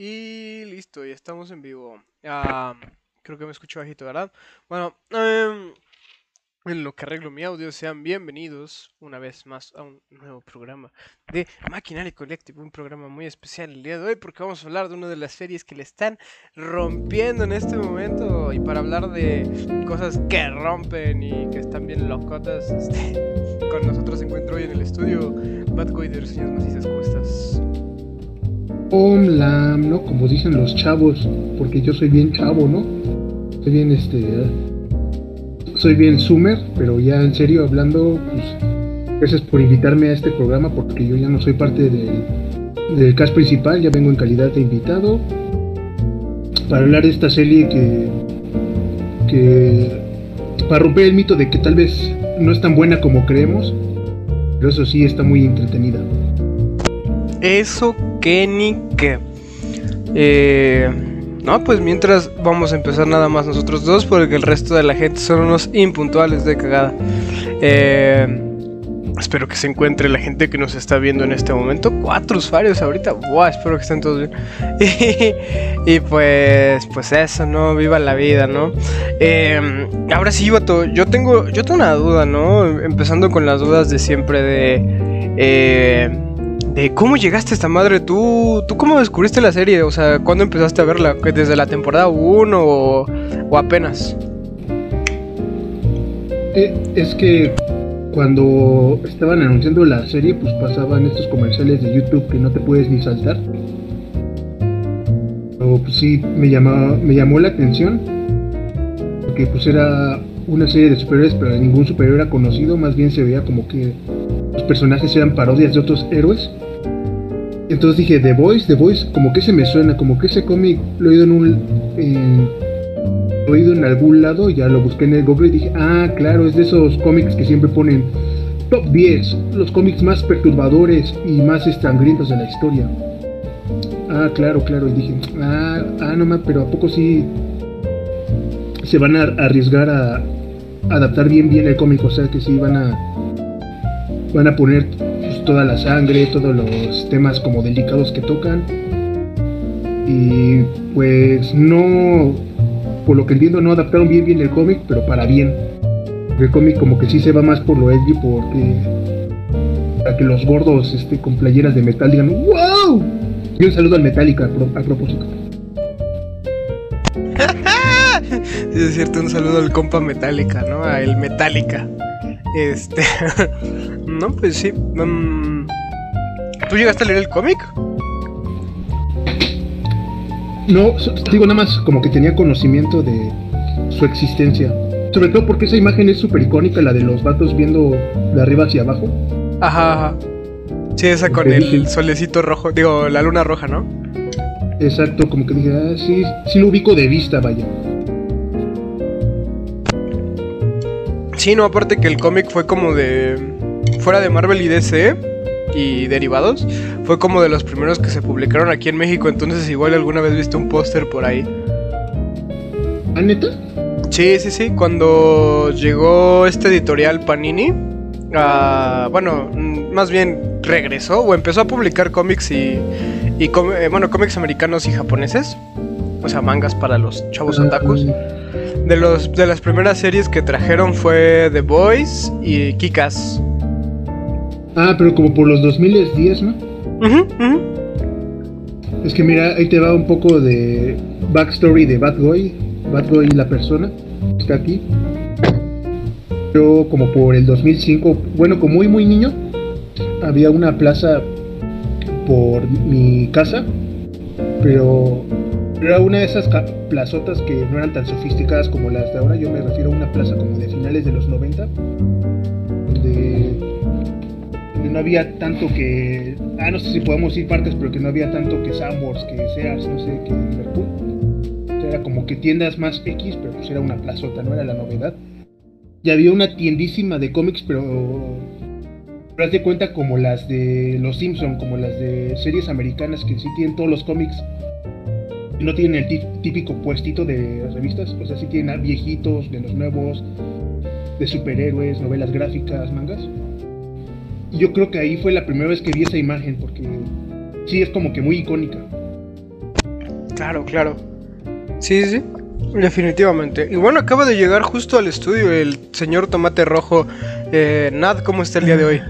Y listo, ya estamos en vivo. Ah, creo que me escucho bajito, ¿verdad? Bueno, em, en lo que arreglo mi audio, sean bienvenidos una vez más a un nuevo programa de Maquinaria Collective, un programa muy especial el día de hoy porque vamos a hablar de una de las series que le están rompiendo en este momento y para hablar de cosas que rompen y que están bien locotas, este, con nosotros se encuentra hoy en el estudio Bad Goider, señor Macizas, ¿cómo? Lam, ¿no? Como dicen los chavos, porque yo soy bien chavo, ¿no? Soy bien, este, soy bien Sumer, pero ya en serio hablando, pues, gracias por invitarme a este programa, porque yo ya no soy parte del, del cast principal, ya vengo en calidad de invitado, para hablar de esta serie que, que, para romper el mito de que tal vez no es tan buena como creemos, pero eso sí está muy entretenida. Eso Eh, no, pues mientras vamos a empezar nada más nosotros dos, porque el resto de la gente son unos impuntuales de cagada. Eh, espero que se encuentre la gente que nos está viendo en este momento. Cuatro usuarios ahorita. Wow, espero que estén todos bien. y, pues, pues eso, ¿no? Viva la vida, ¿no? Eh, ahora sí, Vato, yo tengo, yo tengo una duda, ¿no? Empezando con las dudas de siempre de... Eh, ¿Cómo llegaste a esta madre? ¿Tú, ¿Tú cómo descubriste la serie? O sea, ¿cuándo empezaste a verla? ¿Desde la temporada 1 o, apenas? Eh, es que cuando estaban anunciando la serie, pues pasaban estos comerciales de YouTube que no te puedes ni saltar. Pero pues sí, me, llamaba, me llamó la atención. Porque pues era una serie de superhéroes, pero ningún superhéroe era conocido. Más bien se veía como que los personajes eran parodias de otros héroes. Entonces dije, The Voice, The Voice, como que se me suena, como que ese cómic lo he oído en un... oído en algún lado, ya lo busqué en el Google y dije, ah, claro, es de esos cómics que siempre ponen top 10, los cómics más perturbadores y más estangrientos de la historia. Ah, claro, claro, y dije, ah, ah, no más, pero ¿a poco sí se van a arriesgar a adaptar bien bien el cómic? O sea, que sí van a van a poner toda la sangre, todos los temas como delicados que tocan. Y pues no, por lo que entiendo, no adaptaron bien bien el cómic, pero para bien. El cómic como que sí se va más por lo edgy porque para que los gordos este, con playeras de metal digan ¡Wow! Y un saludo al Metallica a, propósito. es cierto, un saludo al compa Metallica, ¿no? A el Metallica. Este. no, pues sí. Mm, ¿Tú llegaste a leer el cómic? No, digo nada más como que tenía conocimiento de su existencia. Sobre todo porque esa imagen es súper icónica, la de los vatos viendo de arriba hacia abajo. Ajá, ajá. Sí, esa con el solecito rojo, digo, la luna roja, ¿no? Exacto, como que dije, ah, sí, sí lo ubico de vista, vaya. Sí, no, aparte que el cómic fue como de. Fuera de Marvel y DC y derivados, fue como de los primeros que se publicaron aquí en México. Entonces, igual alguna vez viste un póster por ahí. ¿Ah, neta? Sí, sí, sí. Cuando llegó este editorial Panini, bueno, más bien regresó o empezó a publicar cómics y, y eh, bueno, cómics americanos y japoneses. O sea, mangas para los chavos otakus de, los, de las primeras series que trajeron fue The Boys y Kikas. Ah, pero como por los 2010, ¿no? Es que mira, ahí te va un poco de backstory de Bad Boy. Bad Boy, la persona, está aquí. Yo como por el 2005, bueno, como muy muy niño, había una plaza por mi casa, pero era una de esas plazotas que no eran tan sofisticadas como las de ahora. Yo me refiero a una plaza como de finales de los 90, donde, no había tanto que. Ah, no sé si podemos ir partes, pero que no había tanto que Sambors, que Sears, no sé, que Liverpool. era como que tiendas más X, pero pues era una plazota, no era la novedad. Y había una tiendísima de cómics, pero. Pero haz de cuenta como las de Los Simpson, como las de series americanas que sí tienen todos los cómics no tienen el típico puestito de revistas, o sea, sí tienen viejitos, de los nuevos, de superhéroes, novelas gráficas, mangas. Y yo creo que ahí fue la primera vez que vi esa imagen, porque sí es como que muy icónica. Claro, claro. Sí, sí, definitivamente. Y bueno, acaba de llegar justo al estudio el señor Tomate Rojo. Eh, Nad, ¿cómo está el día de hoy?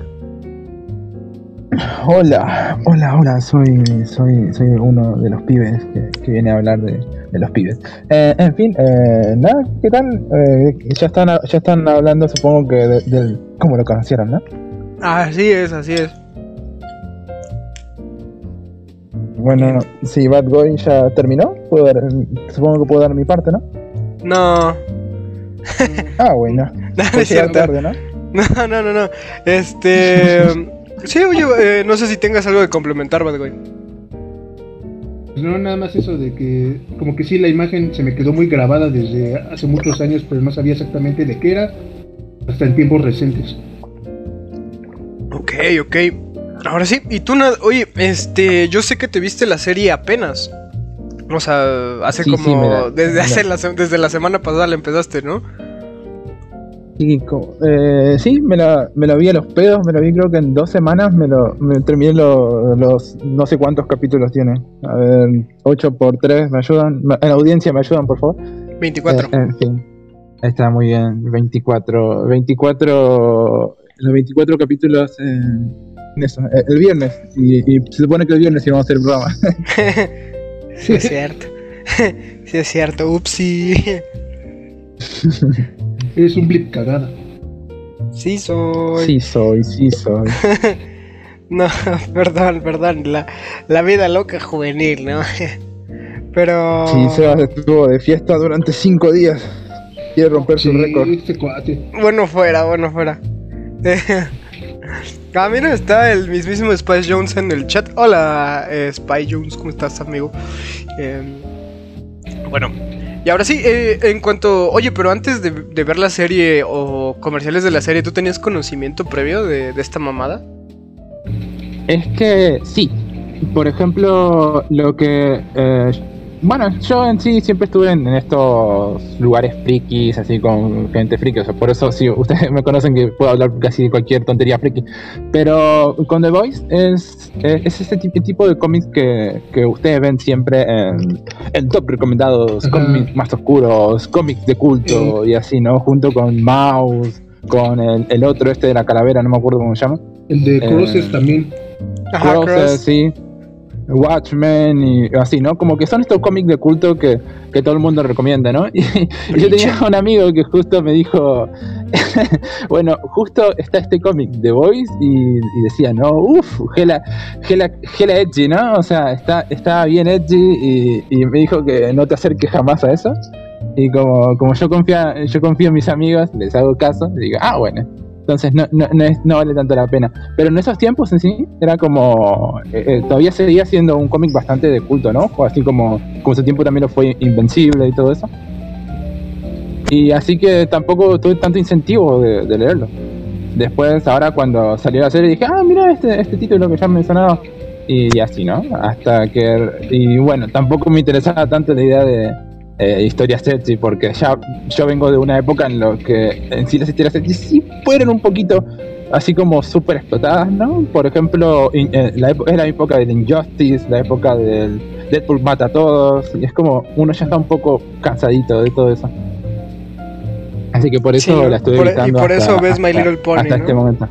Hola, hola, hola, soy, soy, soy uno de los pibes que, viene a hablar de, los pibes. Eh, en fin, eh, nada, ¿qué tal? Eh, ya, están, ya están hablando, supongo que del cómo lo conocieron, ¿no? Así es, así es. Bueno, si Bad Boy ya terminó, supongo que puedo dar mi parte, ¿no? No. ah, bueno. no, tarde, ¿no? No, no, no, no. Este. Sí, oye, eh, no sé si tengas algo de complementar, Bad Pues no, nada más eso de que, como que sí, la imagen se me quedó muy grabada desde hace muchos años, pero no sabía exactamente de qué era, hasta en tiempos recientes. Ok, ok. Ahora sí, y tú, oye, este, yo sé que te viste la serie apenas. O sea, hace como, desde, hace la, desde la semana pasada la empezaste, ¿no? Eh, sí, me la, me la vi a los pedos, me la vi creo que en dos semanas me lo me terminé los no sé cuántos capítulos tiene. A ver, 8 por 3, me ayudan. En audiencia me ayudan, por favor. 24. Eh, en fin. Está muy bien, 24. 24. Los 24 capítulos en, eso, eh, el viernes. Y, se supone que el viernes íbamos a hacer el programa. sí, es cierto. sí, es cierto. Upsi. Es un blip cagada. Sí soy. Sí soy, sí soy. no, perdón, perdón. La, la, vida loca juvenil, ¿no? Pero... Sí, se estuvo de fiesta durante cinco días. Quiere romper su récord. Este bueno fuera, bueno fuera. ah, mira, está el mismísimo Spy Jones en el chat. Hola, eh, Spy Jones, ¿cómo estás, amigo? Em, bueno, y ahora sí, eh, en cuanto. Oye, pero antes de, ver la serie o comerciales de la serie, ¿tú tenías conocimiento previo de, esta mamada? Es que sí. Por ejemplo, lo que eh, bueno, yo en sí siempre estuve en, estos lugares frikis, así con gente friki, o sea, por eso sí, ustedes me conocen que puedo hablar casi de cualquier tontería friki. Pero con The Voice es, es, ese tipo de cómics que, que ustedes ven siempre en, el top recomendados, cómics más oscuros, cómics de culto y así, ¿no? Junto con Mouse, con el, el, otro este de la calavera, no me acuerdo cómo se llama. El de Crosses eh, también. Crosses, sí. Watchmen y así, ¿no? Como que son estos cómics de culto que, todo el mundo recomienda, ¿no? Y, yo tenía un amigo que justo me dijo, bueno, justo está este cómic de Boys y, decía, no, uff, gela, gela, gela edgy, ¿no? O sea, está, está bien edgy y, me dijo que no te acerques jamás a eso. Y como, como yo confío, yo confío en mis amigos, les hago caso, y digo, ah, bueno. Entonces no, no, vale tanto la pena. Pero en esos tiempos en sí era como... Eh, eh, todavía seguía siendo un cómic bastante de culto, ¿no? Así como, como ese tiempo también lo fue Invencible y todo eso. Y así que tampoco tuve tanto incentivo de, leerlo. Después, ahora cuando salió la serie dije, ah, mira este, este título que ya me sonaba. Y, así, ¿no? Hasta que... Y bueno, tampoco me interesaba tanto la idea de, eh, historias sexy, porque ya yo vengo de una época en lo que en sí las historias sexy sí fueron un poquito así como súper explotadas, ¿no? Por ejemplo, eh, la es la época del Injustice, la época del Deadpool mata a todos, y es como uno ya está un poco cansadito de todo eso. Así que por eso la estoy por, Y por eso ves My Little Pony. Hasta este momento.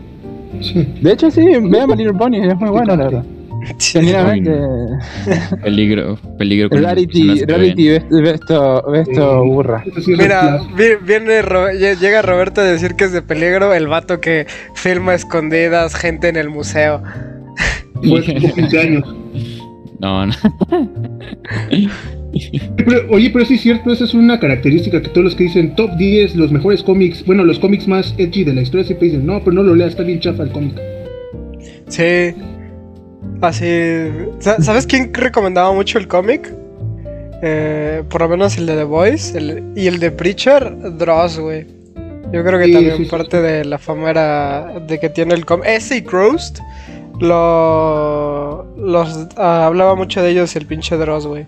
De hecho, sí, veo My Little Pony, es muy bueno, la verdad. Genuinamente. peligro, peligro. Rarity, Rarity, ves, esto, ves esto burra. Mira, viene, llega Roberto a decir que es de peligro el vato que filma escondidas gente en el museo. años. No, no. oye, pero sí es cierto, esa es una característica que todos los que dicen top 10, los mejores cómics, bueno, los cómics más edgy de la historia, siempre dicen, no, pero no lo leas, está bien chafa el cómic. Sí, Así. ¿Sabes quién recomendaba mucho el cómic? Eh, por lo menos el de The Voice y el de Preacher, Dross, güey. Yo creo que también parte de la fama era de que tiene el cómic. Ese y Croast lo, los ah, hablaba mucho de ellos el pinche Dross, güey.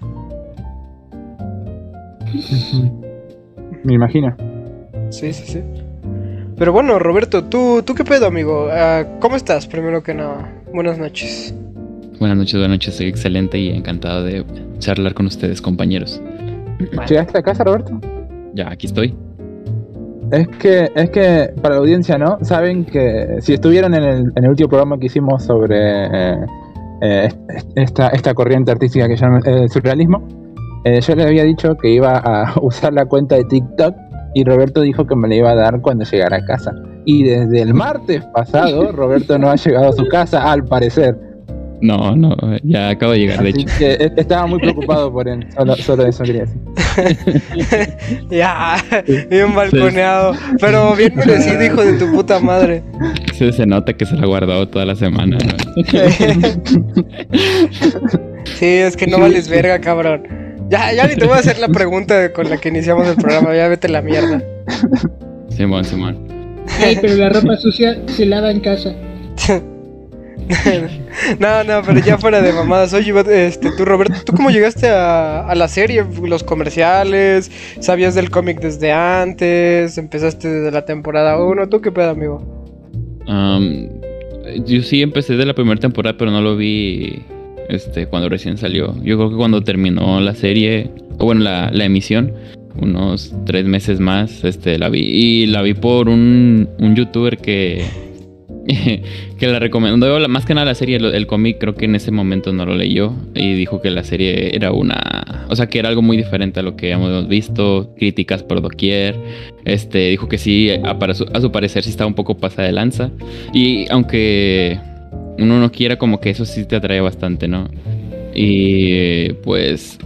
Me imagino. Sí, sí, sí. Pero bueno, Roberto, ¿tú, tú qué pedo, amigo? Ah, ¿Cómo estás, primero que nada? Buenas noches. Buenas noches, buenas noches. Soy excelente y encantado de charlar con ustedes, compañeros. ¿Llegaste a casa, Roberto? Ya, aquí estoy. Es que, es que para la audiencia, ¿no? Saben que si estuvieron en el, en el último programa que hicimos sobre eh, eh, esta, esta corriente artística que llama el surrealismo, eh, yo le había dicho que iba a usar la cuenta de TikTok y Roberto dijo que me la iba a dar cuando llegara a casa. Y desde el martes pasado, Roberto no ha llegado a su casa, al parecer. No, no, ya acabo de llegar, de hecho. Que estaba muy preocupado por él, solo, solo eso quería decir. ya, bien balconeado, pero bien merecido, hijo de tu puta madre. Se, se nota que se la ha guardado toda la semana, ¿no? sí, es que no vales verga, cabrón. Ya, ya ni te voy a hacer la pregunta con la que iniciamos el programa, ya vete la mierda. Simón, Simón. Ay, pero la ropa sucia se lava en casa. no, no, pero ya fuera de mamadas. Oye, este, tú, Roberto, ¿tú cómo llegaste a, la serie? ¿Los comerciales? ¿Sabías del cómic desde antes? ¿Empezaste desde la temporada 1? ¿Tú qué pedo, amigo? Yo sí empecé de la primera temporada, pero no lo vi este, cuando recién salió. Yo creo que cuando terminó la serie, o bueno, la, la emisión, unos tres meses más, este, la vi. Y la vi por un, un youtuber que, que la recomendó, más que nada la serie, el, cómic creo que en ese momento no lo leyó y dijo que la serie era una, o sea, que era algo muy diferente a lo que hemos visto, críticas por doquier, este, dijo que sí, a, su, a su parecer sí estaba un poco pasada de lanza y aunque uno no quiera, como que eso sí te atrae bastante, ¿no? Y pues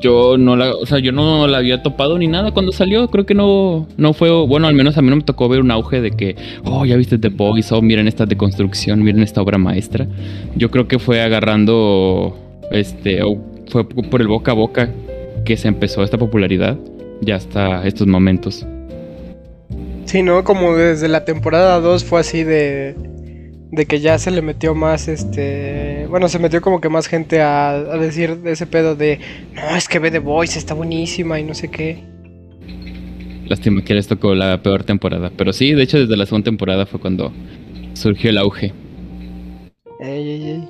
yo no la, o sea, yo no la había topado ni nada cuando salió. Creo que no, no fue, bueno, al menos a mí no me tocó ver un auge de que, oh, ya viste The Boys, oh, miren esta deconstrucción, miren esta obra maestra. Yo creo que fue agarrando, este, o fue por el boca a boca que se empezó esta popularidad, ya hasta estos momentos. Sí, ¿no? Como desde la temporada 2 fue así de de que ya se le metió más, este, bueno, se metió como que más gente a, decir de ese pedo de, no, es que ve The Voice, está buenísima y no sé qué. Lástima que les tocó la peor temporada, pero sí, de hecho desde la segunda temporada fue cuando surgió el auge. Ey, ey, ey.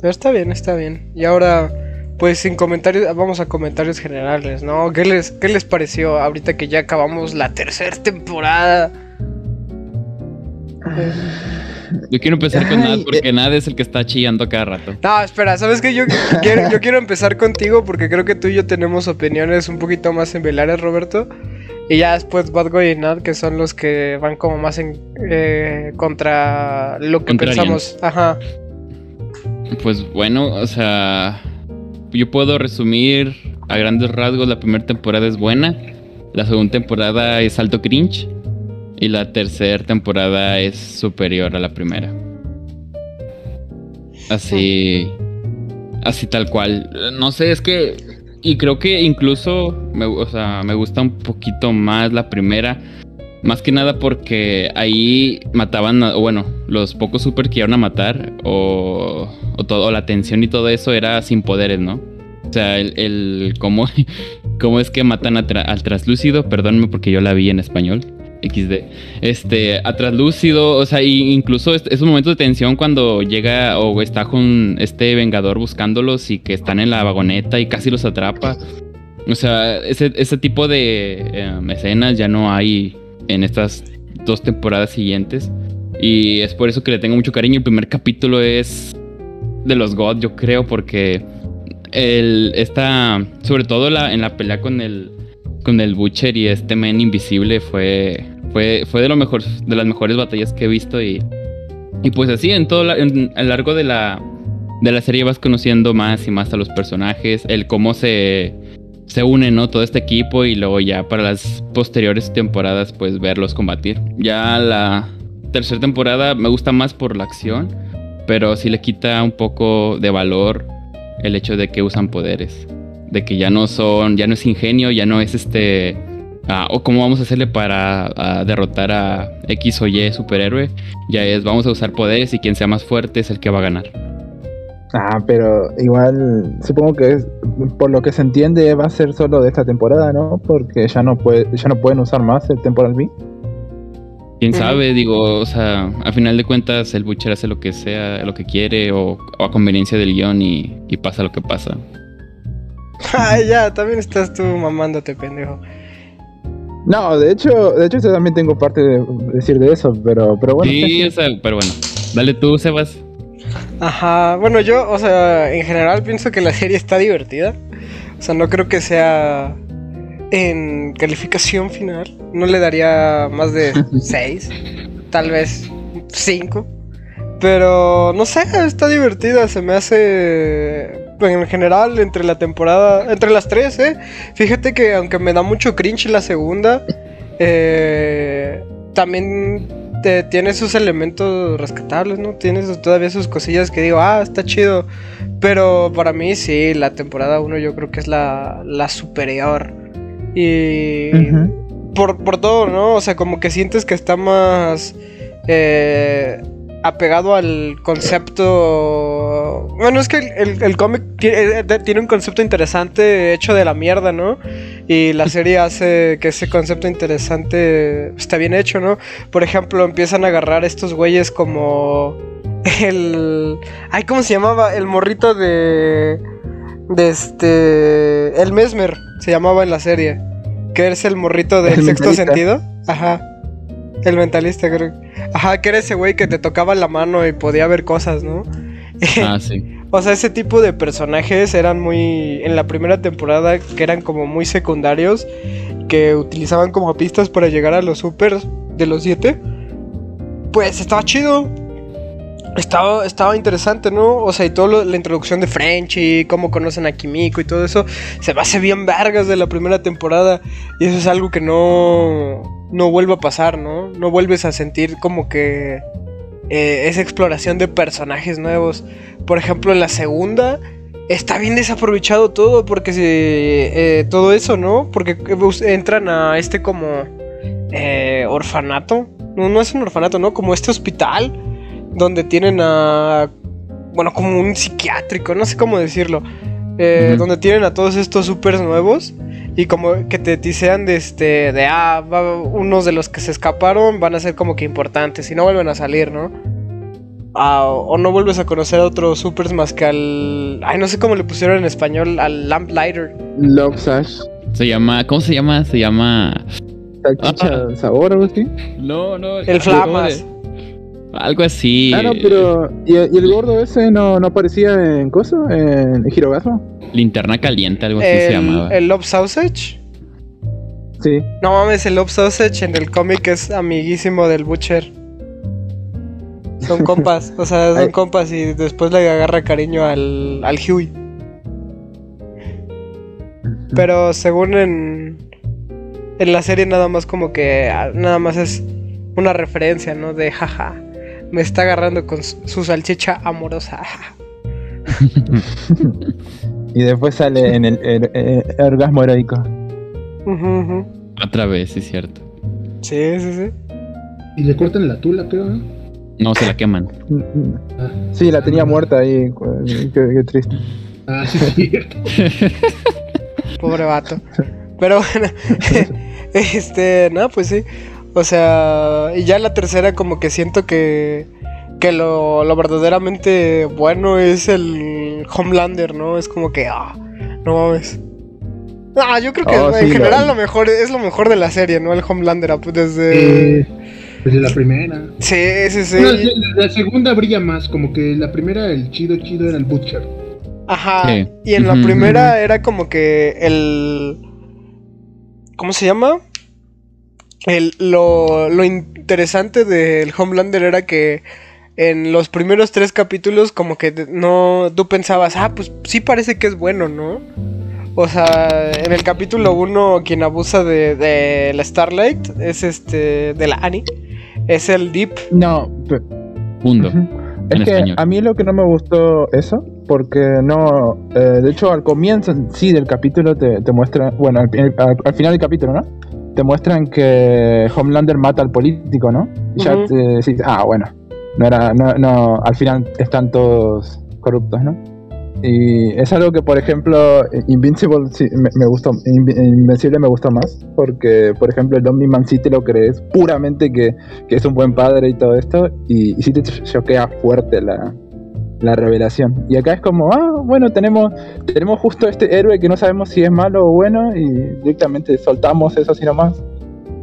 Pero está bien, está bien. Y ahora, pues sin comentarios, vamos a comentarios generales, ¿no? ¿Qué les, qué les pareció ahorita que ya acabamos la tercera temporada? Yo quiero empezar con Nad porque eh. Nad es el que está chillando cada rato. No, espera, ¿sabes qué? Yo quiero, yo quiero empezar contigo porque creo que tú y yo tenemos opiniones un poquito más similares, Roberto. Y ya después Boy y Nad, que son los que van como más en eh, contra lo que pensamos. Ajá. Pues bueno, o sea, yo puedo resumir a grandes rasgos, la primera temporada es buena, la segunda temporada es alto cringe y la tercera temporada es superior a la primera. Así. Así tal cual. No sé, es que. Y creo que incluso me, o sea, me gusta un poquito más la primera. Más que nada porque ahí mataban, o bueno, los pocos super que iban a matar, o, o, todo, la tensión y todo eso era sin poderes, ¿no? O sea, el, el cómo, cómo es que matan al traslúcido, perdónme porque yo la vi en español. XD. Este, a traslúcido, o sea, incluso es, un momento de tensión cuando llega o está con este Vengador buscándolos y que están en la vagoneta y casi los atrapa. O sea, ese, ese tipo de em, escenas ya no hay en estas dos temporadas siguientes. Y es por eso que le tengo mucho cariño. El primer capítulo es de los God, yo creo, porque el, está, sobre todo en la pelea con el, con el Butcher y este men invisible fue fue, fue de, lo mejor, de las mejores batallas que he visto y, y pues así en todo a lo largo de la, de la serie vas conociendo más y más a los personajes, el cómo se, se une ¿no? todo este equipo y luego ya para las posteriores temporadas pues verlos combatir. Ya la tercera temporada me gusta más por la acción, pero sí le quita un poco de valor el hecho de que usan poderes, de que ya no son, ya no es ingenio, ya no es este Ah, o cómo vamos a hacerle para derrotar a X o Y superhéroe, ya es vamos a usar poderes y quien sea más fuerte es el que va a ganar. Ah, pero igual supongo que es, por lo que se entiende va a ser solo de esta temporada, ¿no? Porque ya no puede, ya no pueden usar más el Temporal B. quién sabe, digo, o sea, a final de cuentas el Butcher hace lo que sea, lo que quiere o, a conveniencia del guion y, y pasa lo que pasa. Ay, ya, también estás tú mamándote, pendejo. No, de hecho, de hecho yo también tengo parte de decir de eso, pero, pero bueno. Sí, pero bueno. Dale tú, Sebas. Ajá, bueno, yo, o sea, en general pienso que la serie está divertida. O sea, no creo que sea en calificación final. No le daría más de 6, tal vez 5. Pero no sé, está divertida, se me hace en general entre la temporada, entre las tres, ¿eh? Fíjate que aunque me da mucho cringe la segunda, eh, también te, tiene sus elementos rescatables, ¿no? Tienes todavía sus cosillas que digo, ah, está chido. Pero para mí sí, la temporada 1 yo creo que es la, la superior. Y por, por todo, ¿no? O sea, como que sientes que está más... Eh, apegado al concepto. Bueno, es que el, cómic eh, tiene, un concepto interesante hecho de la mierda, ¿no? Y la serie hace que ese concepto interesante está bien hecho, ¿no? Por ejemplo, empiezan a agarrar estos güeyes como el. Ay, ¿cómo se llamaba? El morrito de. De este. El Mesmer se llamaba en la serie. Que es el morrito del sexto sentido. Ajá. El mentalista, creo. Ajá, que era ese güey que te tocaba la mano y podía ver cosas, ¿no? Ah, sí. o sea, ese tipo de personajes eran muy. En la primera temporada, que eran como muy secundarios, que utilizaban como pistas para llegar a los supers de los siete. Pues estaba chido. Estaba, estaba interesante, ¿no? O sea, y toda la introducción de Frenchy, cómo conocen a Kimiko y todo eso, se me hace bien vergas de la primera temporada. Y eso es algo que no, no vuelve a pasar, ¿no? No vuelves a sentir como que eh, esa exploración de personajes nuevos. Por ejemplo, en la segunda está bien desaprovechado todo, porque eh, todo eso, ¿no? Porque entran a este como eh, orfanato. No, no es un orfanato, ¿no? Como este hospital donde tienen a... Bueno, como un psiquiátrico, no sé cómo decirlo. Eh, donde tienen a todos estos supers nuevos y como que te tisean de este de ah unos de los que se escaparon van a ser como que importantes y no vuelven a salir no ah, o no vuelves a conocer a otros supers más que al ay no sé cómo le pusieron en español al lamplighter. Love Sash. Se llama cómo se llama se llama salchicha ah. sabor o algo así. No no el flamas algo así. Ah, no, pero. ¿Y, el gordo ese no, no aparecía en cosa? ¿En Girogasmo? Linterna caliente, algo así se llamaba. ¿El Love Sausage? Sí. No mames, el Love Sausage en el cómic es amiguísimo del Butcher. Son compas, o sea, son compas y después le agarra cariño al, al Huey. Pero según en, en la serie nada más como que ah, nada más es una referencia, ¿no? De jaja me está agarrando con su salchicha amorosa. y después sale en el, orgasmo heroico. Otra vez, es cierto. Sí, sí, sí. Y le cortan la tula, creo, ¿no? No, se la queman. Ah. Sí, la tenía muerta ahí. Qué, triste. Ah, sí, es cierto. Pobre vato. Pero bueno, este, no, pues sí. O sea, y ya la tercera como que siento que, que lo, lo verdaderamente bueno es el Homelander, ¿no? Es como que, ah, no mames. Ah, yo creo que oh, en general lo... mejor es lo mejor de la serie, ¿no? El Homelander, pues, desde... desde la primera. Sí, sí, sí. la, segunda brilla más, como que la primera, el chido chido era el Butcher. Ajá. Y en la primera era como que el... ¿Cómo se llama? El, lo, lo interesante del Homelander era que en los primeros tres capítulos como que no tú pensabas, ah, pues sí parece que es bueno, ¿no? O sea, en el capítulo uno quien abusa de, de la Starlight es este de la Annie, es el Deep. No, Mundo. Es que a mí lo que no me gustó eso, porque no, eh, de hecho al comienzo sí del capítulo te, te muestra, bueno, al final del capítulo, ¿no? Te muestran que Homelander mata al político, ¿no? Y ya te decís, ah, bueno, no era, no, no, al final están todos corruptos, ¿no? Y es algo que, por ejemplo, Invincible me, gustó, Invencible me gustó más, porque, por ejemplo, el Omni-Man sí te lo crees puramente que, es un buen padre y todo esto, y, y sí te choquea fuerte la, la revelación. Y acá es como, ah, bueno, tenemos, tenemos justo este héroe que no sabemos si es malo o bueno, y directamente soltamos eso así nomás.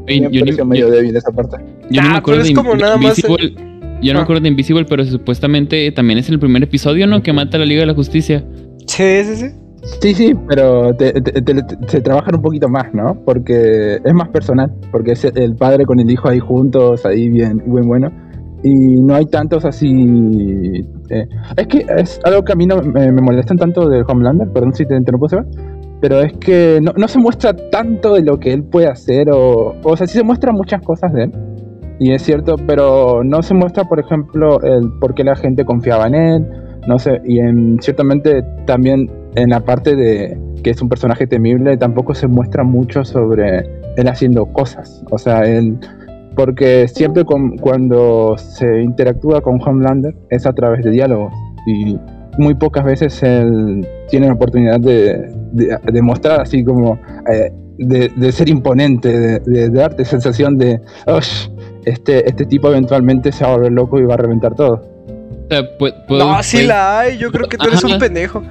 Y me pareció medio débil esa parte. Yo no me ah, acuerdo de como nada más... Yo no me ah. acuerdo de Invisible, pero supuestamente también es el primer episodio, ¿no? Que mata a la Liga de la Justicia. Sí, sí, sí. Sí, sí, pero se trabajan un poquito más, ¿no? Porque es más personal, porque es el padre con el hijo ahí juntos, ahí bien, bien bueno. Y no hay tantos así... Eh, es que es algo que a mí no me, me molestan tanto de Homelander, perdón si te interrumpo, Seba, pero es que no, no, se muestra tanto de lo que él puede hacer, o, o sea, sí se muestran muchas cosas de él, y es cierto, pero no se muestra, por ejemplo, el por qué la gente confiaba en él. No sé, y en, ciertamente también en la parte de que es un personaje temible, tampoco se muestra mucho sobre él haciendo cosas. O sea, él. Porque siempre cuando se interactúa con Homelander es a través de diálogos. Y muy pocas veces él tiene la oportunidad de, de, mostrar así como. Eh, de, ser imponente, de, darte sensación de, este, este tipo eventualmente se va a volver loco y va a reventar todo. no, sí la hay, yo creo que tú eres un pendejo.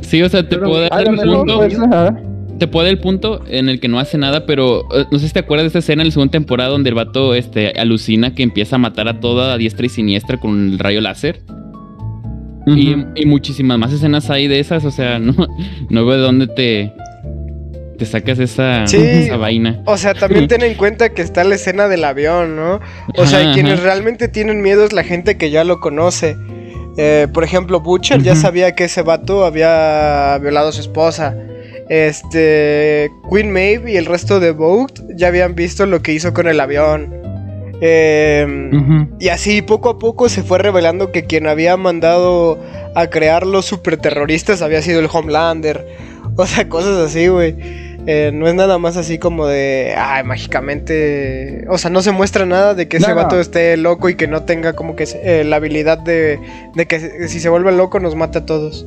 Sí, o sea, te puede dar el punto. Te puede el punto en el que no hace nada, pero eh, no sé si te acuerdas de esta escena en la segunda temporada donde el vato este, alucina que empieza a matar a toda a diestra y siniestra con el rayo láser. y, y, muchísimas más escenas hay de esas, o sea, no, no veo de dónde te, te sacas esa, vaina. O sea, también ten en cuenta que está la escena del avión, ¿no? O sea, quienes realmente tienen miedo es la gente que ya lo conoce. Eh, por ejemplo, Butcher ya sabía que ese vato había violado a su esposa. Este. Queen Maeve y el resto de Vogue ya habían visto lo que hizo con el avión. Em, y así poco a poco se fue revelando que quien había mandado a crear los superterroristas había sido el Homelander. O sea, cosas así, güey. Eh, no es nada más así como de, ay, mágicamente, o sea, no se muestra nada de que ese vato esté loco y que no tenga como que eh, la habilidad de, que si se vuelve loco nos mata a todos.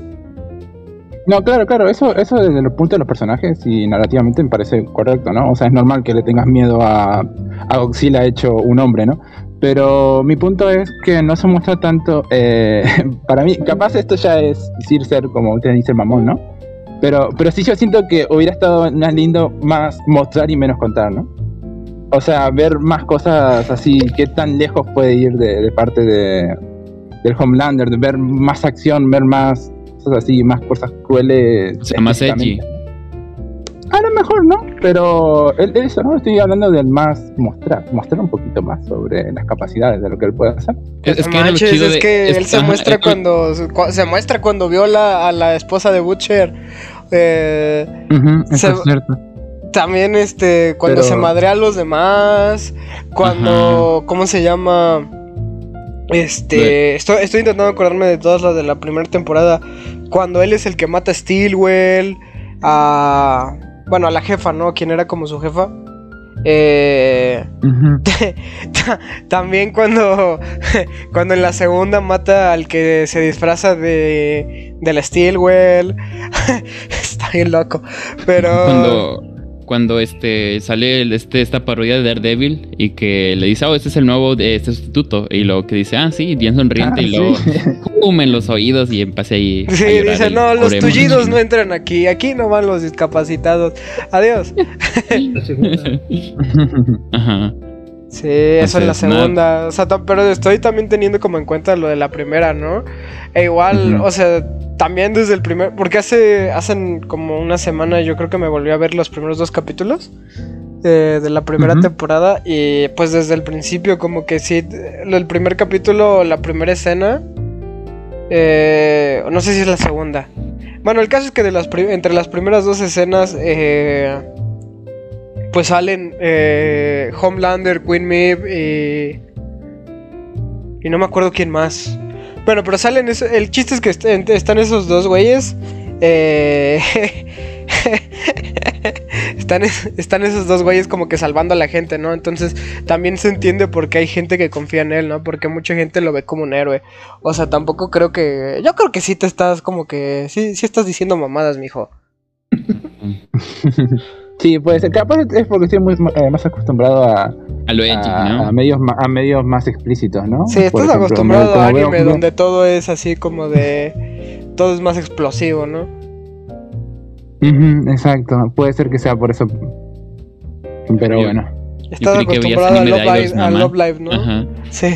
No, claro, claro, eso, eso desde el punto de los personajes y narrativamente me parece correcto, ¿no? O sea, es normal que le tengas miedo a, a Godzilla hecho un hombre, ¿no? Pero mi punto es que no se muestra tanto, eh, para mí, capaz esto ya es decir ser como usted dice mamón, ¿no? Pero, pero sí yo siento que hubiera estado más lindo más mostrar y menos contar, ¿no? O sea, ver más cosas así, qué tan lejos puede ir de, parte de, del Homelander, de ver más acción, ver más cosas así, más cosas crueles. O sea, más edgy. A lo mejor no, pero eso, ¿no? Estoy hablando del más mostrar, mostrar un poquito más sobre las capacidades de lo que él puede hacer. Es, que, él se muestra cuando se muestra cuando viola a la esposa de Butcher. Eh, también este cuando se madrea a los demás, cuando ¿cómo se llama? Este, estoy, estoy, intentando acordarme de todas las de la primera temporada. Cuando él es el que mata a Steelwell, a bueno, a la jefa, ¿no? Quien era como su jefa. Eh, también cuando, cuando en la segunda mata al que se disfraza de, de la Steelwell. Está bien loco. Pero... Cuando, cuando este sale este, esta parodia de Daredevil y que le dice, oh, este es el nuevo de este sustituto. Y luego que dice, ah, sí, bien sonriente. y ah, luego pum en los oídos y empecé ahí. Sí, dice, no, los tullidos no entran aquí. Aquí no van los discapacitados. Adiós. Ajá. Sí, eso es la segunda. O sea, pero estoy también teniendo como en cuenta lo de la primera, ¿no? E igual, o sea, también desde el primer. Porque hace. Hacen como una semana yo creo que me volví a ver los primeros dos capítulos. Eh, de la primera temporada. Y pues desde el principio, como que sí. El primer capítulo, la primera escena. Eh, no sé si es la segunda. Bueno, el caso es que de las entre las primeras dos escenas. Eh, pues salen eh, Homelander, Queen Maeve y, y no me acuerdo quién más. Bueno, pero salen el chiste es que están esos dos güeyes. Eh, están, están esos dos güeyes como que salvando a la gente, ¿no? Entonces también se entiende por qué hay gente que confía en él, ¿no? Porque mucha gente lo ve como un héroe. O sea, tampoco creo que... Yo creo que sí te estás como que... Sí, sí estás diciendo mamadas, mijo. Sí, puede ser. Capaz es porque estoy muy eh, más acostumbrado a, a, lo edgy, ¿no? a, medios, a medios más explícitos, ¿no? Sí, estás acostumbrado a anime donde todo es así como de... Todo es más explosivo, ¿no? exacto, puede ser que sea por eso. Pero bueno. Estás acostumbrado a Love, Live, a Love Live, ¿no? Ajá. Sí.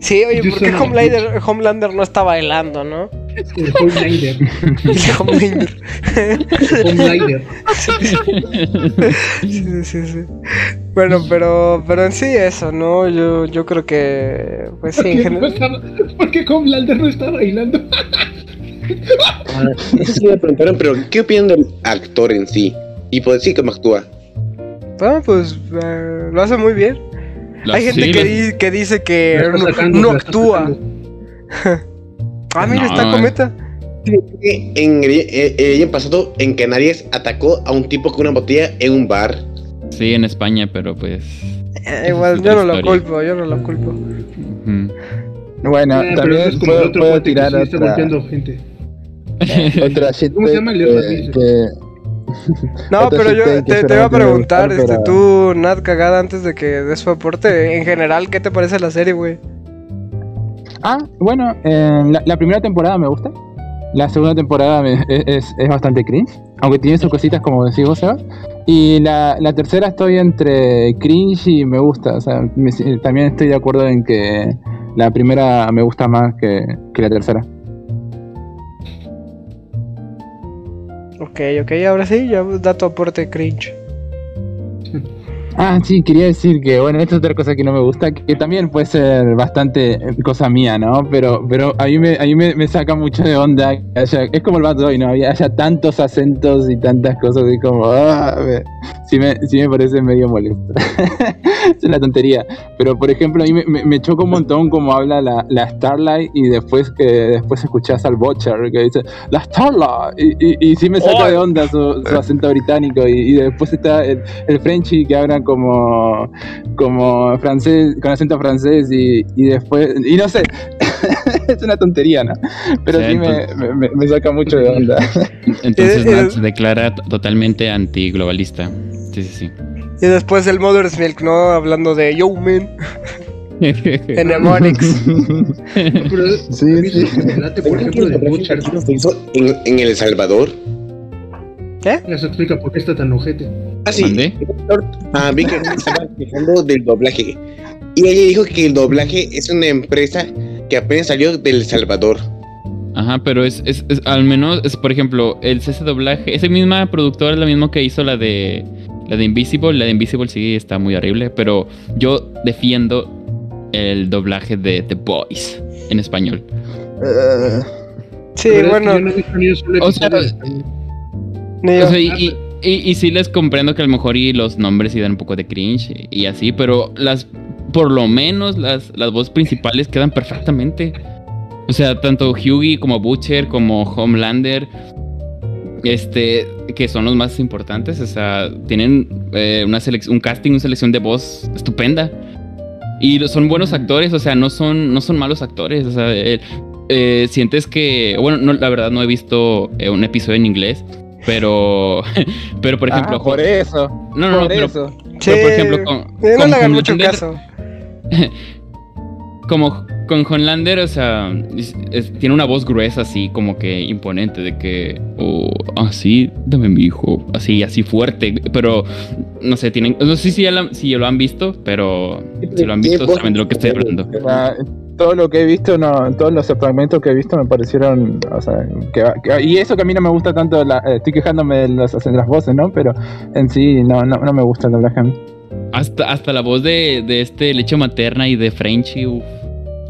sí, oye, ¿por qué Homelander, Homelander no está bailando, no? Homelander. Homelander. Homelander. sí, sí, sí. Bueno, pero, pero en sí eso, ¿no? Yo, yo creo que, pues sí, en general. ¿Por qué Homelander no está bailando? ah, sí me preguntaron, pero ¿qué opinan del actor en sí? Y pues sí, cómo actúa. Bueno, pues eh, lo hace muy bien. Hay gente que, que, dice que no, no actúa. Ah, mira, está cometa. En el, año pasado, en Canarias, atacó a un tipo con una botella en un bar. Sí, en España, pero pues. Eh, igual, yo no lo culpo, yo no lo culpo. Bueno, eh, también puedo, puedo tirar sí, otra... Está gente. otra shit ¿Cómo se llama el que, que... No, pero yo te, te, iba a preguntar, este, tú, Nat, cagada, antes de que des su aporte, en general, ¿qué te parece la serie, güey? Ah, bueno, eh, la, primera temporada me gusta. La segunda temporada es, bastante cringe, aunque tiene sus cositas como decís vos, Sebas. Y la, tercera estoy entre cringe y me gusta. O sea, también estoy de acuerdo en que la primera me gusta más que, que la tercera. Ok, ok, ahora sí, ya da tu aporte cringe. Ah, sí, quería decir que, bueno, esta es otra cosa que no me gusta, que también puede ser bastante cosa mía, ¿no? Pero, pero a mí me, a mí me, saca mucho de onda es como el Bad Boy, ¿no? Haya, haya tantos acentos y tantas cosas y como, ah, me, sí me parece medio molesto. es una tontería. Pero, por ejemplo, a mí me, me, choca un montón como habla la, la, Starlight y después que después escuchas al Butcher que dice, la Starlight, y, y, sí me saca de onda su, acento británico y, después está el, el Frenchy que habla como, como francés, con acento francés y, y después, y no sé, es una tontería, ¿no? Pero sí, me, me, saca mucho de onda. Entonces Matt se declara totalmente antiglobalista. Sí, sí, sí. Y después el Mother's Milk, ¿no? Hablando de Yo Man. en Mnemonics. sí, sí. Por ejemplo, de Butcher. En, en El Salvador ¿Qué? Se explica por qué está tan ojete. Ah, sí. Ah, vi que estaba quejando del doblaje. Y ella dijo que el doblaje es una empresa que apenas salió del Salvador. Ajá, pero es, es, al menos, es, por ejemplo, el CC doblaje, esa misma productora es la misma que hizo la de la de Invisible, la de Invisible sí está muy horrible, pero yo defiendo el doblaje de The Boys en español. sí, bueno. o sea, y, y, sí les comprendo que a lo mejor y los nombres sí dan un poco de cringe y así, pero las por lo menos las, las voces principales quedan perfectamente. O sea, tanto Hughie como Butcher como Homelander, este, que son los más importantes, o sea, tienen eh, una un casting, una selección de voz estupenda. Y son buenos actores, o sea, no son, no son malos actores, o sea, eh, eh, sientes que, bueno, no, la verdad no he visto un episodio en inglés, pero, pero por ejemplo. Ah, por eso. No, no, por pero, eso. pero, por ejemplo, con. no le hagan mucho caso. como con Honlander, o sea, tiene una voz gruesa así, como que imponente, de que, oh, así, dame mi hijo, así, así fuerte, pero no sé, tienen, no sé si ya, si ya lo han visto, pero si lo han visto saben de lo que estoy hablando. Ah, todo lo que he visto, no, todos los fragmentos que he visto me parecieron, o sea, que, y eso que a mí no me gusta tanto, eh, estoy quejándome de las, de las voces, ¿no? Pero en sí no, no, no me gusta el doblaje a mí. Hasta, hasta la voz de, de este leche materna y de Frenchy,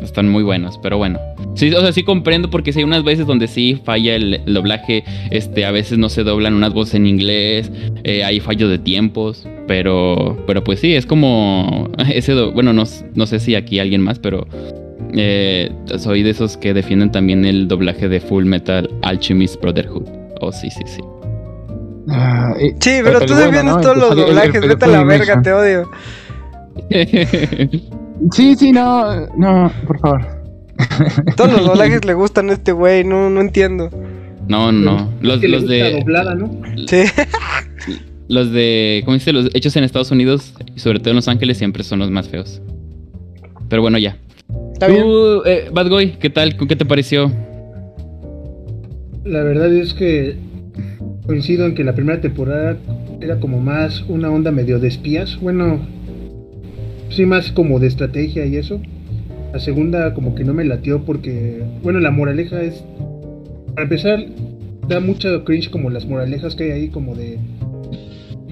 están muy buenos, pero bueno. Sí, o sea, sí comprendo porque sí hay unas veces donde sí falla el, doblaje, este, a veces no se doblan unas voces en inglés, eh, hay fallos de tiempos, pero, pero pues sí, es como ese, bueno, no, no sé si aquí alguien más, pero eh, soy de esos que defienden también el doblaje de Full Metal Alchemist Brotherhood. Oh, sí, sí, sí. Ah, sí, pero tú defiendes todos los doblajes, vete a la verga, te odio. sí, sí, no, no, por favor. Todos los doblajes le gustan a este güey, no, no entiendo. No, no. Los, los de. Doblada, ¿no? Sí. Los de. ¿Cómo dice? Los hechos en Estados Unidos y sobre todo en Los Ángeles siempre son los más feos. Pero bueno, ya. Está bien. Tú, eh, Bad Boy, ¿qué tal? ¿Qué te pareció? La verdad es que coincido en que la primera temporada era como más una onda medio de espías. Bueno, sí, más como de estrategia y eso. La segunda como que no me latió porque, bueno, la moraleja es, para empezar, da mucha cringe como las moralejas que hay ahí como de,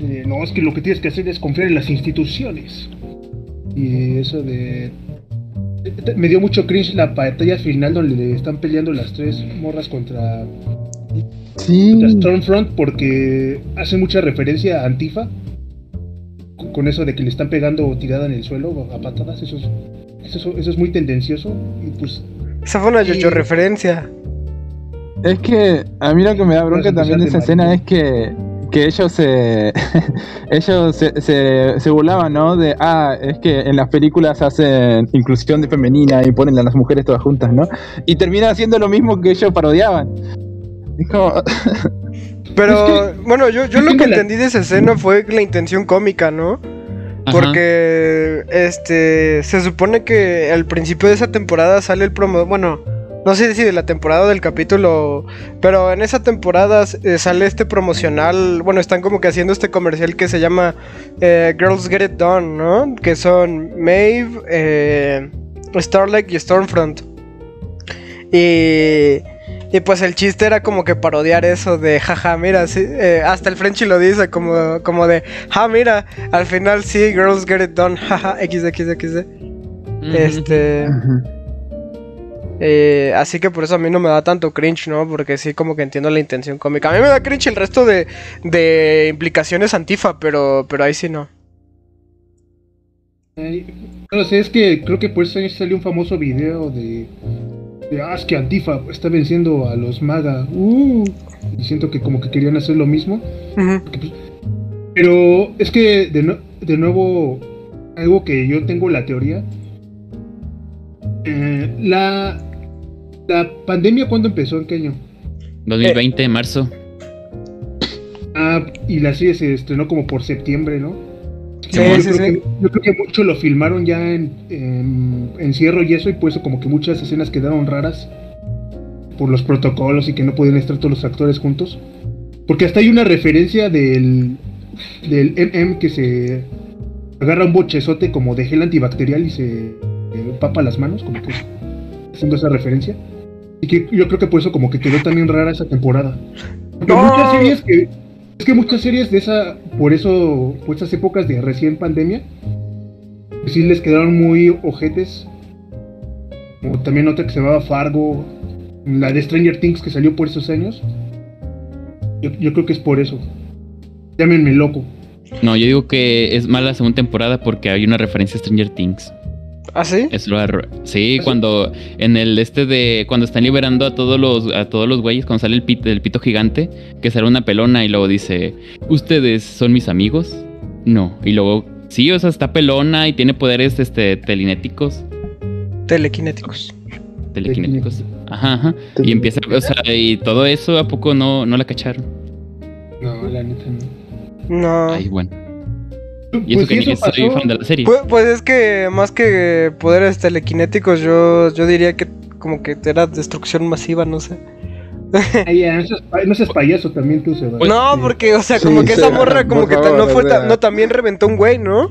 de, no, es que lo que tienes que hacer es confiar en las instituciones. Y eso de... Me dio mucho cringe la batalla final donde están peleando las tres morras contra Sí. la Stormfront porque hace mucha referencia a Antifa. Con- eso de que le están pegando tirada en el suelo a patadas, eso es, eso, es- eso es muy tendencioso. Y pues, Esa fue una Sí. yo referencia. Es que a mí lo que me da bronca también de esa escena es que, que ellos se ellos se, se, se burlaban, ¿no? De, ah, es que en las películas hacen inclusión de femenina y ponen a las mujeres todas juntas, ¿no? Y termina haciendo lo mismo que ellos parodiaban. Es como, Pero bueno, yo, yo lo que la- entendí de esa escena fue la intención cómica, ¿no? Ajá. Porque este se supone que al principio de esa temporada sale el promo, bueno, no sé si de la temporada o del capítulo, pero en esa temporada eh, sale este promocional, bueno, están como que haciendo este comercial que se llama eh, Girls Get It Done, ¿no? Que son Maeve, eh, Starlight y Stormfront. Y, y pues el chiste era como que parodiar eso de, jaja, mira, sí, eh, hasta el Frenchy lo dice como, como de, ja, mira, al final sí, girls get it done, jaja, xxxx. Ujú. Este, eh, así que por eso a mí no me da tanto cringe, ¿no? Porque sí como que entiendo la intención cómica. A mí me da cringe el resto de, de implicaciones antifa, pero, pero ahí sí no. eh, no sé, es que creo que por eso salió un famoso video de, de ah, es que Antifa está venciendo a los MAGA. Uh, y siento que como que querían hacer lo mismo. Porque, pues, Pero es que de, nue- de nuevo, algo que yo tengo la teoría. eh, la, la pandemia, ¿cuándo empezó? ¿En qué año? 2020, marzo. Ah, y la serie se estrenó como por septiembre, ¿no? Sí, yo, sí, creo sí. Que, yo creo que mucho lo filmaron ya en, en encierro y eso, y por eso como que muchas escenas quedaron raras por los protocolos y que no podían estar todos los actores juntos. Porque hasta hay una referencia del, del MM que se agarra un bochezote como de gel antibacterial y se empapa las manos, como que haciendo esa referencia. Y que yo creo que por eso como que quedó también rara esa temporada. Porque No. muchas series que es que muchas series de esa, por eso, por esas épocas de recién pandemia, sí les quedaron muy ojetes. Como también otra que se llamaba Fargo, la de Stranger Things que salió por esos años. Yo, yo creo que es por eso. Llámenme loco. No, yo digo que es mala la segunda temporada porque hay una referencia a Stranger Things. ¿Ah, sí? Es lo arro- Sí, ¿Ah, sí? cuando en el este de cuando están liberando a todos los a todos los güeyes cuando sale el pito, el pito gigante que sale una pelona y luego dice, "¿Ustedes son mis amigos?" No, y luego sí, o sea, está pelona y tiene poderes este telenéticos, Telequinéticos. telequinéticos. Ajá, ajá. Y empieza, o sea, y todo eso a poco no no la cacharon. No, la neta no. No. Ay, bueno. Y eso Pues que sí, ni eso soy fan de la serie. Pues, pues es que más que poderes telequinéticos, yo, yo diría que como que era destrucción masiva, no sé. No, seas, pa- no seas payaso también tú, Seba. no, Sí. porque, o sea, Sí, como que esa sí, morra como que favor, no fue ta- no también reventó un güey, ¿no?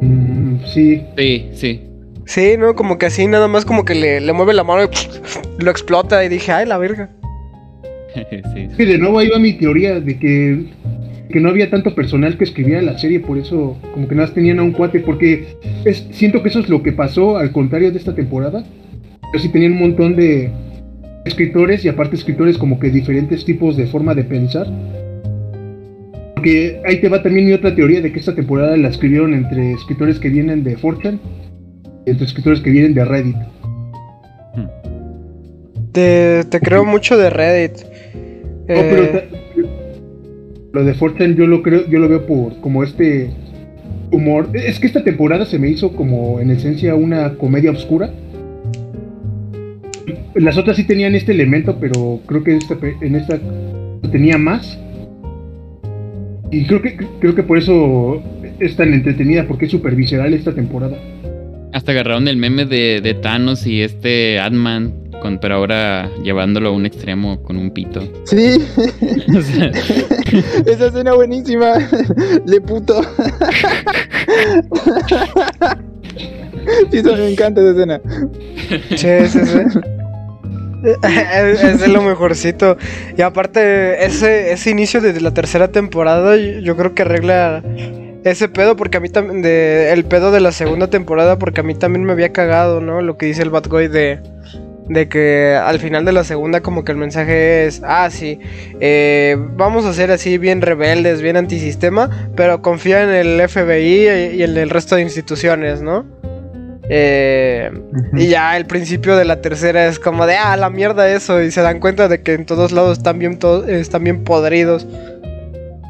Mm, sí. Sí, sí. Sí, ¿no? Como que así nada más como que le, le mueve la mano y lo explota y dije, ay, la verga. sí. De nuevo ahí va mi teoría de que, que no había tanto personal que escribiera la serie, por eso como que nada más tenían a un cuate, porque es, siento que eso es lo que pasó al contrario de esta temporada. Pero sí tenían un montón de escritores y aparte escritores como que diferentes tipos de forma de pensar. Porque ahí te va también mi otra teoría de que esta temporada la escribieron entre escritores que vienen de Fortran entre escritores que vienen de Reddit. Te, te creo mucho de Reddit. No, pero Eh, lo de Fortune yo lo creo, yo lo veo por como este humor. Es que esta temporada se me hizo como en esencia una comedia oscura. Las otras sí tenían este elemento, pero creo que esta, en esta tenía más. Y creo que creo que por eso es tan entretenida, porque es súper visceral esta temporada. Hasta agarraron el meme de, de Thanos y este Ant-Man, con- pero ahora llevándolo a un extremo con un pito. Sí, O sea, esa escena buenísima. Le puto. Sí, eso me encanta esa escena. Sí, sí, sí. es, lo mejorcito. Y aparte, ese, ese inicio de la tercera temporada, yo, yo creo que arregla ese pedo, porque a mí también, de, el pedo de la segunda temporada, porque a mí también me había cagado, ¿no? Lo que dice el Bad Guy de, de que al final de la segunda como que el mensaje es, ah, sí, eh, vamos a ser así bien rebeldes, bien antisistema, pero confía en el FBI y en el resto de instituciones, ¿no? Eh, y ya el principio de la tercera es como de, ah, la mierda eso, y se dan cuenta de que en todos lados están bien, to- están bien podridos.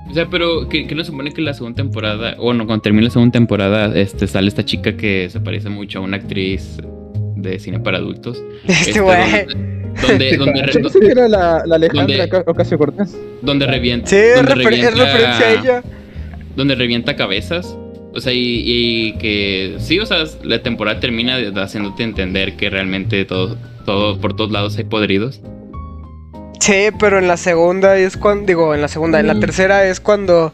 o sea, pero que, que no se supone que la segunda temporada, o no, cuando termine la segunda temporada, este sale esta chica que se parece mucho a una actriz de cine para adultos. Este Este, güey. Donde, donde, donde, pensé que era la, la Alejandra ¿Dónde? Ocasio Cortés. donde revienta. Sí, es, donde refer- es revienta- referencia a ella. donde revienta cabezas. O sea, y, y que sí, o sea, la temporada termina de- haciéndote entender que realmente todo, todo, por todos lados hay podridos. Sí, pero en la segunda es cuando, digo, en la segunda, en la Mm. tercera es cuando,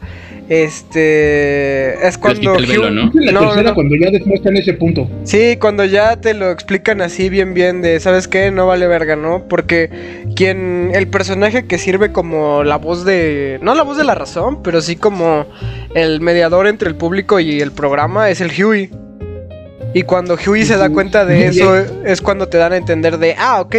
este, es cuando... el velo, Hugh- ¿no? En la No, tercera, no. cuando ya demuestran ese punto. Sí, cuando ya te lo explican así bien bien de, ¿sabes qué? No vale verga, ¿no? Porque quien el personaje que sirve como la voz de no la voz de la razón, pero sí como el mediador entre el público y el programa es el Huey. Y cuando Huey se da cuenta de eso es cuando te dan a entender de, ah, ok,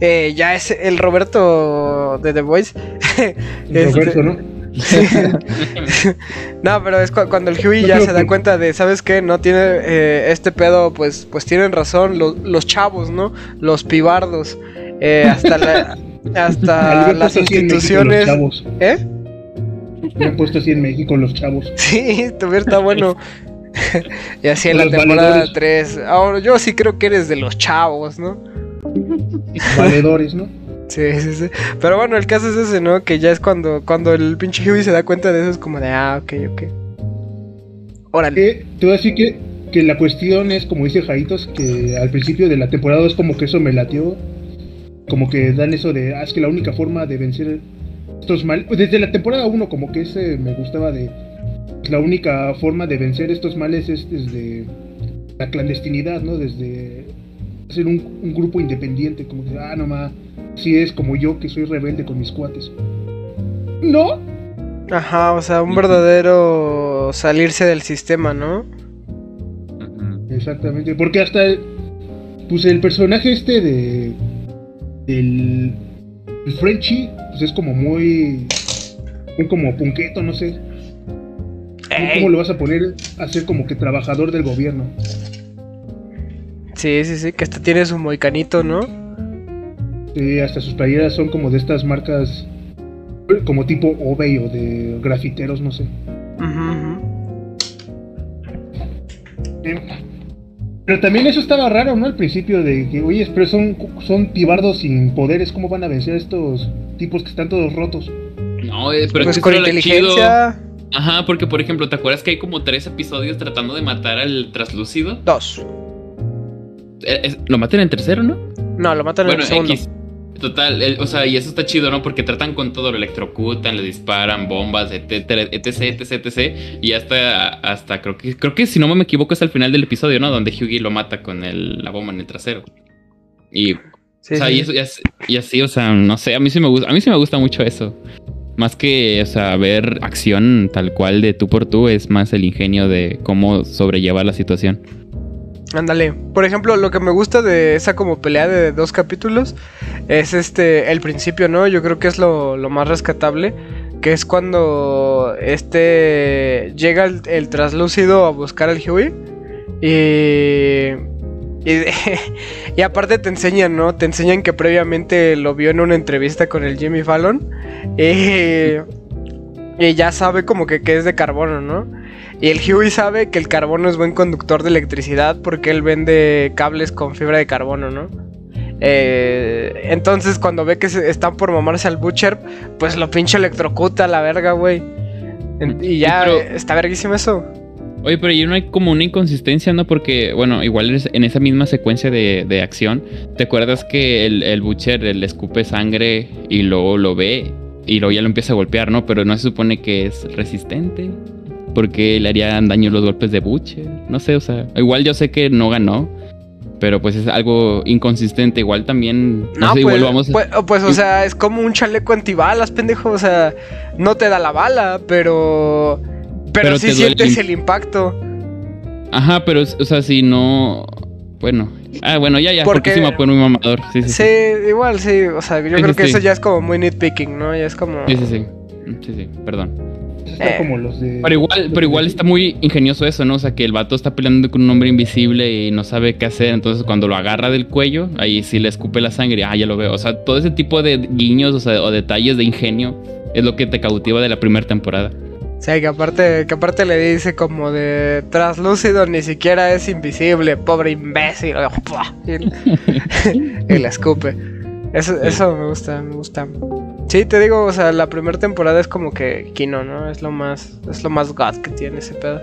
eh, ya es el Roberto de The Voice. Este, Roberto, ¿no? no, pero es cu- cuando el Huey ya se da cuenta de, ¿sabes qué? No tiene eh, este pedo, pues, pues tienen razón lo- los chavos, ¿no? Los pibardos. eh, hasta la- hasta las México instituciones. Los. ¿Eh? Habían puesto así en México los chavos. Sí, también está bueno. y así en la temporada valedores. 3. Ahora, yo sí creo que eres de los chavos, ¿no? Valedores, ¿no? Sí, sí, sí. Pero bueno, el caso es ese, ¿no? Que ya es cuando, cuando el pinche Huey se da cuenta de eso, es como de, ah, ok, ok. Órale. Que, te voy a decir que, que la cuestión es, como dice Jaitos, que al principio de la temporada es como que eso me latió. Como que dan eso de, ah, es que la única forma de vencer estos males. Desde la temporada 1, como que ese me gustaba de. La única forma de vencer estos males es desde la clandestinidad, ¿no? Desde ser un, un grupo independiente, como que, ah, no más, si es como yo que soy rebelde con mis cuates. No, Ajá, o sea, un verdadero salirse del sistema, ¿no? Exactamente, porque hasta el, pues el personaje este de del el Frenchy, pues es como muy muy como punqueto, no sé. ¿Cómo- ¿Cómo lo vas a poner a ser como que trabajador del gobierno? Sí, sí, sí, que hasta tiene su moicanito, ¿no? Sí, hasta sus playeras son como de estas marcas como tipo Obey o de grafiteros, no sé. Ujú. Eh, Pero también eso estaba raro, ¿no? Al principio de que, oye, pero son, son tibardos sin poderes, ¿cómo van a vencer a estos tipos que están todos rotos? No, eh, pero Pues es con chido. inteligencia, Ajá, porque por ejemplo, ¿te acuerdas que hay como tres episodios tratando de matar al traslúcido? dos. Eh, es- lo matan en tercero, ¿no? No, lo matan Bueno, en el segundo. X. Total, el- o sea, y eso está chido, ¿no? Porque tratan con todo, lo electrocutan, le disparan bombas, etcétera, etc, etc, etc. Y hasta, hasta creo que, creo que si no me equivoco es al final del episodio, ¿no? Donde Hughie lo mata con el- la bomba en el trasero. Y, Sí, o sea, sí, y, eso, y, así, y así, o sea, no sé, a mí sí me gusta, a mí sí me gusta mucho eso. Más que, o sea, ver acción tal cual de tú por tú, es más el ingenio de cómo sobrellevar la situación. Ándale. Por ejemplo, lo que me gusta de esa como pelea de dos capítulos es este el principio, ¿no? Yo creo que es lo, lo más rescatable. Que es cuando este llega el, traslúcido a buscar al Huey. Y, Y, aparte te enseñan, ¿no? Te enseñan que previamente lo vio en una entrevista con el Jimmy Fallon. Y, y ya sabe como que, que es de carbono, ¿no? Y el Huey sabe que el carbono es buen conductor de electricidad porque él vende cables con fibra de carbono, ¿no? Eh, entonces cuando ve que se están por mamarse al Butcher, pues lo pinche electrocuta a la verga, güey. Y ya está verguísimo eso. Oye, pero ahí no hay como una inconsistencia, ¿no? Porque, bueno, igual en esa misma secuencia de, acción, ¿te acuerdas que el, el, Butcher le escupe sangre y luego lo ve y luego ya lo empieza a golpear, ¿no? Pero no se supone que es resistente. Porque le harían daño los golpes de Butcher. No sé, o sea, igual yo sé que no ganó. Pero pues es algo inconsistente. Igual también. No, sé, igual pues, vamos pues, pues, o sea, es como un chaleco antibalas, pendejo. O sea, no te da la bala, pero. Pero, sí sientes el impacto. Ajá, pero, o sea, si no. Bueno. Ah, bueno, ya, ya, porque, porque sí me muy mamador. Sí, sí, sí, igual, sí. O sea, yo creo que eso ya es como muy nitpicking, ¿no? Ya es como. Sí, sí, sí. Sí, sí, perdón. Eh, pero igual, pero igual está muy ingenioso eso, ¿no? O sea, que el vato está peleando con un hombre invisible y no sabe qué hacer. Entonces, cuando lo agarra del cuello, ahí sí le escupe la sangre. Ah, ya lo veo. O sea, todo ese tipo de guiños o, sea, o detalles de ingenio es lo que te cautiva de la primera temporada. Sí, que aparte, que aparte le dice como de traslúcido, ni siquiera es invisible, pobre imbécil. y, le escupe. Eso, eso me gusta, me gusta. Sí, te digo, o sea, la primera temporada es como que Kino, ¿no? Es lo más, es lo más god que tiene ese pedo.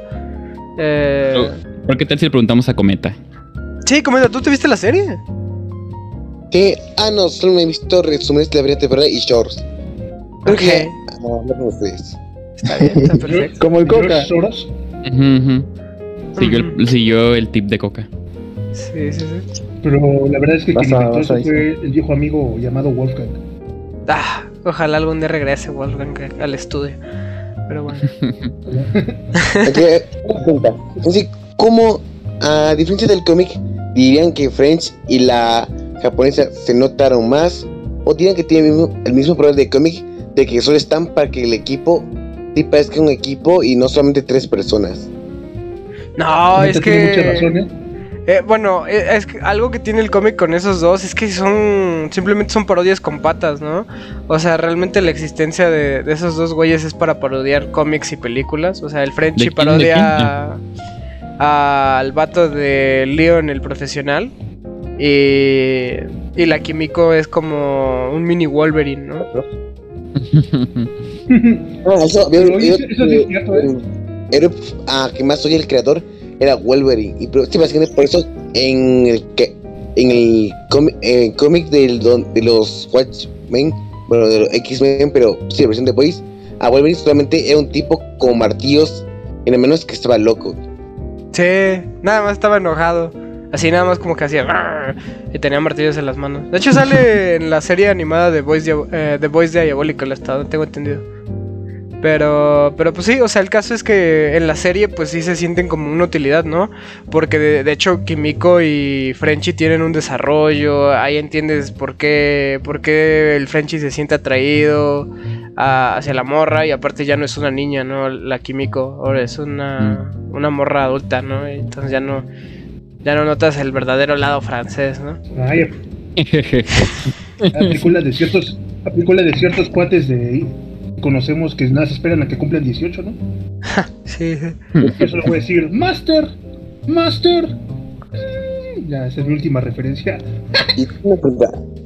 Eh... ¿Por qué tal si le preguntamos a Cometa? Sí, Cometa, ¿tú te viste la serie? Que, ah, no, solo me he visto resúmenes de la primera temporada y shorts. Ok. No, no ustedes. Está bien, está perfecto. Como el Coca. Siguió, el, tip de Coca. Sí, sí, sí. Pero la verdad es que quien inventó eso fue el viejo amigo llamado Wolfgang. Ah, Ojalá algún día regrese Wolfgang al estudio. Pero bueno. Entonces, ¿cómo, a diferencia del cómic, dirían que French y la japonesa se notaron más? ¿O dirían que tienen el mismo, el mismo problema de cómic de que solo están para que el equipo sí parezca un equipo y no solamente tres personas? No, es que. Muchas razones. Eh, bueno, eh, es algo que tiene el cómic con esos dos es que son simplemente son parodias con patas, ¿no? O sea, realmente la existencia de, esos dos güeyes es para parodiar cómics y películas. O sea, el Frenchy parodia al vato de Leon el profesional y, y la Kimiko es como un mini Wolverine, ¿no? no eso, que más soy el creador era Wolverine. Y pero, básicamente por eso en el que en el cómic del de los Watchmen, bueno, de los X-Men, pero sí, la versión de Boys, a Wolverine solamente era un tipo con martillos, y lo menos que estaba loco. Sí, nada más estaba enojado. Así nada más como que hacía y tenía martillos en las manos. De hecho sale en la serie animada de Boys, eh, de Boys Diabólico, el estado, tengo entendido. Pero, pero pues sí, o sea, el caso es que en la serie pues sí se sienten como una utilidad, ¿no? Porque de, hecho Kimiko y Frenchy tienen un desarrollo, ahí entiendes por qué, por qué el Frenchy se siente atraído hacia la morra y aparte ya no es una niña, ¿no? La Kimiko, ahora es una, mm. una morra adulta, ¿no? Entonces ya no, ya no notas el verdadero lado francés, ¿no? Ay, de ciertos, de ciertos cuates de conocemos que nada se esperan a que cumplan 18, ¿no? sí. Yo solo voy a decir, Master, Master. Mm, ya, esa es mi última referencia.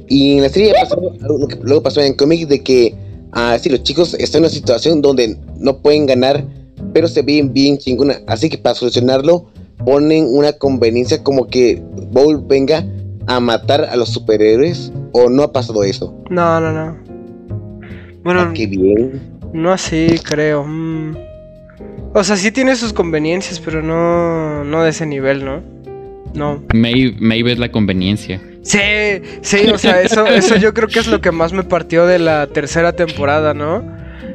y, en la serie pasó lo que luego pasó en cómic de que ah, sí, los chicos están en una situación donde no pueden ganar, pero se ven bien chingona. Así que para solucionarlo, ponen una conveniencia como que Bowl venga a matar a los superhéroes. ¿O no ha pasado eso? No, no, no. Bueno, ah, bien. No así, creo. Mm. O sea, sí tiene sus conveniencias, pero no, no de ese nivel, ¿no? No. Maybe, es la conveniencia. Sí, sí, o sea, eso, eso yo creo que es lo que más me partió de la tercera temporada, ¿no?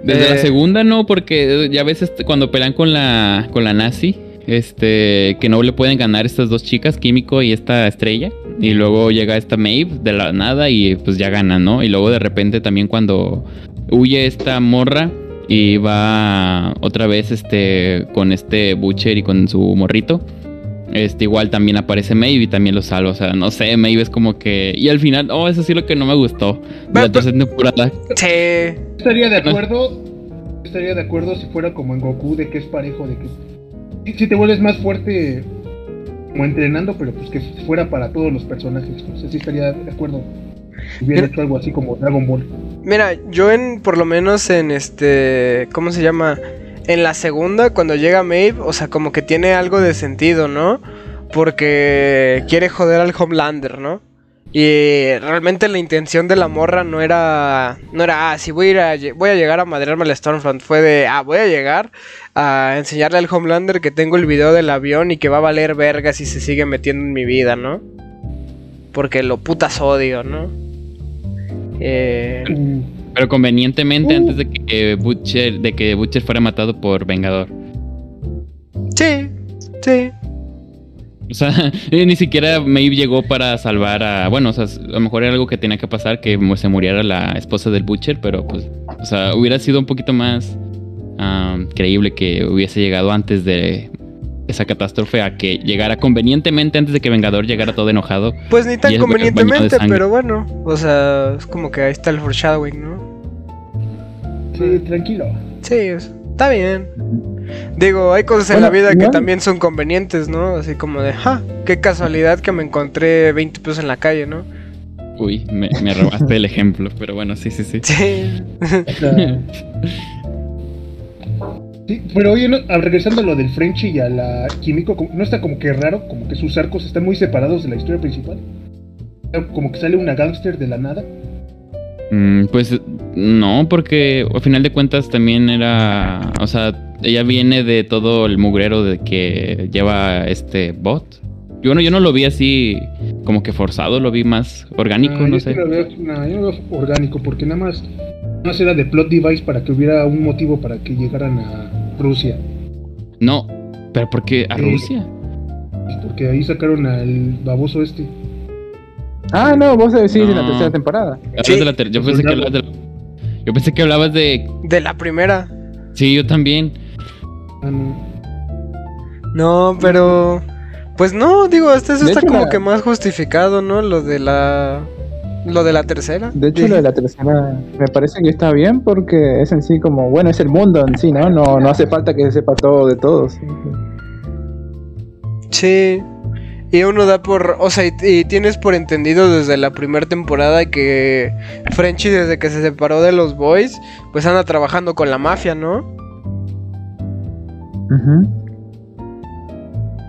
Desde la eh, segunda no, porque ya ves este, cuando pelean con la, con la nazi, este, que no le pueden ganar estas dos chicas, Químico y esta estrella. Y luego llega esta Maeve de la nada y pues ya gana, ¿no? Y luego de repente también cuando huye esta morra y va otra vez este con este Butcher y con su morrito. Este, igual también aparece Maeve y también lo salva. O sea, no sé, Maeve es como que. Y al final, oh, eso sí lo que no me gustó. De la tercera temporada. Sí. Estaría de acuerdo. Estaría de acuerdo si fuera como en Goku, de que es parejo, de que. Si te vuelves más fuerte como entrenando, pero pues que fuera para todos los personajes. No sé si estaría de acuerdo. Hubiera hecho algo así como Dragon Ball. Mira, yo en, por lo menos en este, ¿cómo se llama? En la segunda, cuando llega Maeve, o sea, como que tiene algo de sentido, ¿no? Porque quiere joder al Homelander, ¿no? Y realmente la intención de la morra no era, no era, ah, si voy a, ir a, voy a llegar a madrearme al Stormfront, fue de, ah, voy a llegar a enseñarle al Homelander que tengo el video del avión y que va a valer verga si se sigue metiendo en mi vida, ¿no? Porque lo putas odio, ¿no? Eh... Pero convenientemente uh. antes de que Butcher, de que Butcher fuera matado por Vengador. Sí, sí. O sea, ni siquiera Maeve llegó para salvar a. Bueno, o sea, a lo mejor era algo que tenía que pasar, que se muriera la esposa del Butcher, pero pues. O sea, hubiera sido un poquito más um, creíble que hubiese llegado antes de esa catástrofe a que llegara convenientemente antes de que Vengador llegara todo enojado. Pues ni tan convenientemente, pero bueno, o sea, es como que ahí está el foreshadowing, ¿no? Sí, tranquilo. Sí, está bien. Digo, hay cosas en la vida que también son convenientes, ¿no? Así como de, ja, qué casualidad que me encontré 20 pesos en la calle, ¿no? Uy, me, me robaste el ejemplo, pero bueno, sí, sí, sí. Sí. Sí, pero oye, regresando a lo del Frenchy y a la Químico, ¿no está como que raro? Como que sus arcos están muy separados de la historia principal. Como que sale una gángster de la nada. Mm, pues no, porque al final de cuentas también era. O sea, ella viene de todo el mugrero de que lleva este bot. Yo no, yo no lo vi así como que forzado, lo vi más orgánico, ah, no sé. no, yo no lo veo orgánico, porque nada más más era de plot device para que hubiera un motivo para que llegaran a Rusia. No, pero ¿por qué a Rusia? Pues porque ahí sacaron al baboso este. Ah, no, vos decís de la tercera temporada. yo, pensé que hablabas de yo pensé que hablabas de. De la primera. Sí, yo también. Ah, no. No, pero. Pues no, digo, este está como que más justificado, ¿no? Lo de la lo de la tercera. De hecho, lo de la tercera me parece que está bien porque es en sí como, bueno, es el mundo en sí, ¿no? No, no hace falta que se sepa todo de todos. Sí. Y uno da por, o sea, y, tienes por entendido desde la primera temporada que Frenchy desde que se separó de los boys, pues anda trabajando con la mafia, ¿no?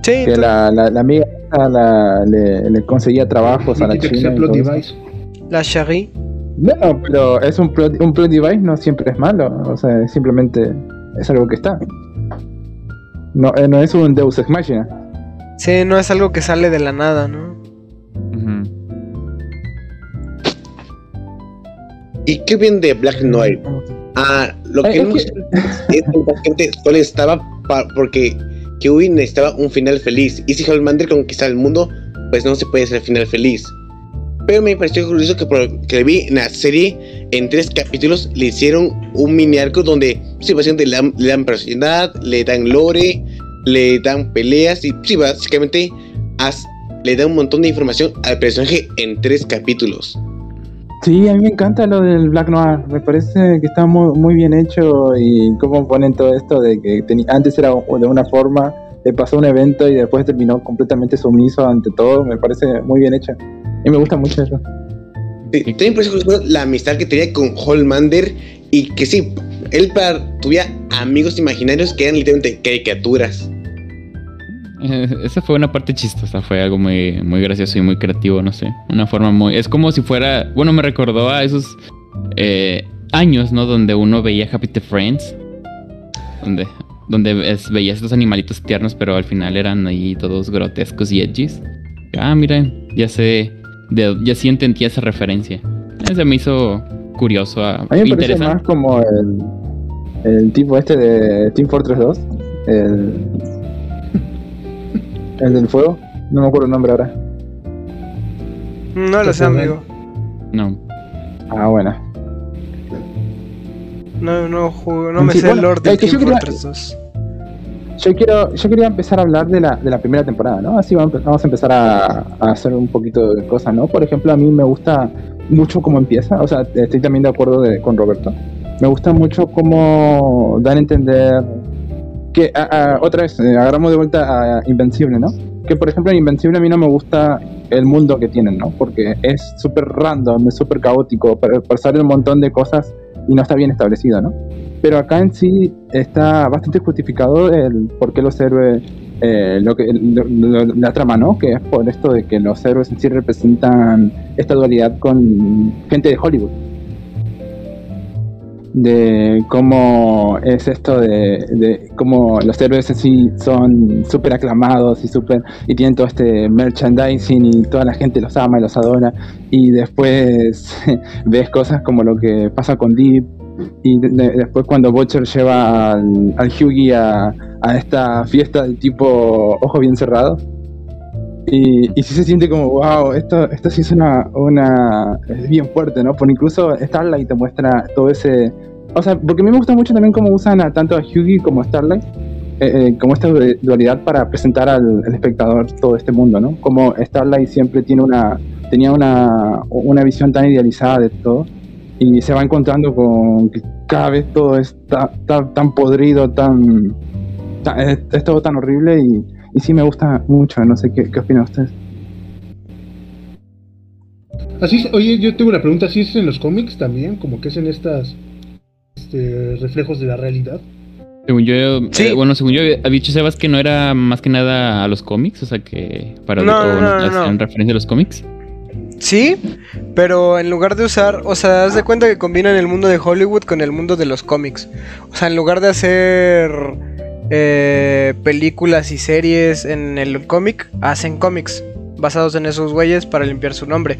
Sí. Que la, la, amiga le, conseguía trabajos a la chica. La Shari. No, pero es un plot, un plot device, no siempre es malo. O sea, simplemente es algo que está. No, eh, no es un Deus Ex Machina. Sí, no es algo que sale de la nada, ¿no? ¿Y qué bien de Black Noir? Ah, lo que no es, que... la gente solo estaba porque Kiwi necesitaba un final feliz. Y si Holmander conquista el mundo, pues no se puede hacer el final feliz. Pero me pareció curioso que, que vi en la serie, en tres capítulos, le hicieron un mini arco donde básicamente le dan, personalidad, le dan lore, le dan peleas y sí, básicamente le dan un montón de información al personaje en tres capítulos. Sí, a mí me encanta lo del Black Noir. Me parece que está muy, muy bien hecho y cómo ponen todo esto de que antes era de una forma, le pasó un evento y después terminó completamente sumiso ante todo. Me parece muy bien hecho. Y me gusta mucho eso. Sí, también por eso la amistad que tenía con Holmander y que sí, él tuviera amigos imaginarios que eran literalmente caricaturas. Esa fue una parte chistosa, fue algo muy, muy gracioso y muy creativo, no sé. Una forma muy... Es como si fuera... Bueno, me recordó a esos eh, años, ¿no? Donde uno veía Happy the Friends. Donde, donde veía estos animalitos tiernos, pero al final eran ahí todos grotescos y edgys. Ah, miren, ya sé ya sí entendí esa referencia. Se me hizo curioso. A, mí me parece más como el, el tipo este de Team Fortress 2. El, el del fuego. No me acuerdo el nombre ahora. No lo sé, amigo. No. Ah, bueno. No, no, no me sé el Lord de Team Fortress 2. Yo quiero, yo quería empezar a hablar de la, de la primera temporada, ¿no? Así vamos, a empezar a, a, hacer un poquito de cosas, ¿no? Por ejemplo, a mí me gusta mucho cómo empieza, o sea, estoy también de acuerdo con Roberto. Me gusta mucho cómo dan a entender que, otra vez, eh, agarramos de vuelta a Invencible, ¿no? Que por ejemplo en Invencible a mí no me gusta el mundo que tienen, ¿no? Porque es súper random, es súper caótico, pasar un montón de cosas y no está bien establecido, ¿no? Pero acá en sí está bastante justificado el por qué los héroes, eh, lo que, la trama, ¿no? Que es por esto de que los héroes en sí representan esta dualidad con gente de Hollywood. De cómo es esto de, de cómo los héroes en sí son súper aclamados y super y tienen todo este merchandising y toda la gente los ama y los adora y después ves cosas como lo que pasa con Deep y después cuando Butcher lleva al, al Hughie a, esta fiesta del tipo ojos bien cerrados. Y, y sí se siente como, wow, esto, esto sí es una, una. es bien fuerte, ¿no? Porque incluso Starlight te muestra todo ese. O sea, porque a mí me gusta mucho también cómo usan tanto a Hughie como a Starlight, eh, eh, como esta dualidad para presentar al, espectador todo este mundo, ¿no? Como Starlight siempre tiene una. tenía una, una visión tan idealizada de todo y se va encontrando con que cada vez todo está, tan podrido, tan, es, todo tan horrible y, y, sí me gusta mucho, no sé qué, qué opinan ustedes. Así, oye, yo tengo una pregunta, ¿así es en los cómics también? Como que es en estas este, reflejos de la realidad. Según yo, eh, bueno, según yo había dicho Sebas que no era más que nada a los cómics, o sea que para no, en referencia a los cómics. Sí, pero en lugar de usar, o sea, haz de cuenta que combinan el mundo de Hollywood con el mundo de los cómics. O sea, en lugar de hacer eh, películas y series en el cómic, hacen cómics basados en esos güeyes para limpiar su nombre.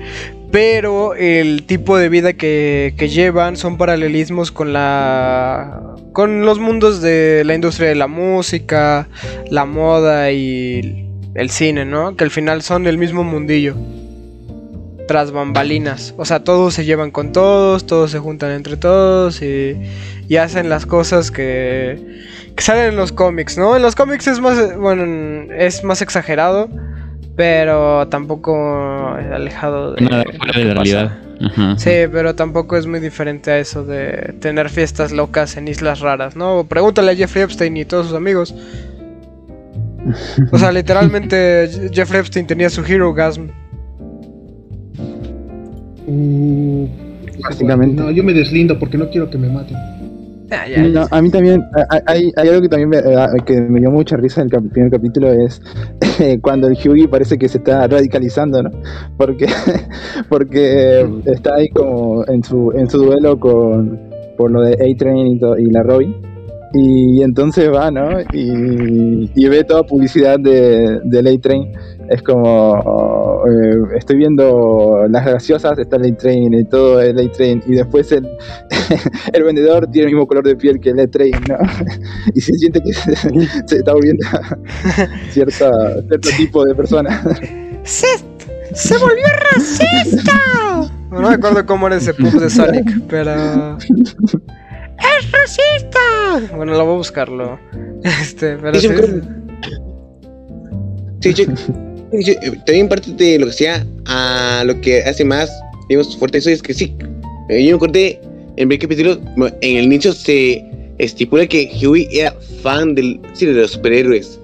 Pero el tipo de vida que, que llevan son paralelismos con la. con los mundos de la industria de la música, la moda y el cine, ¿no? Que al final son el mismo mundillo tras bambalinas. O sea, todos se llevan con todos, todos se juntan entre todos y, y hacen las cosas que, que, salen en los cómics, ¿no? En los cómics es más, bueno, es más exagerado, pero tampoco alejado de, Nada, de la realidad. Sí, pero tampoco es muy diferente a eso de tener fiestas locas en islas raras, ¿no? Pregúntale a Jeffrey Epstein y todos sus amigos. O sea, literalmente Jeffrey Epstein tenía su Hero Gasm Uh, Básicamente. No, yo me deslindo porque no quiero que me maten. Ah, a mí también, hay, algo que también me, eh, que me dio mucha risa en el primer capítulo es cuando el Hughie parece que se está radicalizando, ¿no? Porque, porque está ahí como en su, en su duelo con, por lo de A-Train y, y, la Robin. Y entonces va, ¿no? Y, y ve toda publicidad de, del A-Train es como eh, estoy viendo las graciosas está el A-Train y todo el A-Train y después el, el vendedor tiene el mismo color de piel que el A-Train ¿no? y se siente que se, está volviendo cierta, cierto tipo de persona se, se volvió racista no me acuerdo cómo era ese pub de Sonic pero ¡Es racista! Bueno, lo voy a buscarlo. Este, pero sí. Sí, yo, también parte de lo que sea a lo que hace más, digamos, fuerte eso es que sí. Eh, yo me acordé en el capítulo, en el nicho se estipula que Huey era fan del, sí, de los superhéroes.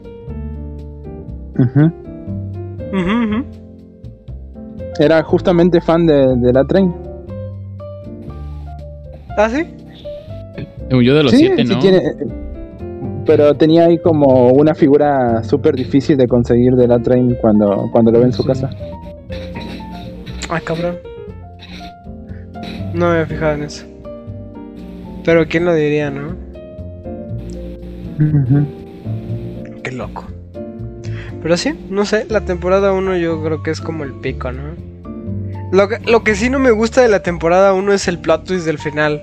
Era justamente fan de, de la tren. ¿Ah, sí? Yo de los siete, ¿no? tiene, pero tenía ahí como una figura súper difícil de conseguir de la train cuando, cuando lo ve en su casa. Ay, cabrón. No me había fijado en eso. Pero quién lo diría, ¿no? Qué loco. Pero sí, no sé, la temporada 1 yo creo que es como el pico, ¿no? Lo que, lo que sí no me gusta de la temporada 1 es el plot twist del final.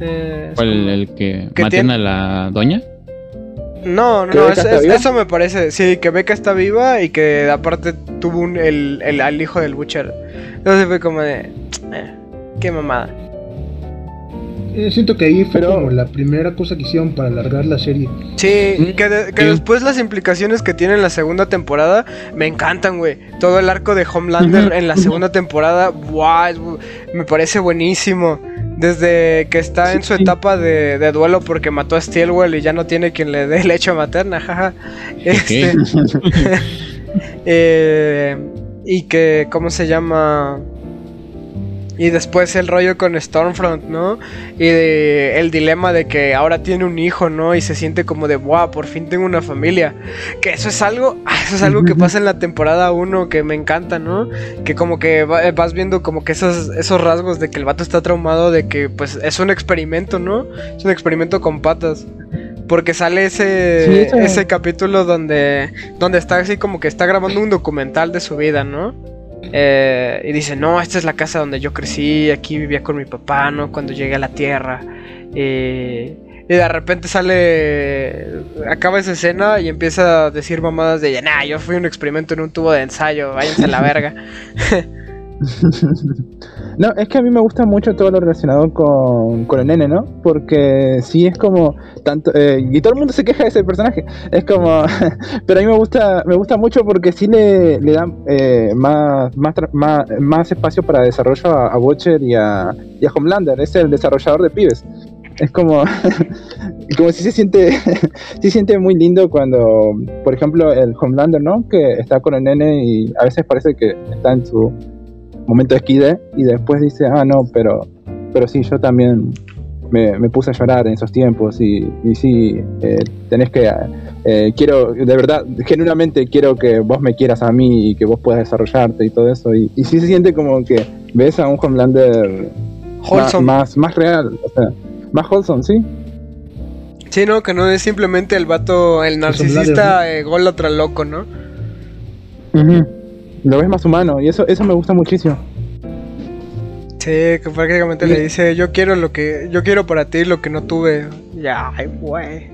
Eh, ¿Cuál, el que, maten a la doña? No, no, no eso me parece. Sí, que Becca está viva y que aparte tuvo un, el, el, al hijo del Butcher. Entonces fue como de. Eh, qué mamada. Eh, siento que ahí fue como la primera cosa que hicieron para alargar la serie. Sí, mm. que, que después las implicaciones que tiene en la segunda temporada me encantan, güey. Todo el arco de Homelander en la segunda temporada, wow, me parece buenísimo. Desde que está en su etapa de, de, duelo porque mató a Steelwell y ya no tiene quien le dé leche materna, jaja. Este, eh, y que, ¿cómo se llama? Y después el rollo con Stormfront, ¿no? Y el dilema de que ahora tiene un hijo, ¿no? Y se siente como de, wow, por fin tengo una familia. Que eso es algo, ah, eso es algo que pasa en la temporada 1 que me encanta, ¿no? Que como que vas viendo como que esos, esos rasgos de que el vato está traumado, de que pues es un experimento, ¿no? Es un experimento con patas. Porque sale ese, ese capítulo donde, donde está así como que está grabando un documental de su vida, ¿no? Eh, y dice, no, esta es la casa donde yo crecí, aquí vivía con mi papá, ¿no? Cuando llegué a la Tierra. y de repente sale, acaba esa escena y empieza a decir mamadas de, nah, yo fui un experimento en un tubo de ensayo, váyanse a la verga. no, es que a mí me gusta mucho todo lo relacionado con, con el nene, ¿no? Porque sí es como tanto eh, y todo el mundo se queja de ese personaje. Es como, pero a mí me gusta me gusta mucho porque sí le, le dan eh, más, más, más, espacio para desarrollo a, a Butcher y a, y a Homelander. Es el desarrollador de pibes. Es como, como si se siente, se siente muy lindo cuando, por ejemplo, el Homelander, ¿no? Que está con el nene y a veces parece que está en su momento de esquide y después dice, ah, no, pero, pero sí, yo también me, puse a llorar en esos tiempos y, y sí, eh, tenés que, eh, quiero, de verdad, genuinamente quiero que vos me quieras a mí y que vos puedas desarrollarte y todo eso. Y, y sí se siente como que ves a un Homelander más, más, real, o sea, más wholesome, ¿sí? Sí, no, que no es simplemente el vato, el narcisista eh, golatra loco, ¿no? Lo ves más humano y eso, eso me gusta muchísimo. Sí, que prácticamente le dice, yo quiero lo que, yo quiero para ti lo que no tuve. Ya, ay, güey.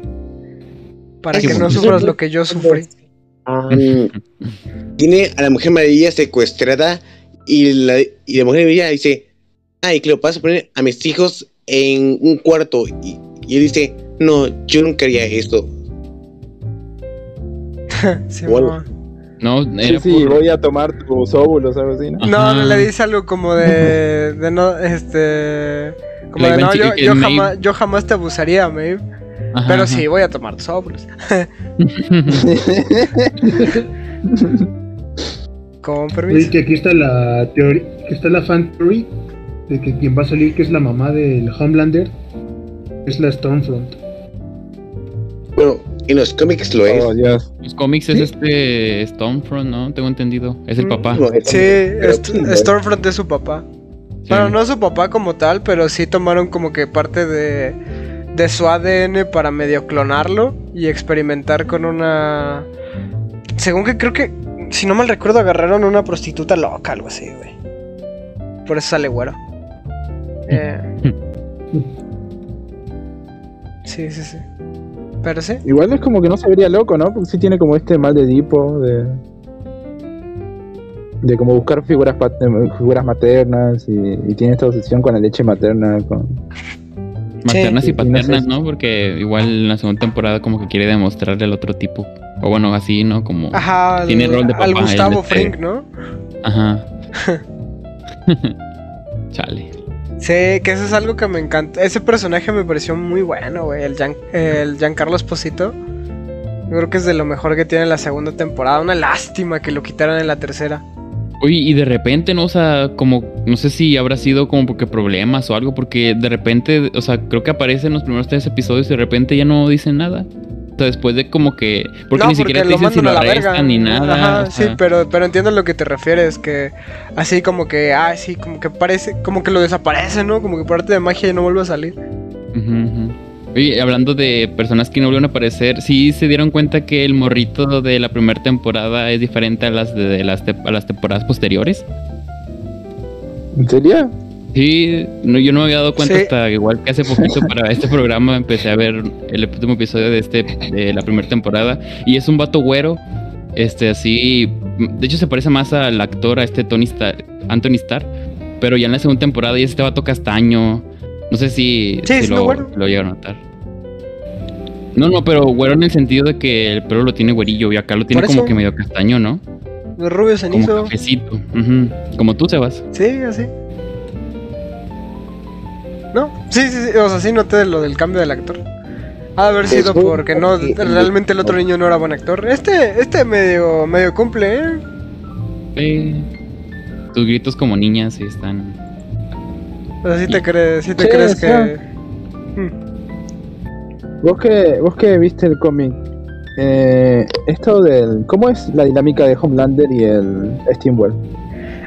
Para que no sufras lo que yo sufrí. tiene a la mujer Maravilla secuestrada y la, y la mujer Maravilla dice, ay, que lo vas a poner a mis hijos en un cuarto. Y, y él dice, no, yo nunca haría esto. sí, bueno. No, sí, sí voy a tomar tus óvulos, algo así, ¿no? No, le dice algo como de, de no, este, como de no, yo, yo jamás, yo jamás te abusaría, Maeve. pero sí, voy a tomar tus óvulos. con permiso. que aquí está la teoría, que está la fan theory de que quien va a salir, que es la mamá del Homelander, es la Stormfront. Bueno, en los cómics lo es. Oh, los cómics es este Stormfront, ¿no? Tengo entendido. Es el mm. papá. sí, Stormfront es su papá. Bueno, no es su papá como tal, pero sí tomaron como que parte de, de su ADN para medio clonarlo y experimentar con una... Según que creo que, si no mal recuerdo, agarraron una prostituta loca, algo así, güey. Por eso sale güero. Eh... sí, sí, sí. Igual es como que no se vería loco, ¿no? Porque sí tiene como este mal de Edipo, de. de como buscar figuras figuras maternas y, tiene esta obsesión con la leche materna. con Maternas y paternas, ¿no? Porque igual en la segunda temporada como que quiere demostrarle al otro tipo. O bueno, así, ¿no? Como Ajá, tiene rol de papá. Al Gustavo Frink, ¿no? Ajá. Chale. Sí, que eso es algo que me encanta. Ese personaje me pareció muy bueno, güey. El, el Giancarlo Esposito. Yo creo que es de lo mejor que tiene la segunda temporada. Una lástima que lo quitaran en la tercera. Oye, y de repente, ¿no? O sea, como, no sé si habrá sido como porque problemas o algo, porque de repente, o sea, creo que aparece en los primeros tres episodios y de repente ya no dicen nada después de como que porque ni siquiera te dicen si lo arrestan ni nada Ajá, sí pero pero entiendo a lo que te refieres que así como que ah sí como que parece como que lo desaparece no como que por arte de magia y no vuelve a salir. Oye, hablando de personas que no vuelven a aparecer, ¿sí se dieron cuenta que el morrito de la primera temporada es diferente a las de, las, a las temporadas posteriores? ¿En serio? Sí, no, yo no me había dado cuenta hasta igual que hace poquito para este programa empecé a ver el último episodio de este de la primera temporada y es un vato güero, este así, de hecho se parece más al actor a este Tony Starr, Anthony Starr, pero ya en la segunda temporada y este vato castaño, No sé si, Sí, si sí, lo, lo llegaron a notar. No, no, pero güero en el sentido de que el pelo lo tiene güerillo y acá lo tiene como que medio castaño, ¿no? Rubio Como cenizo. cafecito. Ujú. Como tú, Sebas. Sí, así. ¿No? Sí, sí, sí. O sea, sí noté lo del cambio del actor. Ha de haber sido porque no, realmente el otro niño no era buen actor. Este, este medio, medio cumple, ¿eh? Eh, tus gritos como niñas sí están. O sea, sí te crees, sí te Sí, crees sí. que. Hmm. Vos que, vos que viste el cómic, eh, esto del. ¿Cómo es la dinámica de Homelander y el Steamwell?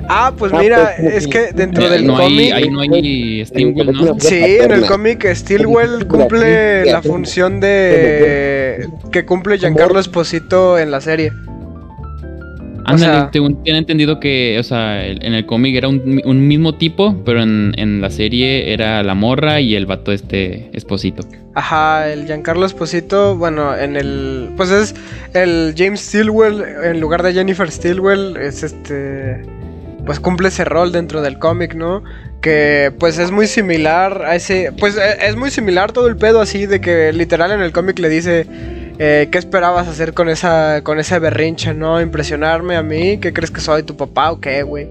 Ah, pues Ah, mira, pues, es que dentro del no cómic. ahí no hay Steamwell, ¿no? Sí, en el cómic Stillwell cumple la función de que cumple Giancarlo Esposito en la serie. Ándale, sea- según tiene entendido que, o sea, en el cómic era un, un mismo tipo, pero en, en la serie era la morra y el vato este esposito. Ajá, el Giancarlo Esposito, bueno, en el pues es el James Stillwell en lugar de Jennifer Stillwell es este pues cumple ese rol dentro del cómic, ¿no? Que pues es muy similar a ese pues e- es muy similar todo el pedo así de que literal en el cómic le dice eh, ¿Qué esperabas hacer con esa con ese berrinche, no? ¿Impresionarme a mí? ¿Qué crees que soy tu papá o qué, güey?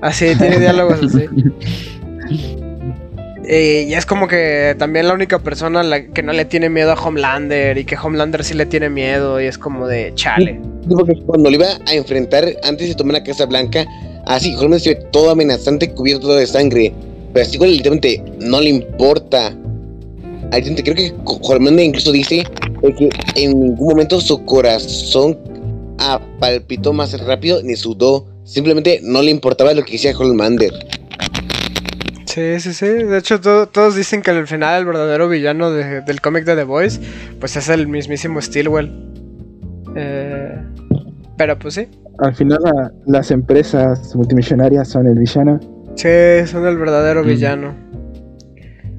Así, tiene diálogos así. Eh, y es como que también la única persona la que no le tiene miedo a Homelander y que Homelander sí le tiene miedo y es como de chale. Porque cuando lo iba a enfrentar antes de tomar la Casa Blanca, así, Holmes se ve todo amenazante, cubierto de sangre. Pero así, literalmente, no le importa. Donde creo que Holmes incluso dice que en ningún momento su corazón ah, palpitó más rápido ni sudó. Simplemente no le importaba lo que decía Holmander. Sí, sí, sí. De hecho, to- todos dicen que al final el verdadero villano de- del cómic de The Boys, pues es el mismísimo Stillwell. Eh, pero pues sí. Al final, la- las empresas multimillonarias son el villano. Sí, son el verdadero Mm. villano.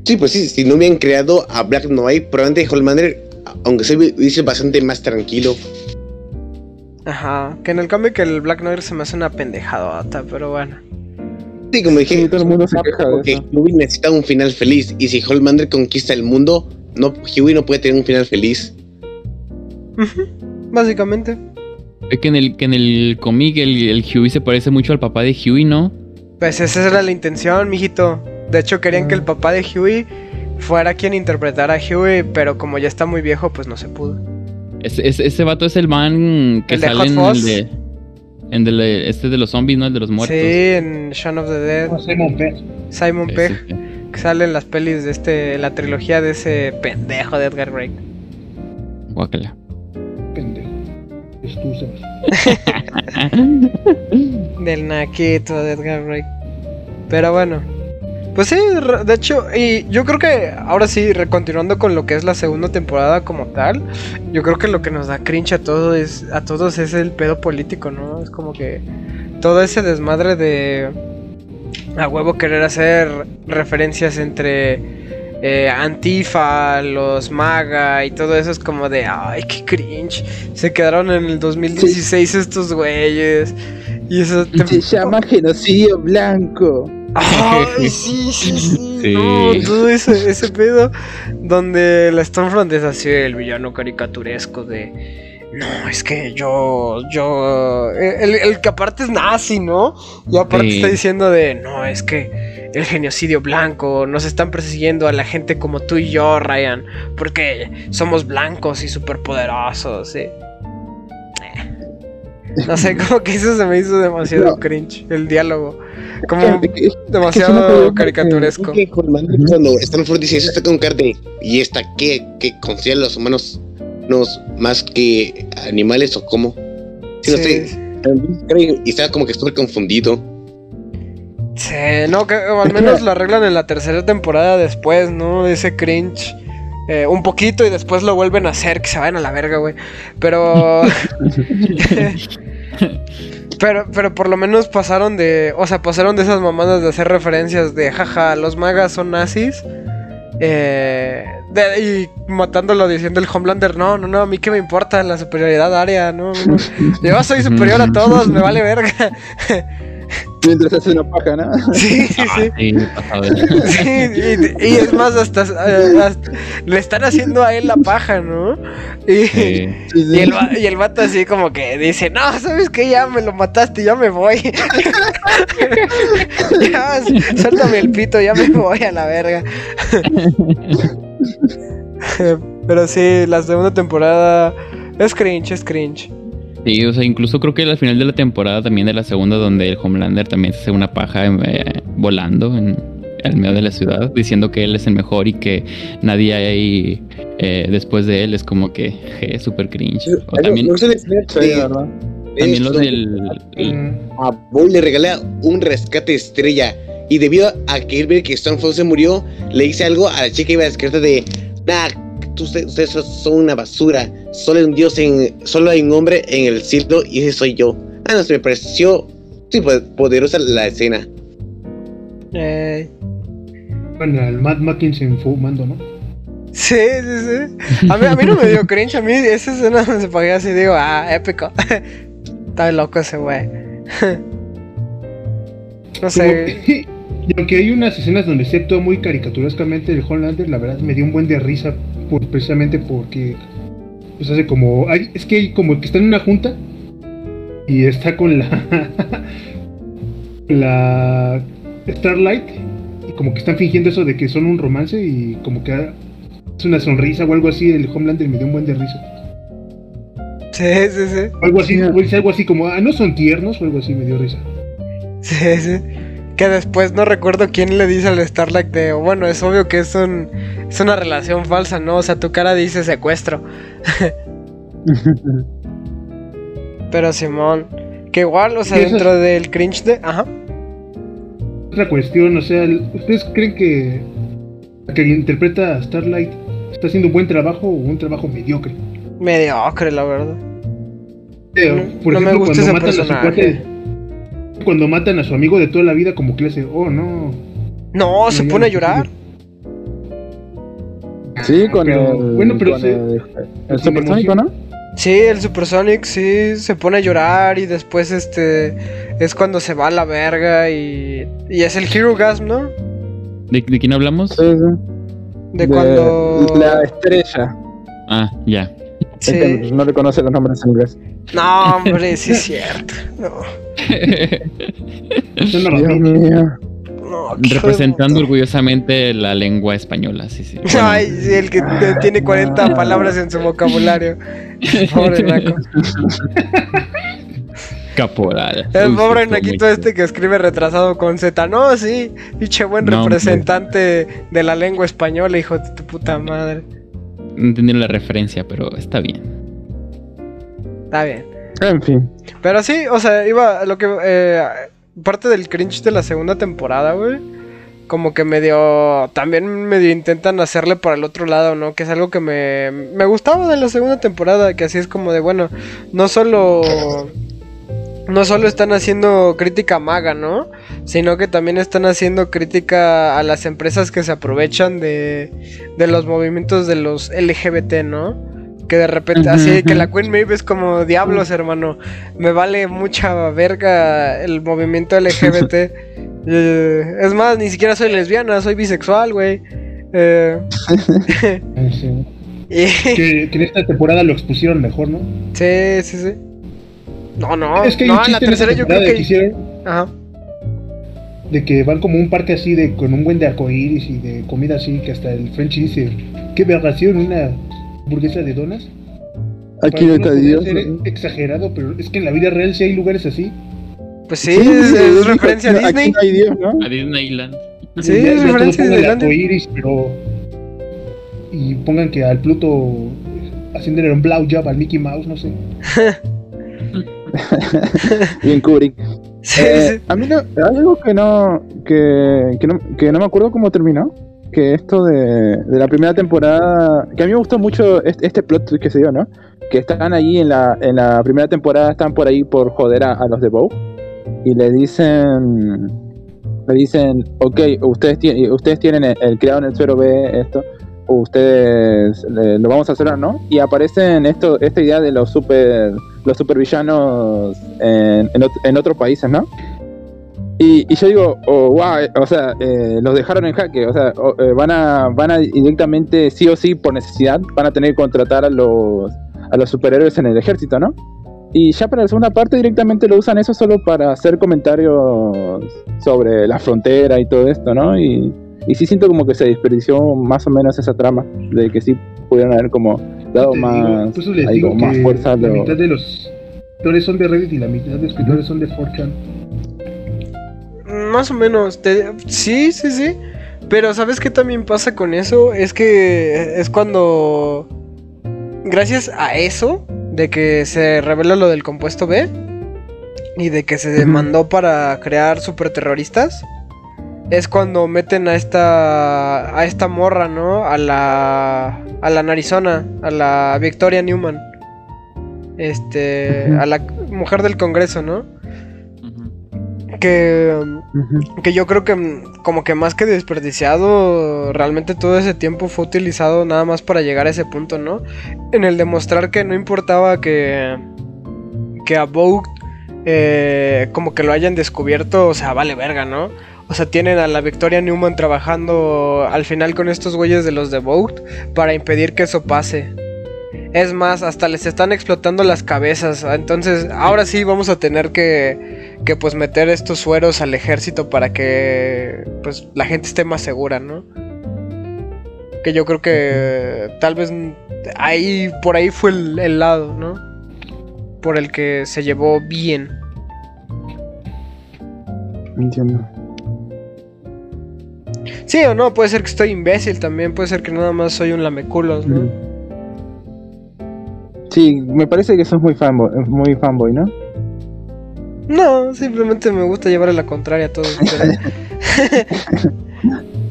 Sí, pues sí, si no hubieran creado a Black Knight, probablemente Holmander, aunque se hubiese bastante más tranquilo. Ajá. Que en el cómic el Black Noir se me hace una pendejadota, pero bueno. Sí, como dije, Sí, todo el mundo se queja de eso. Huey necesita un final feliz. Y si Holmander conquista el mundo, no, Huey no puede tener un final feliz. Básicamente. Es que en el, que en el cómic el, el Huey se parece mucho al papá de Huey, ¿no? Pues esa era la intención, mijito. De hecho, querían que el papá de Huey fuera quien interpretara a Huey, pero como ya está muy viejo, pues no se pudo. Ese, vato es el man que ¿El de sale Hot en el de, en del de- este de los zombies, ¿no? El de los muertos. Sí, en Shaun of the Dead, No, Simon Pegg. Simon Pegg, sí. que sale en las pelis de este, la trilogía de ese pendejo de Edgar Wright. Guácala. Del naquito de Edgar Wright. Pero bueno. Pues sí, de hecho, y yo creo que ahora sí, continuando con lo que es la segunda temporada como tal, yo creo que lo que nos da cringe a todos a todos es el pedo político, ¿no? Es como que todo ese desmadre de a huevo querer hacer referencias entre eh, Antifa, los MAGA y todo eso es como de, ay, qué cringe. Se quedaron en el 2016 estos güeyes. Y eso te- Se llama genocidio blanco. Ay, sí, sí, sí. Sí. No, todo ese, ese pedo donde la Stormfront es así el villano caricaturesco de. No, es que yo, yo, el, el que aparte es nazi, ¿no? Y aparte Sí. está diciendo de, no, es que el genocidio blanco, nos están persiguiendo a la gente como tú y yo, Ryan, porque somos blancos y superpoderosos, ¿sí? Eh. No sé, como que eso se me hizo demasiado No. cringe, el diálogo. Como Es que- es que suena demasiado caricaturesco. Es que cuando Stanford dice eso, está con cara de. ¿Y qué? ¿Que considera a los humanos más que animales o cómo? Sí, no Sí, sé. Creo- Y estaba como que súper confundido. Sí, no, que al menos lo arreglan en la tercera temporada después, ¿no? Ese cringe. eh, un poquito y después lo vuelven a hacer, que se vayan a la verga, güey. Pero. pero, pero por lo menos pasaron de. O sea, pasaron de esas mamadas de hacer referencias de jaja, los magas son nazis. Eh, de- y matándolo diciendo el Homelander, no, no, no, a mí qué me importa la superioridad área, no. Yo soy superior a todos, me vale verga. Mientras hace una paja, ¿no? Sí, sí, Ah, sí. y, y es más, hasta, eh, hasta le están haciendo a él la paja, ¿no? Y, Sí. y, el, y el vato así como que dice, no, ¿sabes qué? Ya me lo mataste, ya me voy. ya, suéltame el pito, ya me voy a la verga. Pero sí, la segunda temporada es cringe, es cringe. Sí, o sea, incluso creo que al final de la temporada también de la segunda, donde el Homelander también se hace una paja eh, volando en, al medio de la ciudad, diciendo que él es el mejor y que nadie hay eh, después de él, es como que je, super cringe. O también, No esto, del... el- Mm, A Bull le regala un rescate estrella. Y debido a que él ve que se murió, le dice algo a la chica que iba a descartar de Nah, ustedes, son una basura. Solo hay un dios en. Solo hay un hombre en el cielo y ese soy yo. Ah, no, se me pareció. Sí, pues, poderosa la escena. Eh, Bueno, al Matt Mackinson fumando, ¿no? sí, sí, sí. A mí, a mí no me dio cringe, a mí esa escena se pagué así, digo, ah, épico. Está loco ese güey. no sé. Y aunque hay unas escenas donde se actúa muy caricaturescamente el Homelander, la verdad me dio un buen de risa por- precisamente porque pues hace como hay- es que hay como que está en una junta y está con la la Starlight y como que están fingiendo eso de que son un romance y como que es una sonrisa o algo así el Homelander me dio un buen de risa. Sí, sí, sí. Algo así, Sí. o dice algo así como, ah, no son tiernos o algo así me dio risa. Sí, sí. Que después no recuerdo quién le dice al Starlight de, bueno, es obvio que es, un, es una relación falsa, ¿no? O sea, tu cara dice secuestro. Pero Simón, que igual, o sea, dentro del cringe de... Ajá. Otra cuestión, o sea, ¿ustedes creen que la que interpreta a Starlight está haciendo un buen trabajo o un trabajo mediocre? Mediocre, la verdad. Eh, No- no me gusta ese personaje. cuate, cuando matan a su amigo de toda la vida, como que le hace, oh no. No, se pone a llorar. Sí, con Pero- el. bueno, pero con se- el, el se supersónico, ¿no? Sí, el Supersonic sí se pone a llorar y después este es cuando se va a la verga y, y es el Hero Gasm, ¿no? ¿De, de quién hablamos? Sí, sí. De, cuando... La estrella. Ah, ya. Es que Sí. no le conoce los nombres en inglés. No, hombre, sí es cierto. No, Dios mío. Representando orgullosamente la lengua española, sí, sí. Bueno, Ay, sí, el que tiene 40 palabras en su vocabulario. Pobre naco. caporal. El pobre naquito este que escribe retrasado con Z. No, sí, pinche buen No, hombre. representante de la lengua española, hijo de tu puta madre. No entendí la referencia, pero está bien. Está bien. En fin. Pero sí, o sea, iba lo que. eh, parte del cringe de la segunda temporada, güey. Como que medio. También medio intentan hacerle para el otro lado, ¿no? Que es algo que me. Me gustaba de la segunda temporada. Que así es como de, bueno, no solo. No solo están haciendo crítica maga, ¿no? Sino que también están haciendo crítica a las empresas que se aprovechan de, de los movimientos de los LGBT, ¿no? Que de repente, así que la Queen Maeve es como diablos, hermano. Me vale mucha verga el movimiento LGBT. Eh, es más, ni siquiera soy lesbiana, soy bisexual, güey. Eh, sí. y- Que, que en esta temporada lo expusieron mejor, ¿no? sí, sí, sí. No, no, es que hay no, un en la en tercera yo creo que que. hicieron Ajá. de que van como un parque así de con un buen de arcoíris y de comida así que hasta el French dice qué aberración una hamburguesa de donas Aquí Para no Dios. exagerado pero es que en la vida real sí hay lugares así Pues sí, es, es referencia a Aquí Disney. no hay Dios, ¿no? A Disneyland. Sí, Ya- es referencia de Disneylandia. arcoíris pero y pongan que al Pluto haciéndole un blowjob al Mickey Mouse no sé Bien Kubrick. Sí, Eh, sí. A mí no, algo que no, que, que no, que no me acuerdo cómo terminó. Que esto de, de la primera temporada, que a mí me gustó mucho este, plot que se dio, ¿no? Que están ahí en la, en la primera temporada, están por ahí por joder a, a los de Bow. Y le dicen, le dicen, ok, ustedes, tie- ustedes tienen el, el creado en el suero B esto, ustedes lo vamos a hacer o no. Y aparecen esto, esta idea de los super, los supervillanos en, en, en otros países, ¿no? Y, yo digo, oh, wow, eh, o sea, eh, los dejaron en jaque, o sea, eh, van a van a directamente, sí o sí, por necesidad, van a tener que contratar a los, a los superhéroes en el ejército, ¿no? Y ya para la segunda parte directamente lo usan eso solo para hacer comentarios sobre la frontera y todo esto, ¿no? Y, y sí siento como que se desperdició más o menos esa trama, de que sí pudieron haber como dado más, más fuerza. La mitad de los escritores son de Reddit y la mitad de los escritores son de 4 más o menos. sí, sí, sí. Pero ¿sabes qué también pasa con eso? Es que es cuando... Gracias a eso, de que se revela lo del compuesto B y de que se demandó para crear superterroristas, es cuando meten a esta a esta morra, ¿no? A la a la narizona, a la Victoria Newman. Este, a la mujer del Congreso, ¿no? Que, que yo creo que como que más que desperdiciado, realmente todo ese tiempo fue utilizado nada más para llegar a ese punto, ¿no? En el demostrar que no importaba que, que a Vogue eh, como que lo hayan descubierto, o sea, vale verga, ¿no? O sea, tienen a la Victoria Newman trabajando al final con estos güeyes de los de Vogue para impedir que eso pase. Es más, hasta les están explotando las cabezas. Entonces, ahora sí vamos a tener que, que pues meter estos sueros al ejército para que pues la gente esté más segura, ¿no? Que yo creo que tal vez ahí por ahí fue el, el lado, ¿no? Por el que se llevó bien. Entiendo. Sí o no, puede ser que estoy imbécil también, puede ser que nada más soy un lameculos, ¿no? Sí, me parece que sos muy fanboy, muy fanboy, ¿no? No, simplemente me gusta llevar a la contraria a todo.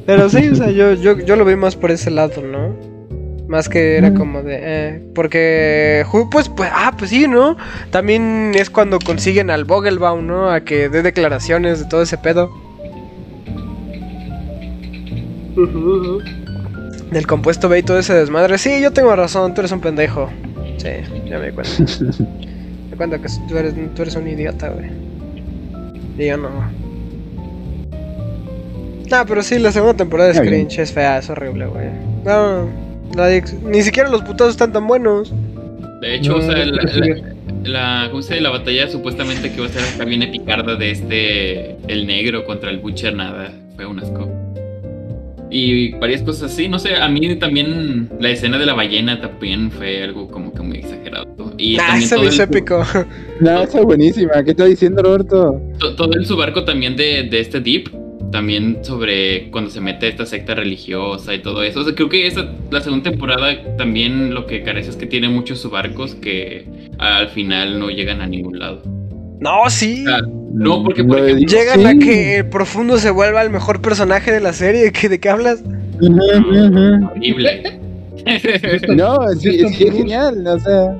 Pero, sí, o sea, yo, yo, yo lo vi más por ese lado, ¿no? Más que era como de... Eh, porque... Pues, pues, ah, pues sí, ¿no? También es cuando consiguen al Vogelbaum, ¿no? A que dé declaraciones de todo ese pedo. Del compuesto B y todo ese desmadre. Sí, yo tengo razón, tú eres un pendejo. Sí, ya me di cuenta. cuenta que tú eres, tú eres un idiota, güey. Y yo no. No, pero sí, la segunda temporada de Scrinch es fea, es horrible, güey. No, ni siquiera los putados están tan buenos. De hecho, o sea, la, la, la, la batalla supuestamente que iba a ser hasta bien epicarda de este, el negro contra el Butcher, nada, fue un asco y varias cosas así. No sé, a mí también la escena de la ballena también fue algo como que muy exagerado. Y nah, eso es épico. No, esa es buenísima. ¿Qué está diciendo Roberto? Todo el subarco también de, de este Deep. También sobre cuando se mete esta secta religiosa y todo eso. O sea, creo que esa, la segunda temporada también lo que carece es que tiene muchos subarcos que al final no llegan a ningún lado. No, sí. no, porque llegan a que el profundo se vuelva el mejor personaje de la serie. ¿De qué hablas? Horrible. no, sí, es genial, o sea.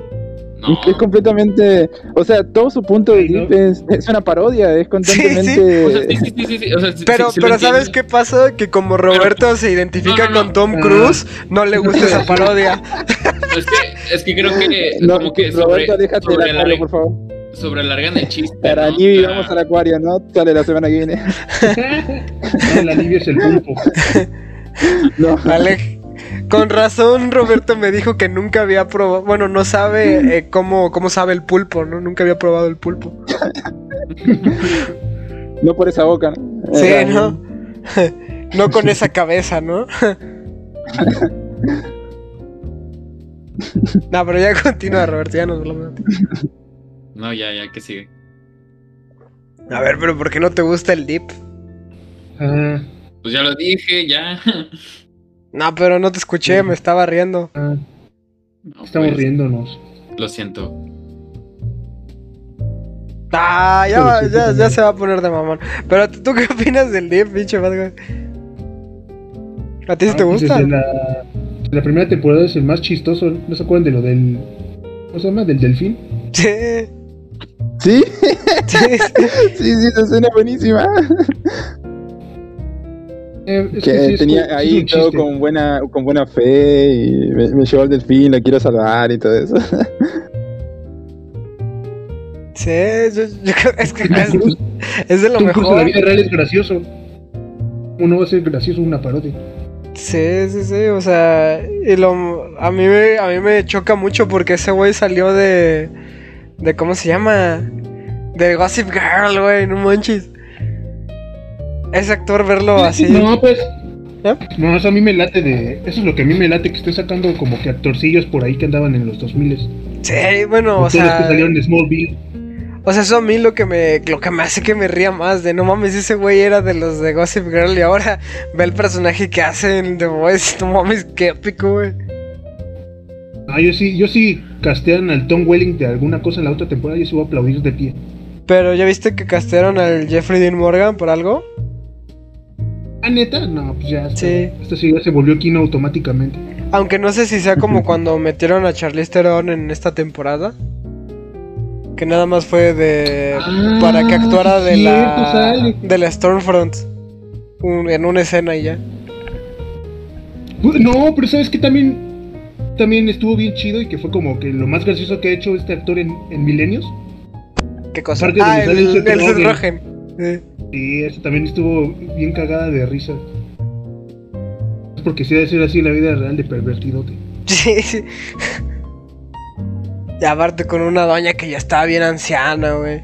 Es completamente. O sea, todo su punto de vista es, una parodia, es constantemente. Sí, sí, sí, pero, pero ¿sabes qué pasa? Que como Roberto se identifica con Tom. Cruise, no le gusta esa parodia. Es que, es que creo que. No, como que Roberto, déjate la por favor sobrealargan el chiste. Para ¿no? Nibi vamos al acuario, ¿no? Sale la semana que viene. no, la Nibi es el pulpo. no. Vale. Con razón Roberto me dijo que nunca había probado, bueno, no sabe eh, cómo, cómo sabe el pulpo, ¿no? Nunca había probado el pulpo. no por esa boca, ¿no? Sí, ¿no? no con esa cabeza, ¿no? no, pero ya continúa, Roberto, ya nos hablamos. No, ya, ya, que sigue. A ver, pero ¿por qué no te gusta el dip? Pues ya lo dije, ya. No, pero no te escuché, me estaba riendo. Ah. Estamos pues, riéndonos. Lo siento. Ah, ya, ya, ya, se va a poner de mamón. Pero tú qué opinas del dip, pinche madre? ¿A ti sí te ah, pues gusta? la, la, primera temporada es el más chistoso. ¿No se acuerdan de lo del. ¿Cómo se llama? ¿Del delfín? Sí. ¿Sí? Sí, sí, esa escena buenísima. Eh, que, tenía ahí todo con buena, con buena fe y me, llevó al delfín, la quiero salvar y todo eso. Sí, yo, yo creo es que es, es de lo en la mejor. vida real es gracioso. ¿Cómo no va a ser gracioso una parodia? Sí, sí, sí, o sea, y lo, a, mí me, a mí me choca mucho porque ese güey salió de, de, ¿cómo se llama? De Gossip Girl, güey, no manches. Ese actor verlo así. No, pues. ¿Eh? No, eso a mí me late de. Eso es lo que a mí me late, que estoy sacando como que actorcillos por ahí que andaban en los 2000 Sí, bueno, o Todos los que sea, salieron de Smallville. o sea, eso a mí lo que me, lo que me hace que me ría más de, no mames, ese güey era de los de Gossip Girl y ahora ve el personaje que hace en The Voice, no mames, qué épico, güey. Ah, yo sí, yo sí castean al Tom Welling de alguna cosa en la otra temporada, yo sí voy a aplaudir de pie. Pero ya viste que castearon al Jeffrey Dean Morgan por algo. Ah, neta, no, pues ya. Sí. Esto sí ya se volvió Kino automáticamente. Aunque no sé si sea como cuando metieron a Charlize Theron en esta temporada. Que nada más fue de. Ah, para que actuara de cierto, la. sale. De la Stormfront. Un- en una escena y ya. No, pero sabes que también. También estuvo bien chido y que fue como que lo más gracioso que ha hecho este actor en, en Milenios. ¿Qué cosa? Ah, el, el Rogen. Sí. Eso también estuvo bien cagada de risa. Es porque sí debe ser así la vida real de pervertidote. Sí, sí. Y aparte con una doña que ya estaba bien anciana, güey.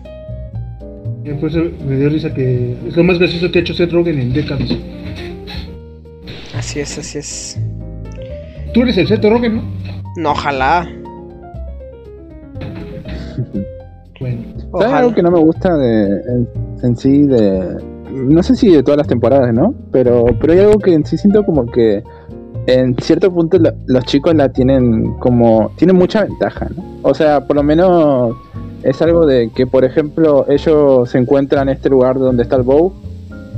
Eso me dio risa que es lo más gracioso que ha hecho Seth Rogen en décadas. Así es, así es. Tú eres el Seth Rogen, ¿no? No, ojalá. Bueno. ¿Sabes Ojalá. algo que no me gusta de, en, en sí de... No sé si de todas las temporadas, ¿no? Pero, pero hay algo que en sí siento como que en cierto punto los chicos la tienen como... Tienen mucha ventaja, ¿no? O sea, por lo menos es algo de que, por ejemplo, ellos se encuentran en este lugar donde está el Bow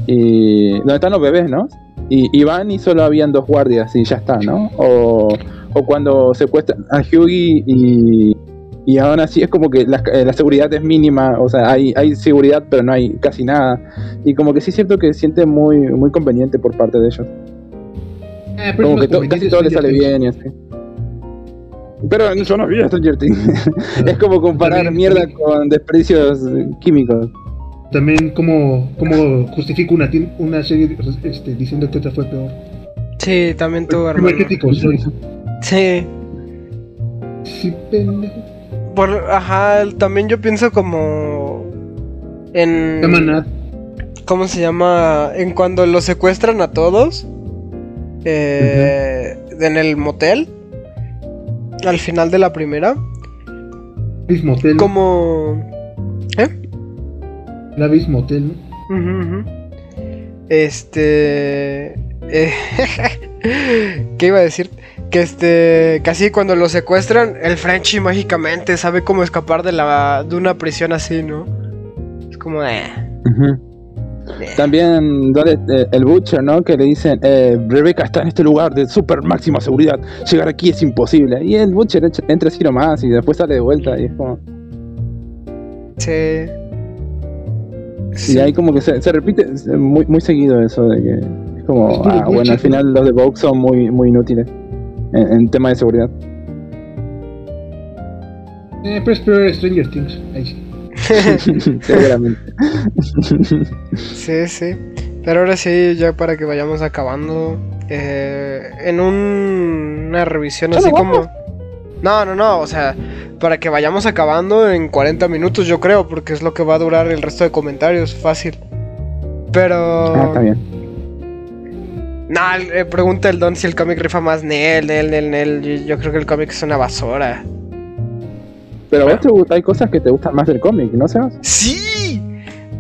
y... Donde están los bebés, ¿no? Y, y van y solo habían dos guardias y ya está, ¿no? O, o cuando secuestran a Hughie y, y aún así es como que la, eh, la seguridad es mínima, o sea, hay, hay seguridad pero no hay casi nada. Y como que sí es cierto que siente muy, muy conveniente por parte de ellos. Pero Como que to- casi todo le Stranger sale bien y así. Pero yo no vi Stranger Things. es como comparar mierda con desperdicios eh, químicos. También como, como justifico una, una serie este, diciendo que otra fue peor. Sí, también tú, hermano. crítico soy. Sí. Sí, pendejo. Por, ajá, también yo pienso como en. ¿cómo se llama? En cuando los secuestran a todos eh, en el motel al final de la primera, Avis Motel. como ¿eh? La Avis Motel, ¿no? Ujú. Este. eh, ¿Qué iba a decir? Que este. Casi cuando lo secuestran, el Frenchy mágicamente sabe cómo escapar de la. de una prisión así, ¿no? Es como de. También donde, eh, el Butcher, ¿no? Que le dicen, eh, Rebecca está en este lugar de super máxima seguridad, llegar aquí es imposible. Y el Butcher entra así nomás y después sale de vuelta y es como... Sí. Y Sí. ahí como que se, se repite muy, muy seguido eso de que es como, Es ah, bueno, al final los de Vogue son muy, muy inútiles en, en tema de seguridad. Eh, pero es peor Stranger Things. Ahí sí. Seguramente. Sí, sí. Pero ahora sí, ya para que vayamos acabando. eh, en un- una revisión ¿Ya así como. No, no, no. O sea, para que vayamos acabando en 40 minutos, yo creo, porque es lo que va a durar el resto de comentarios. Fácil. Pero. Ah, está bien. Nah, eh, pregunta el Don si el cómic rifa más. Nel, Nel, Nel, Nel. Yo, yo creo que el cómic es una basura. Pero a vos te gusta- hay cosas que te gustan más del cómic, ¿no sabes? ¡Sí!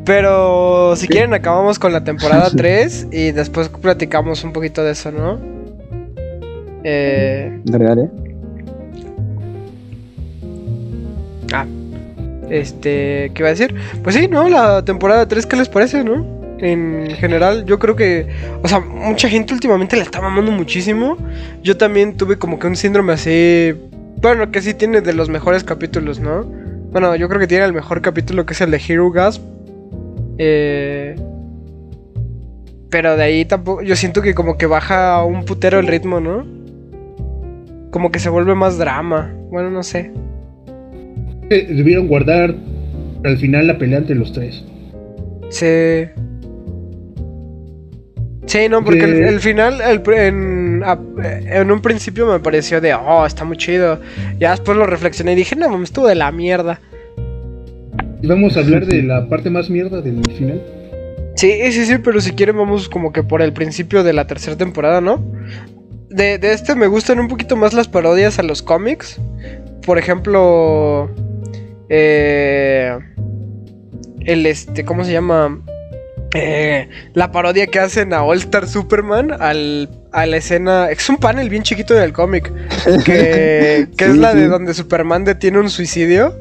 Pero si quieren acabamos con la temporada 3 y después platicamos un poquito de eso, ¿no? Eh, Dale, dale. Este, ¿qué iba a decir? Pues sí, ¿no? La temporada 3, ¿qué les parece, no? En general, yo creo que, o sea, mucha gente últimamente la está mamando muchísimo. Yo también tuve como que un síndrome así, bueno, que sí tiene de los mejores capítulos, ¿no? Bueno, yo creo que tiene el mejor capítulo que es el de Hero Gasp. Eh, pero de ahí tampoco. Yo siento que como que baja un putero el ritmo, ¿no? Como que se vuelve más drama. Bueno, no sé. Debieron guardar Al final la pelea entre los tres. Sí. Sí, no, porque el, el final, el, en, en, un principio me pareció de, oh, está muy chido. Ya después lo reflexioné y dije, no, me estuvo de la mierda. ¿Y vamos a hablar de la parte más mierda del final? Sí, sí, sí, pero si quieren vamos como que por el principio de la tercera temporada, ¿no? De, de este me gustan un poquito más las parodias a los cómics. Por ejemplo, eh, el este, ¿cómo se llama? Eh, la parodia que hacen a All Star Superman al, a la escena. Es un panel bien chiquito del cómic. Que, que es la de donde Superman detiene un suicidio.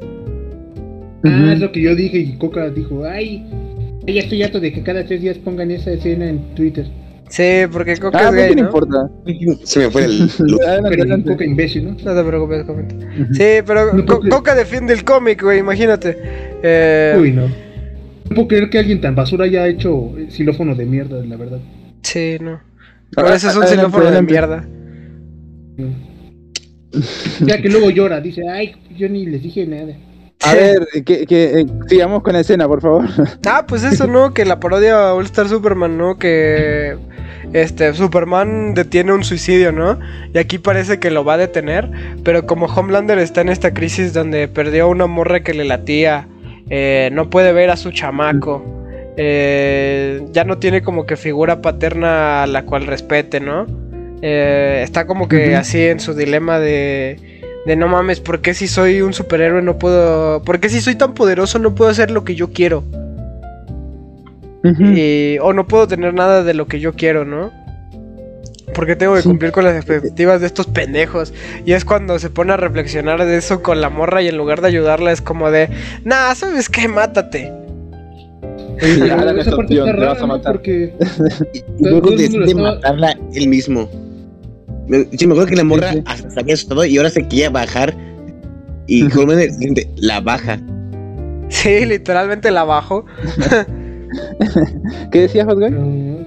Ah, es lo que yo dije y Coca dijo, ay, ya estoy harto de que cada tres días pongan esa escena en Twitter. Sí, porque Coca Ah, es gay, ¿no? importa. Se me fue el. Pero adelante. Coca imbécil, ¿no? No te preocupes, comenta. Sí, pero No, Co- porque- Coca defiende el cómic, güey, imagínate. Eh, Uy, no. No puedo creer que alguien tan basura haya hecho xilófono de mierda, la verdad. Sí, no. Por Ah, eso es un xilófono de mierda. Ya que luego llora, dice, ay, yo ni les dije nada. A ver, que, que, eh, sigamos con la escena, por favor. Ah, pues eso, ¿no? Que la parodia All Star Superman, ¿no? Que este Superman detiene un suicidio, ¿no? Y aquí parece que lo va a detener, pero como Homelander está en esta crisis donde perdió una morra que le latía, eh, no puede ver a su chamaco, eh, ya no tiene como que figura paterna a la cual respete, ¿no? Eh, está como que así en su dilema de, de no mames, ¿por qué si soy un superhéroe no puedo... ¿Por qué si soy tan poderoso no puedo hacer lo que yo quiero? Y- o no puedo tener nada de lo que yo quiero, ¿no? Porque tengo que Sí. cumplir con las expectativas de estos pendejos. Y es cuando se pone a reflexionar de eso con la morra y en lugar de ayudarla es como de, nah, ¿sabes qué? Mátate. Esa parte está te vas a ¿no? matar. Porque Y luego decide estaba- matarla él mismo. Me, sí, me acuerdo que la morra Sí, sí. hasta se había asustado y ahora se quería bajar. Y Holman la baja. Sí, literalmente la bajo. ¿Qué decías, Hot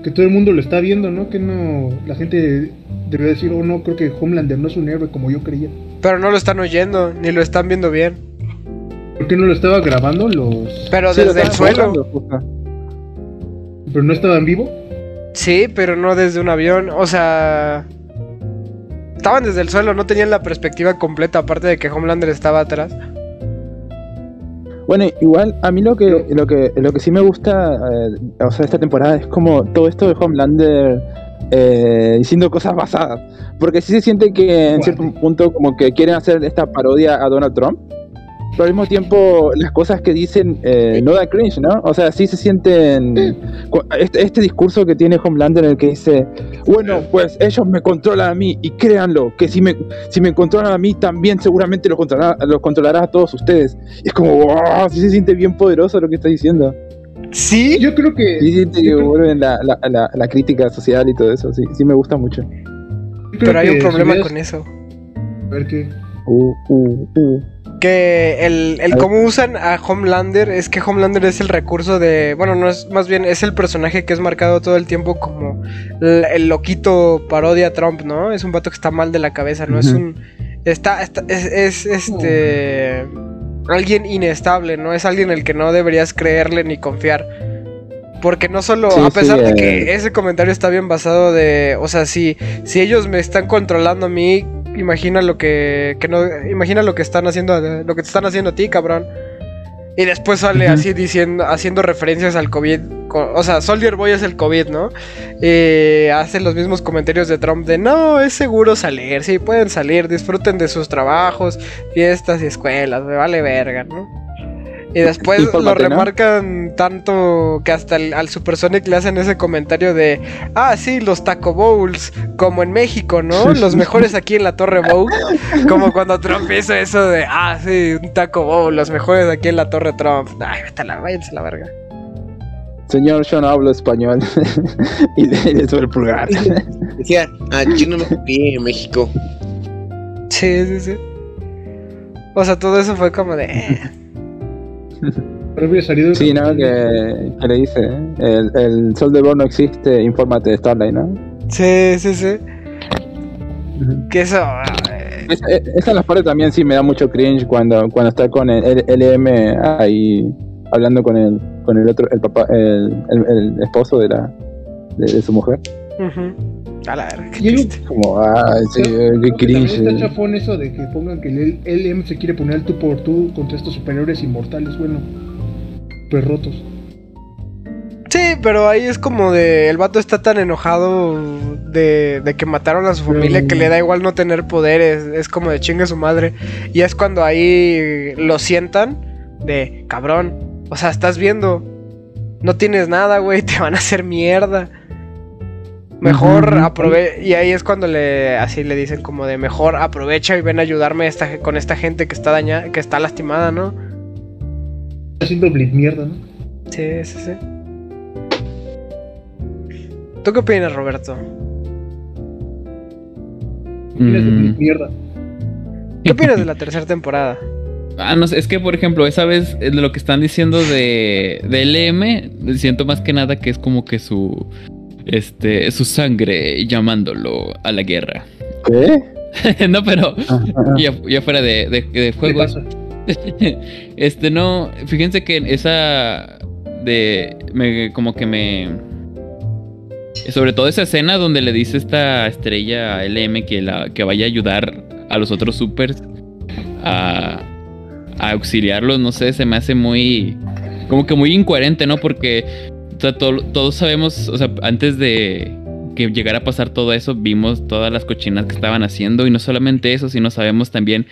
que todo el mundo lo está viendo, ¿no? Que no, la gente debería decir, oh no, creo que Homelander no es un héroe como yo creía. Pero no lo están oyendo, ni lo están viendo bien. ¿Por qué no lo estaba grabando los... Pero Sí, desde el suelo. pero no estaban vivo? Sí, pero no desde un avión. O sea... Estaban desde el suelo, no tenían la perspectiva completa, aparte de que Homelander estaba atrás. Bueno, igual a mí lo que lo que lo que sí me gusta, eh, o sea, esta temporada es como todo esto de Homelander eh, diciendo cosas basadas, porque sí se siente que en cierto punto como que quieren hacer esta parodia a Donald Trump, pero al mismo tiempo las cosas que dicen eh, no da cringe, ¿no? O sea, sí se sienten este, este discurso que tiene Homelander en el que dice, bueno, pues ellos me controlan a mí y créanlo, que si me si me controlan a mí también seguramente los controlará, los controlará a todos ustedes. Y es como, wow, sí se siente bien poderoso lo que está diciendo. Sí, Yo creo que... Sí siente que vuelven la, la, la, la crítica social y todo eso, sí, sí me gusta mucho. pero hay un si problema con eso. A ver qué... Uh, uh, uh. Que el, el cómo usan a Homelander es que Homelander es el recurso de. Bueno, no es más bien, es el personaje que es marcado todo el tiempo como el, el loquito parodia a Trump, ¿no? Es un vato que está mal de la cabeza, ¿no? Es un. Está, está- es, es, este. Alguien inestable, ¿no? Es alguien el que no deberías creerle ni confiar. Porque no solo, Sí, a pesar sí, de eh. que ese comentario está bien basado de, o sea, si, si ellos me están controlando a mí, imagina lo que, que no, imagina lo que están haciendo, lo que te están haciendo a ti, cabrón. Y después sale así diciendo, haciendo referencias al COVID, co- o sea, Soldier Boy es el COVID, ¿no? Y hace los mismos comentarios de Trump de, no, es seguro salir, sí, pueden salir, disfruten de sus trabajos, fiestas y escuelas, me vale verga, ¿no? Y después lo remarcan tanto que hasta el- al Supersonic le hacen ese comentario de, ah, sí, los Taco Bowls, como en México, ¿no? Los mejores aquí en la Torre Bowl. Como cuando Trump hizo eso de, ah, sí, un Taco Bowl, los mejores aquí en la Torre Trump. Ay, vete a la, váyanse a la verga. Señor, yo no hablo español. y le, le sube el pulgar. Decía, ah, yo no me copié en México. Sí, sí, sí. O sea, todo eso fue como de... eh. Hubiera salido... sí, ¿no? Que, que le dice, el, el sol de Bor no existe, infórmate de Starlight, ¿no? Sí, sí, sí. Que eso... eh, Esa, esa es la parte también sí me da mucho cringe cuando, cuando está con el, el LM ahí hablando con el, con el otro, el papá, el, el, esposo de la de, su mujer. A la verga, Como, ay, sí, qué cringe. Está chafón eso de que pongan que el LM se quiere poner tú por tú contra estos superiores inmortales, bueno, pues rotos. Sí, pero ahí es como de. El vato está tan enojado de, de que mataron a su familia que le da igual no tener poderes. Es como de chingue su madre. Y es cuando ahí lo sientan de cabrón. O sea, estás viendo. No tienes nada, güey. Te van a hacer mierda. Mejor aprovecha. Y ahí es cuando le así le dicen como de mejor aprovecha y ven a ayudarme esta, con esta gente que está dañada, que está lastimada, ¿no? Haciendo blitz mierda, ¿no? Sí, sí, sí. ¿Tú qué opinas, Roberto? ¿Qué opinas de mm. mierda? ¿Qué opinas de la tercera temporada? Ah, no sé, es que por ejemplo, esa vez de lo que están diciendo de, de LM, siento más que nada que es como que su este, su sangre llamándolo a la guerra. ¿Qué? no, pero ya, fuera de, de, juegos. este, no, fíjense que esa de, me, como que me, sobre todo esa escena donde le dice esta estrella a LM que, la, que vaya a ayudar a los otros supers a, a auxiliarlos, no sé, se me hace muy, como que muy incoherente, ¿no? Porque o sea, todos sabemos, o sea, antes de que llegara a pasar todo eso, vimos todas las cochinas que estaban haciendo y no solamente eso, sino sabemos también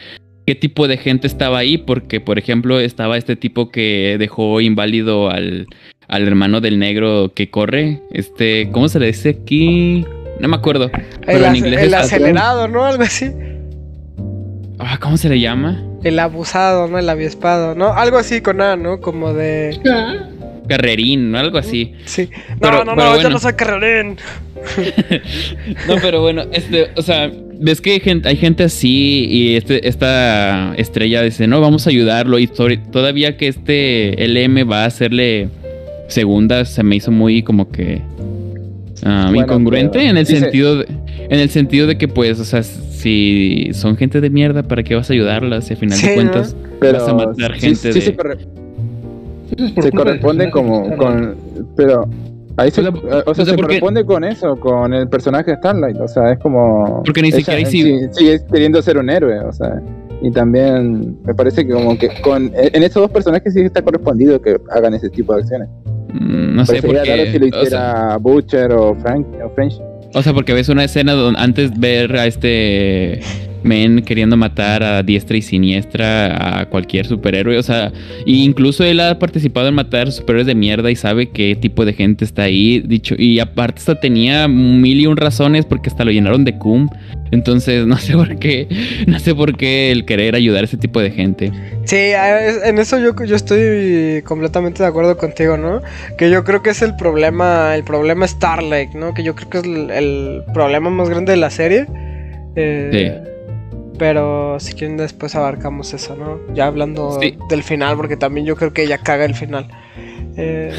qué tipo de gente estaba ahí, porque por ejemplo estaba este tipo que dejó inválido al, al hermano del negro que corre, este, ¿cómo se le dice aquí? No me acuerdo. Pero el, en inglés el acelerado, ¿no? Algo así. Ah, ¿cómo se le llama? El abusado, ¿no? El aviespado, ¿no? Algo así con A, ¿no? Como de... Ah carrerín, algo así. Sí. No, no, no, yo no soy carrerín. no, pero bueno, este, o sea, ves que hay gente, hay gente así y este, esta estrella dice, no, vamos a ayudarlo y todavía que este LM va a hacerle segunda, se me hizo muy como que ah, incongruente en el sentido de, en el sentido de que pues, o sea, si son gente de mierda, ¿para qué vas a ayudarlas? Si al final de cuentas vas a matar gente de se corresponde como con. Pero ahí se, o sea, se corresponde con eso, con el personaje de Starlight. O sea, es como. Porque ni siquiera sí. Sigue queriendo ser un héroe, o sea. Y también me parece que como que con en esos dos personajes sí está correspondido que hagan ese tipo de acciones. Mm, no sé por qué. si lo hiciera Butcher o Frank o French. O sea, porque ves una escena donde antes ver a este men queriendo matar a diestra y siniestra a cualquier superhéroe. O sea, incluso él ha participado en matar superhéroes de mierda y sabe qué tipo de gente está ahí. Dicho, y aparte hasta tenía mil y un razones porque hasta lo llenaron de cum. Entonces, no sé por qué, no sé por qué el querer ayudar a ese tipo de gente. Sí, en eso yo, yo estoy completamente de acuerdo contigo, ¿no? Que yo creo que es el problema, el problema Starlight, ¿no? Que yo creo que es el, problema más grande de la serie. Eh, sí. Pero si quieren después abarcamos eso, ¿no? Ya hablando del final, porque también yo creo que ella caga el final. Eh,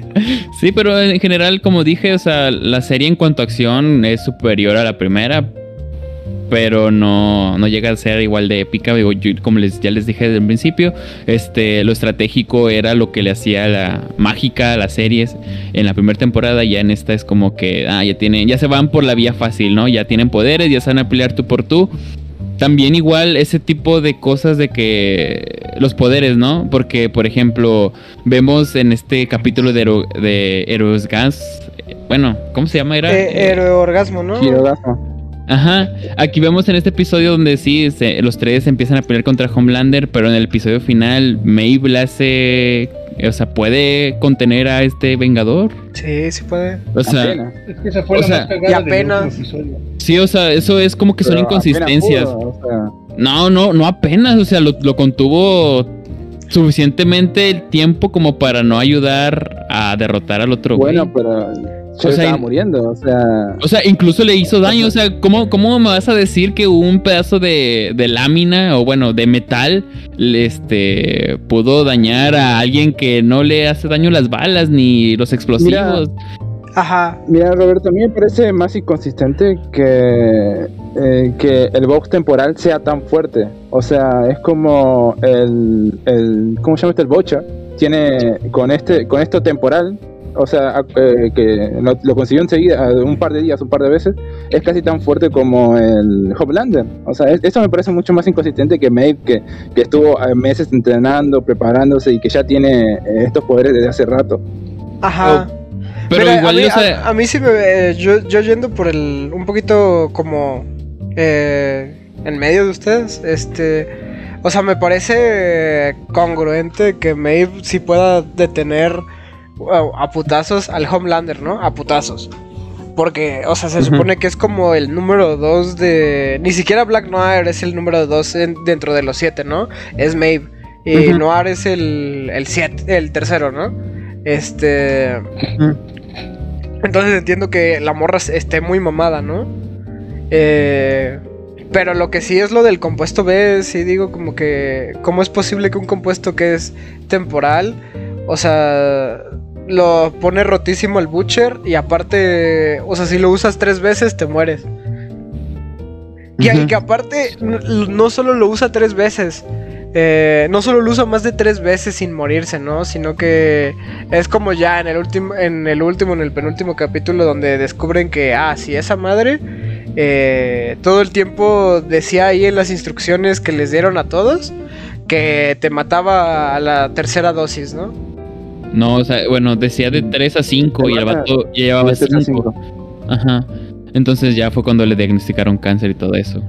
sí, pero en general, como dije, o sea, la serie en cuanto a acción es superior a la primera, pero no, no llega a ser igual de épica. como les, ya les dije desde el principio, este, lo estratégico era lo que le hacía la mágica a las series en la primera temporada. Ya en esta es como que ah, ya tienen, ya se van por la vía fácil, ¿no? Ya tienen poderes, ya saben a pelear tú por tú también igual ese tipo de cosas de que los poderes, ¿no? Porque, por ejemplo, vemos en este capítulo de, de Heroes Gas, bueno, ¿cómo se llama? Era eh, Orgasmo, ¿no? Ajá, aquí vemos en este episodio donde sí, los tres empiezan a pelear contra Homelander, pero en el episodio final Maeve hace, o sea, puede contener a este Vengador. Sí, sí puede. O sea, es que se fue la y apenas. Sí, o sea, eso es como que son inconsistencias. No, no, no apenas, o sea, lo, lo contuvo suficientemente el tiempo como para no ayudar a derrotar al otro bueno, pero se estaba muriendo, o sea. O sea, incluso le hizo daño. O sea, ¿cómo, cómo me vas a decir que un pedazo de, de lámina o bueno, de metal este pudo dañar a alguien que no le hace daño las balas ni los explosivos? Ajá. Mira, Roberto, a mí me parece más inconsistente que, eh, que el box temporal sea tan fuerte. O sea, es como el, el ¿cómo se llama este? El Bocha tiene con este con esto temporal, o sea, eh, que lo, consiguió enseguida, un par de días, un par de veces, es casi tan fuerte como el Homelander. O sea, eso me parece mucho más inconsistente que Maeve, que, que estuvo meses entrenando, preparándose y que ya tiene estos poderes desde hace rato. Ajá. Pero, igual, a mí, sí me. yo, yo yendo por el. Un poquito como. Eh, en medio de ustedes. Este. O sea, me parece congruente que Maeve sí pueda detener a putazos al Homelander, ¿no? A putazos. Porque, o sea, se supone que es como el número 2 de. Ni siquiera Black Noir es el número 2 dentro de los 7, ¿no? Es Maeve. Y Noir es el, el, el tercero, ¿no? Este. Entonces entiendo que la morra esté muy mamada, ¿no? Eh, pero lo que sí es lo del compuesto B, sí digo como que. ¿Cómo es posible que un compuesto que es temporal, o sea, lo pone rotísimo el Butcher y aparte, o sea, si lo usas tres veces te mueres? Y que aparte no solo lo usa tres veces, eh, no solo lo usa más de tres veces sin morirse, ¿no? Sino que es como ya en el último, en el último, en el penúltimo capítulo donde descubren que, ah, si esa madre eh, todo el tiempo decía ahí en las instrucciones que les dieron a todos que te mataba a la tercera dosis, ¿no? No, o sea, bueno, decía de 3 a 5 y el vato llevaba 5. Ajá. Entonces ya fue cuando le diagnosticaron cáncer y todo eso.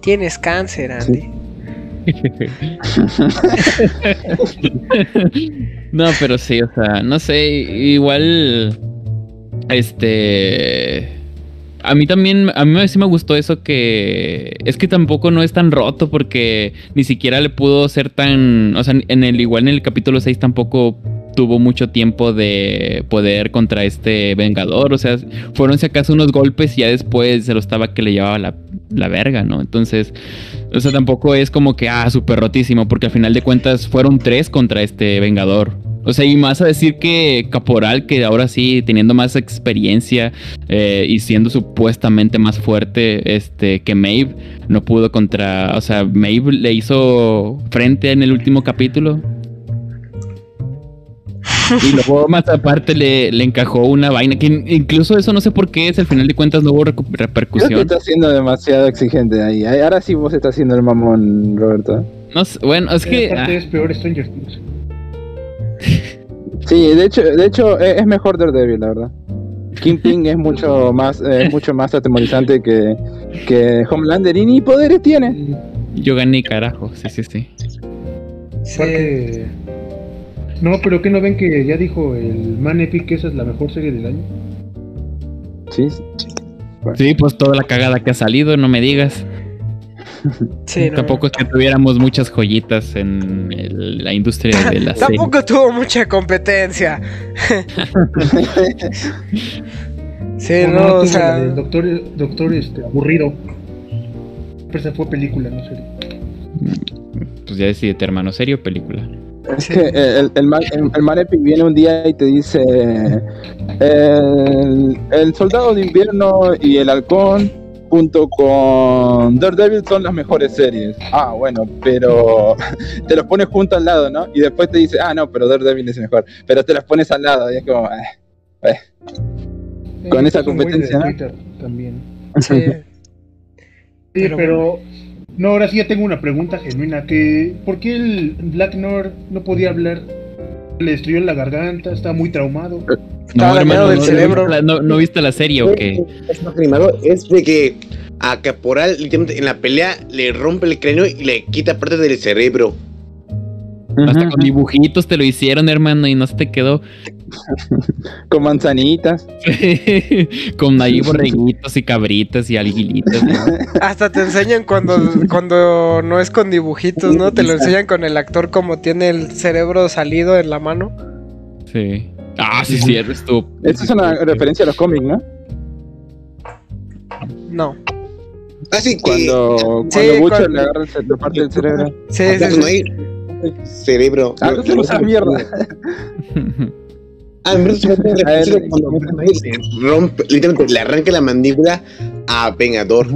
tienes cáncer, Andy. no, pero sí, o sea, no sé, igual, este, a mí también, a mí sí me gustó eso que es que tampoco no es tan roto porque ni siquiera le pudo ser tan, o sea, en el igual en el capítulo 6 tampoco tuvo mucho tiempo de poder contra este Vengador, o sea, fueron si acaso unos golpes y ya después se lo estaba que le llevaba la, la verga, ¿no? Entonces, o sea, tampoco es como que, ah, súper rotísimo, porque al final de cuentas fueron tres contra este Vengador. O sea, y más a decir que Caporal, que ahora sí, teniendo más experiencia eh, y siendo supuestamente más fuerte este, que Maeve, no pudo contra. O sea, Maeve le hizo frente en el último capítulo. Y luego más aparte le, encajó una vaina que incluso eso no sé por qué es, al final de cuentas no hubo repercusión. Creo que está siendo demasiado exigente ahí. Ahora sí vos estás haciendo el mamón, Roberto. No bueno, es que... Ah. es peor Stranger Things. Sí, de hecho, de hecho e, es mejor Daredevil, la verdad. Kingpin es mucho más es mucho más atemorizante que, que Homelander y ni poderes tiene. Yo gané carajo, sí, sí, sí. sí. No, pero que no ven que ya dijo el Man Epic que esa es la mejor serie del año. Sí. Sí, pues toda la cagada que ha salido, no me digas. Sí, Tampoco es que tuviéramos muchas joyitas en la industria de la serie. Tampoco tuvo mucha competencia. sí, no, o sea. doctor, doctor este, aburrido. Pero se fue película, no serie. Pues ya decidete, hermano, ¿serio o película? Es que el, el, Epic viene un día y te dice: el, Soldado de Invierno y el Halcón, junto con Daredevil, son las mejores series. Ah, bueno, pero te los pones junto al lado, ¿no? Y después te dice: Ah, no, pero Daredevil es mejor. Pero te las pones al lado y es como: eh, eh". Con esa competencia, ¿no? También. Sí. Sí, pero no, ahora sí ya tengo una pregunta genuina. Que, ¿Por qué el Black Nord no podía hablar? Le destruyó la garganta, estaba muy traumado. No, hermano, del cerebro. No, viste la serie o qué? Es de que a Caporal literalmente en la pelea le rompe el cráneo y le quita parte del cerebro. Hasta con dibujitos te lo hicieron, hermano, y no se te quedó. con manzanitas. con ahí borreguitos y cabritas y alguilitas. Hasta te enseñan cuando, cuando no es con dibujitos, ¿no? Te lo enseñan con el actor como tiene el cerebro salido en la mano. Sí. Ah, sí, sí, eres tú. Esta es una referencia a los cómics, ¿no? No. Así que... Cuando, cuando le agarra la parte del cerebro. Sí, sí, sí. Cerebro. Ah, no, esa mierda. Ah, rompe, literalmente le arranca la mandíbula a Vengador.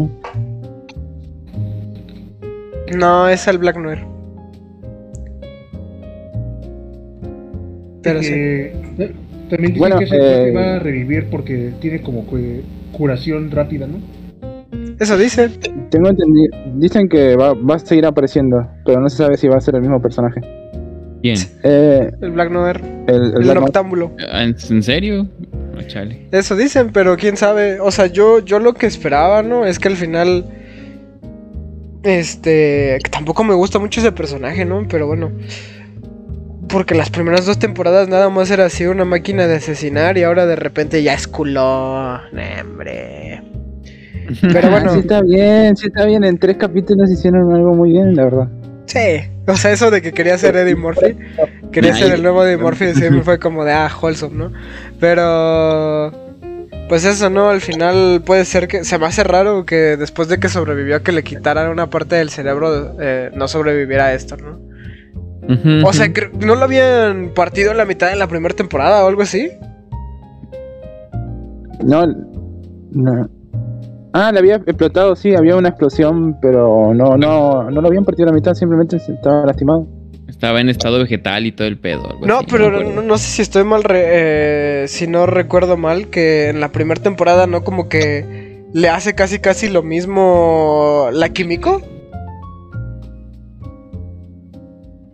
No, es al Black Noir. Pero sí. También dicen bueno, que ese eh, va a revivir porque tiene como curación rápida, ¿no? Eso dicen. Tengo entendido. Dicen que va, va, a seguir apareciendo, pero no se sabe si va a ser el mismo personaje. ¿Quién? Eh, el Black Noir. El, el, noctámbulo. ¿En, serio? Oh, Eso dicen, pero quién sabe. O sea, yo, yo lo que esperaba, ¿no? Es que al final. Este. Que tampoco me gusta mucho ese personaje, ¿no? Pero bueno. Porque las primeras dos temporadas nada más era así una máquina de asesinar y ahora de repente ya es culón. hombre. Pero bueno. sí está bien, sí está bien. En tres capítulos hicieron algo muy bien, la verdad. Sí. O sea, eso de que quería ser Eddie Murphy. Quería ser el nuevo Eddie Murphy. Siempre fue como de, ah, wholesome, ¿no? Pero... Pues eso, ¿no? Al final puede ser que... Se me hace raro que después de que sobrevivió que le quitaran una parte del cerebro, eh, no sobreviviera a esto, ¿no? o sea, ¿no lo habían partido en la mitad de la primera temporada o algo así? No, no. Ah, le había explotado, sí, había una explosión, pero no, no, no lo habían partido en la mitad, simplemente estaba lastimado. Estaba en estado vegetal y todo el pedo. no, pero no, sé si estoy mal, eh, si no recuerdo mal, que en la primera temporada, ¿no? Como que le hace casi casi lo mismo la Químico.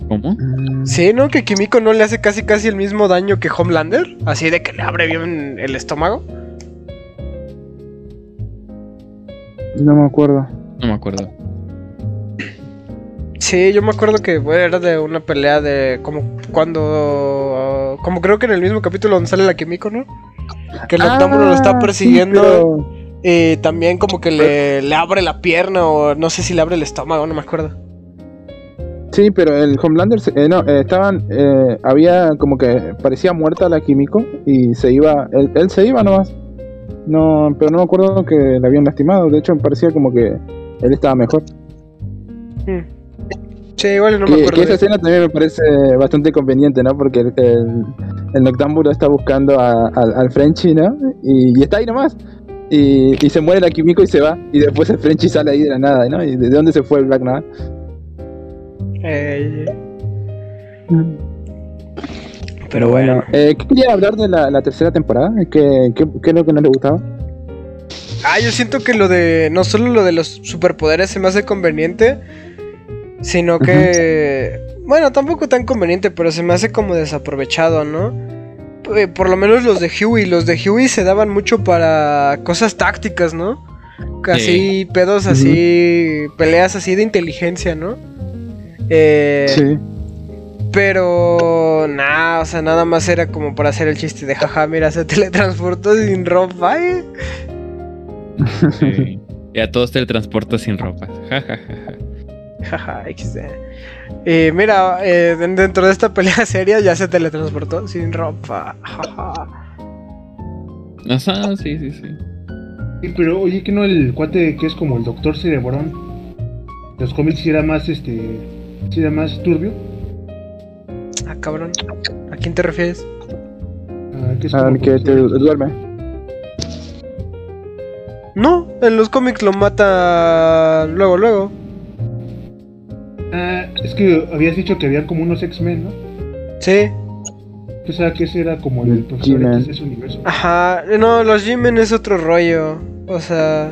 ¿Cómo? Sí, ¿no? Que Kimiko no le hace casi casi el mismo daño que Homelander. Así de que le abre bien el estómago. No me acuerdo. No me acuerdo. Sí, yo me acuerdo que era de una pelea de como cuando como creo que en el mismo capítulo donde sale la Kimiko, ¿no? Que el ah, lo está persiguiendo y también como que le, le, abre la pierna o no sé si le abre el estómago, no me acuerdo. Sí, pero el Homelander, eh, no, eh, estaban, eh, había como que parecía muerta la Kimiko y se iba, él, él, se iba nomás. No, pero no me acuerdo que le habían lastimado, de hecho me parecía como que él estaba mejor. Hmm. Sí, igual no me acuerdo. Que esa escena también me parece bastante conveniente, ¿no? Porque el, el, Noctámbulo está buscando al Frenchy, ¿no? Y, está ahí nomás. Y, y, se muere la Kimiko y se va. Y después el Frenchy sale ahí de la nada, ¿no? ¿Y de dónde se fue el Black Nada? Eh, pero bueno, eh, ¿qué quería hablar de la, tercera temporada? ¿Qué, ¿Qué, es lo que no le gustaba? Ah, yo siento que lo de. No solo lo de los superpoderes se me hace conveniente, sino que. Bueno, tampoco tan conveniente, pero se me hace como desaprovechado, ¿no? Eh, por lo menos los de Huey. Los de Huey se daban mucho para cosas tácticas, ¿no? Casi pedos así, peleas así de inteligencia, ¿no? Eh, sí. Pero nada, o sea, nada más era como para hacer el chiste de jaja, mira, se teletransportó sin ropa. ¿eh? Sí. Y a todos teletransportó sin ropa. Jajaja. Y mira, eh, dentro de esta pelea seria ya se teletransportó sin ropa. Jaja. Ajá, sí, sí, sí. Sí, pero oye, que no el cuate que es como el doctor Cerebrón. Los cómics era más este ¿Sí más turbio? Ah, cabrón. ¿A quién te refieres? Ah, que, ah, que te duerme. No, en los cómics lo mata luego, luego. Ah, es que habías dicho que había como unos X-Men, ¿no? Sí. O sea, que ese era como el profesor X de ese universo. Ajá, no, los G-Men es otro rollo. O sea,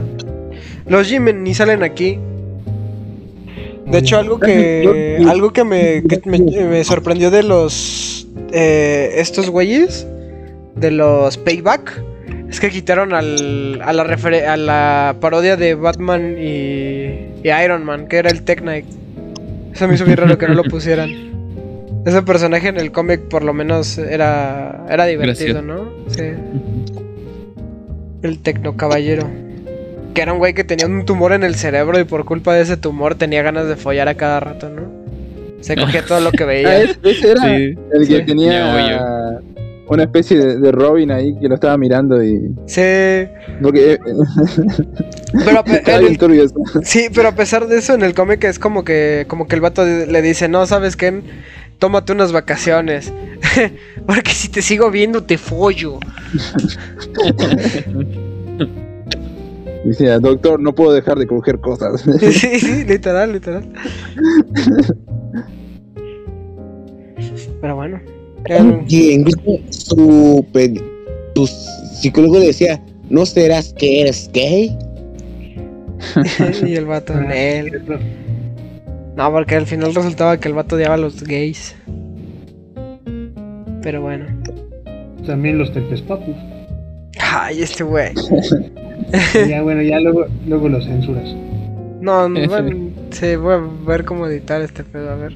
los G-Men ni salen aquí. De hecho, algo que algo que me, me, sorprendió de los eh, estos güeyes de los Payback es que quitaron al, a, la a la parodia de Batman y, Iron Man, que era el Tech Knight. Eso me hizo bien raro que no lo pusieran. Ese personaje en el cómic por lo menos era, era divertido, ¿no? Sí. El Tecno Caballero que era un güey que tenía un tumor en el cerebro y por culpa de ese tumor tenía ganas de follar a cada rato, ¿no? Se cogía todo lo que veía. Ah, ese era el que tenía una especie de, Robin ahí que lo estaba mirando y. Sí. Porque. Pero sí, pero a pesar de eso, en el cómic es como que, como que el vato le dice, no, ¿sabes qué? Tómate unas vacaciones. Porque si te sigo viendo, te follo. Dice, doctor, no puedo dejar de coger cosas. Sí, sí, literal, literal. Pero bueno. Y incluso su, su psicólogo le decía, ¿no serás que eres gay? y el vato, él. No, porque al final resultaba que el vato odiaba a los gays. Pero bueno. También los Tepes Papus. Ay, este güey. ya, bueno, ya luego, luego lo censuras. No, no bueno, sí, voy a ver cómo editar este pedo, a ver.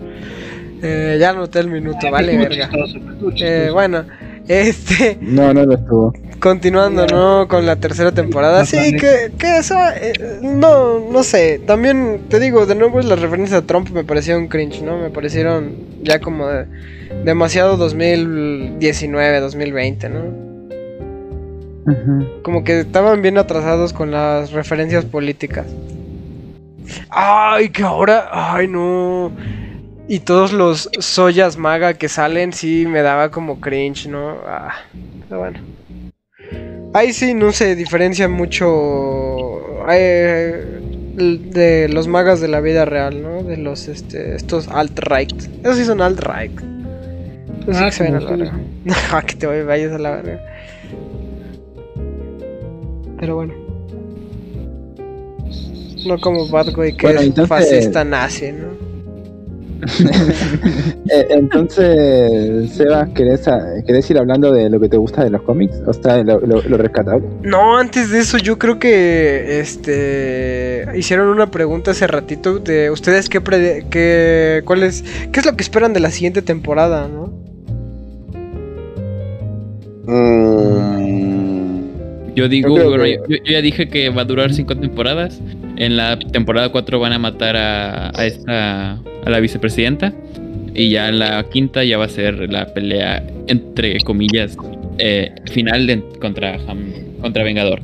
Eh, ya noté el minuto, vale, verga. Eh, bueno, este. No, no lo estuvo. Continuando, ¿no? Con la tercera temporada. Sí, que, que eso. Eh, no, no sé. También te digo, de nuevo, las referencias a Trump me parecieron cringe, ¿no? Me parecieron ya como de, demasiado 2019, 2020, ¿no? Como que estaban bien atrasados con las referencias políticas. Ay, que ahora. Ay, no. Y todos los soyas maga que salen, sí me daba como cringe, ¿no? Ah, pero bueno. Ahí sí no se diferencia mucho eh, de los magas de la vida real, ¿no? De los, este, estos alt-right. Esos sí son alt-right. Sí ah, que se ven a la verga. No, que te vayas a la verga. Pero bueno. No como Bad Boy que es fascista nazi, ¿no? Eh, entonces, Sebas, ¿querés, ¿querés, ir hablando de lo que te gusta de los cómics? O sea, lo, lo, rescatable. No, antes de eso, yo creo que este hicieron una pregunta hace ratito de ustedes qué, qué, cuál es, qué es lo que esperan de la siguiente temporada, ¿no? Mm. Yo digo, yo, ya dije que va a durar cinco temporadas. En la temporada 4 van a matar a, a esta a la vicepresidenta. Y ya en la quinta ya va a ser la pelea, entre comillas, eh, final de, contra, contra Vengador.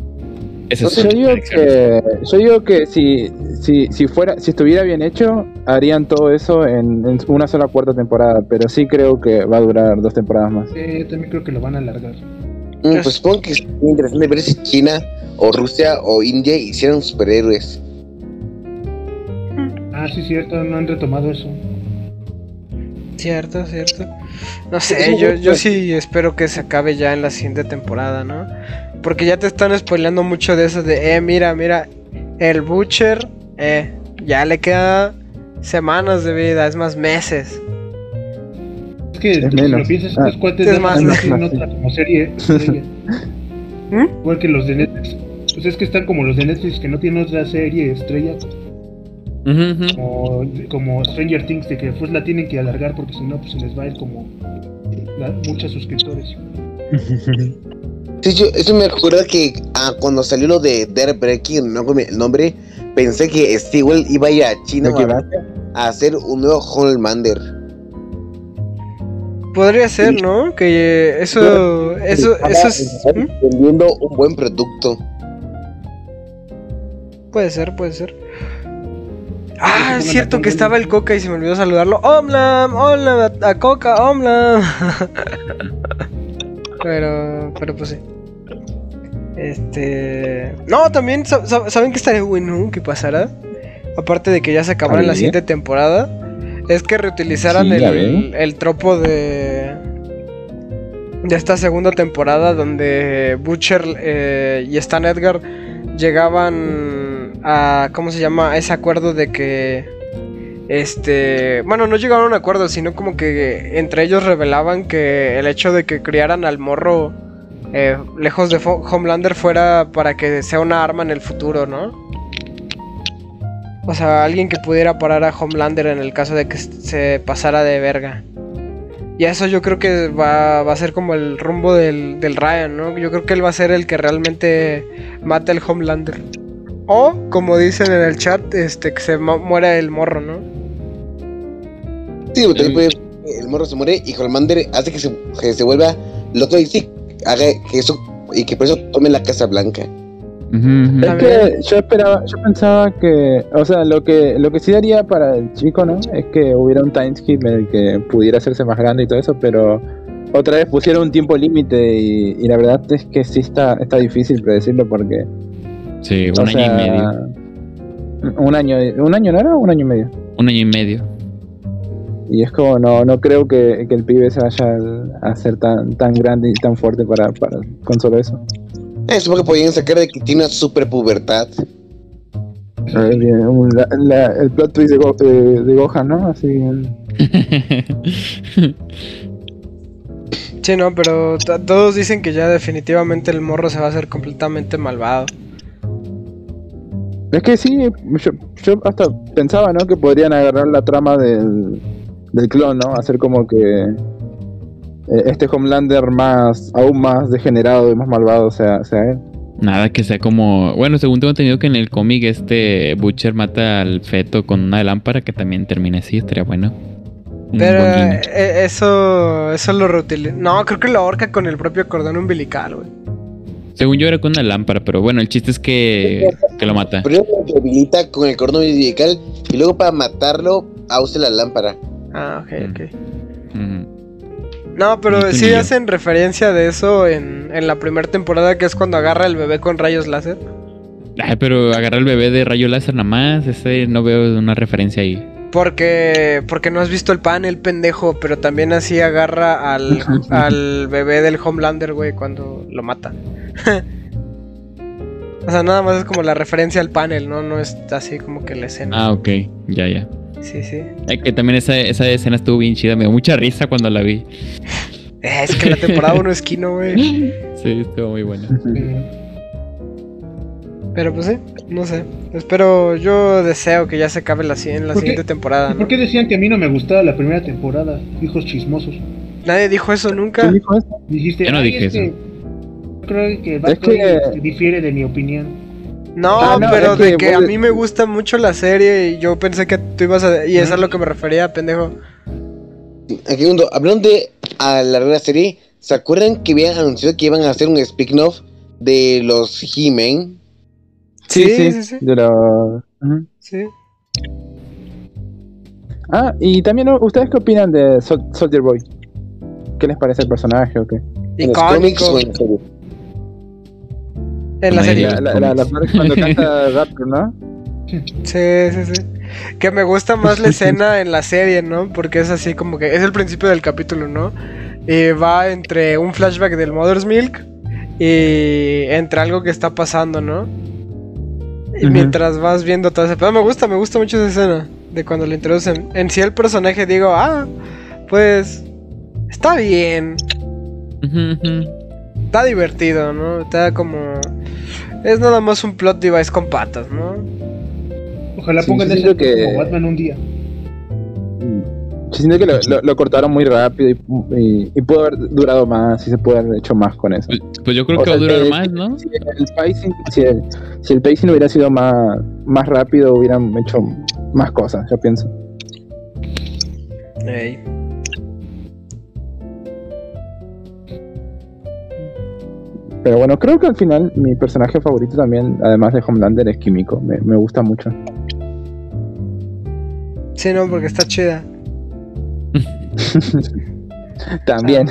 yo, digo que, yo digo que si, si, si, fuera, si estuviera bien hecho, harían todo eso en, una sola cuarta temporada, pero sí creo que va a durar dos temporadas más. Sí, yo también creo que lo van a alargar. Mm, pues supongo que es interesante ver si China o Rusia o India hicieron superhéroes. Ah, sí, cierto, no han retomado eso. Cierto, cierto. No sé, yo, yo sí espero que se acabe ya en la siguiente temporada, ¿no? Porque ya te están spoileando mucho de eso de, eh, mira, mira, el Butcher, eh, ya le queda semanas de vida, es más meses. Es que es si lo piensas, estos ah, cuates es más, no tienen otra como serie. ¿Mm? Igual que los de Netflix. Pues es que están como los de Netflix que no tienen otra serie estrella como, Stranger Things, de que pues la tienen que alargar porque si no, pues se les va a ir como muchos suscriptores. Sí, yo, eso me acuerda que ah, cuando salió lo de Dare Breaking, no el nombre, pensé que Stewell iba a ir a China a, hacer un nuevo Homelander. Podría ser, ¿no? Que eso, eso, eso es. ¿Mm? Vendiendo un buen producto. Puede ser, puede ser. Ah, es cierto que estaba el Coca y se me olvidó saludarlo. ¡Hola! ¡Hola! A Coca, ¡Hola! pero, pero pues sí. Este. No, también, ¿saben que estaría bueno que pasara? Aparte de que ya se acabara la siguiente temporada. Es que reutilizaran el, el, tropo de. De esta segunda temporada donde Butcher eh, y Stan Edgar llegaban a, ¿cómo se llama? ese acuerdo de que, este, bueno, no llegaron a un acuerdo, sino como que entre ellos revelaban que el hecho de que criaran al morro eh, lejos de Homelander fuera para que sea una arma en el futuro, ¿no? O sea, alguien que pudiera parar a Homelander en el caso de que se pasara de verga. Y eso yo creo que va, va a ser como el rumbo del, del, Ryan, ¿no? Yo creo que él va a ser el que realmente mate al Homelander. O, como dicen en el chat, este que se muera el morro, ¿no? Sí, el morro se muere y Holmander hace que se, que se vuelva loco y sí, haga que eso y que por eso tome la Casa Blanca. Es que yo esperaba, yo pensaba que, o sea, lo que lo que sí daría para el chico, ¿no? Es que hubiera un time skip en el que pudiera hacerse más grande y todo eso, pero otra vez pusieron un tiempo límite y, y, la verdad es que sí está, está difícil predecirlo porque Sí, un año y medio. Un año, ¿Un año no era un año y medio? Un año y medio. y es como, no, no creo que, que el pibe se vaya a ser tan, tan grande y tan fuerte para, para con solo eso. Es porque podían sacar de que tiene una super pubertad. A ver, bien, un- la- la- el plot twist de, Go- eh, de Gohan, ¿no? Así. el- Sí, no, pero todos dicen que ya definitivamente el morro se va a hacer completamente malvado. Es que sí, yo, yo hasta pensaba, ¿no? Que podrían agarrar la trama del, del clon, ¿no? Hacer como que este Homelander más, aún más degenerado y más malvado sea, sea él. Nada que sea como. Bueno, según tengo entendido que en el cómic este Butcher mata al feto con una lámpara que también termina así, estaría bueno. Pero guiño. eh, eso, eso lo reutiliza. No, creo que lo ahorca con el propio cordón umbilical, güey. Según yo era con una lámpara, pero bueno, el chiste es que, que lo mata. Primero lo debilita con el cordón umbilical y luego para matarlo usa la lámpara. Ah, ok, Mm. ok. Ujú. No, pero sí hacen referencia de eso en, en la primera temporada, que es cuando agarra el bebé con rayos láser. Ay, pero agarrar el bebé de rayo láser nada más, ese no veo una referencia ahí. Porque, porque no has visto el panel, pendejo, pero también así agarra al, al bebé del Homelander, güey, cuando lo mata. o sea, nada más es como la referencia al panel, ¿no? No es así como que la escena. Ah, ok, ya, ya. Sí, sí. Eh, que también esa, esa escena estuvo bien chida, me dio mucha risa cuando la vi. Eh, es que la temporada 1 es Kino, güey. Sí, estuvo muy buena. Pero pues sí, no sé. Espero, yo deseo que ya se acabe la, en la ¿Por qué? siguiente temporada, ¿Y ¿no? ¿Por qué decían que a mí no me gustaba la primera temporada? Hijos chismosos. Nadie dijo eso nunca. ¿Quién dijo eso? Dijiste, Yo no "Ay, dije es que eso". Creo que Es Batman que- difiere de mi opinión. No, Ah, no, pero de que que a mí me gusta mucho la serie y yo pensé que tú ibas a... Y es a lo que me refería, pendejo. Aquí mundo, hablando de alargar la serie, ¿se acuerdan que habían anunciado que iban a hacer un spin-off de los He-Man? Sí, sí, sí. De la... Ujú. Sí. Ah, y también. ¿ustedes qué opinan de Sol- Soldier Boy? ¿Qué les parece el personaje o qué? ¿En los cómics Icónico. En la serie. La, la, la, parte cuando canta Raptor, ¿no? Sí, sí, sí. Que me gusta más la escena en la serie, ¿no? Porque es así como que es el principio del capítulo, ¿no? Y va entre un flashback del Mother's Milk y entre algo que está pasando, ¿no? Y mientras vas viendo todo ese pedo, me gusta, me gusta mucho esa escena de cuando le introducen. En sí el personaje digo, ah, pues está bien. Está divertido, ¿no? Está como es nada más un plot device con patas, ¿no? Ojalá Sí, pongan sí, siento que- como Batman un día. Mm. Yo siento que lo, lo- lo cortaron muy rápido y, y, y pudo haber durado más y se pudo haber hecho más con eso. Pues, pues yo creo O que va a durar más, ¿no? Si el pacing, si el, si el pacing hubiera sido más, más rápido, hubieran hecho más cosas, yo pienso. Ey. Pero bueno, creo que al final mi personaje favorito también, además de Homelander, es Químico. Me, me gusta mucho. Sí, no, porque está chida. también.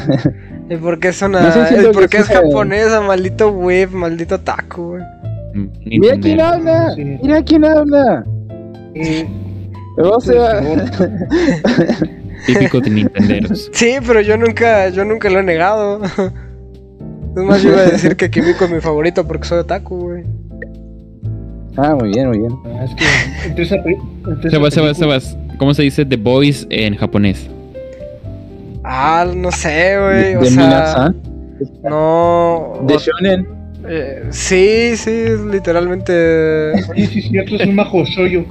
¿Y por qué es una.? No sé, siento ¿y por qué es sí japonesa? Maldito web, maldito taco, güey. Mm, ¡Mira quién habla! Sí. ¡Mira quién habla! Eh, O sea, Típico de Nintenderos. Sí, pero yo nunca, yo nunca lo he negado. Es más, yo iba a decir que Kimiko es mi favorito porque soy otaku, güey. ah, muy bien, muy bien. es que esa Sebas, Sebas, Sebas. ¿Cómo se dice The Boys en japonés? Ah, no sé, güey. O de sea, Mina-san, no. de o- Shonen. eh, sí, sí, es literalmente. Sí, sí, cierto, es un majo shoyo.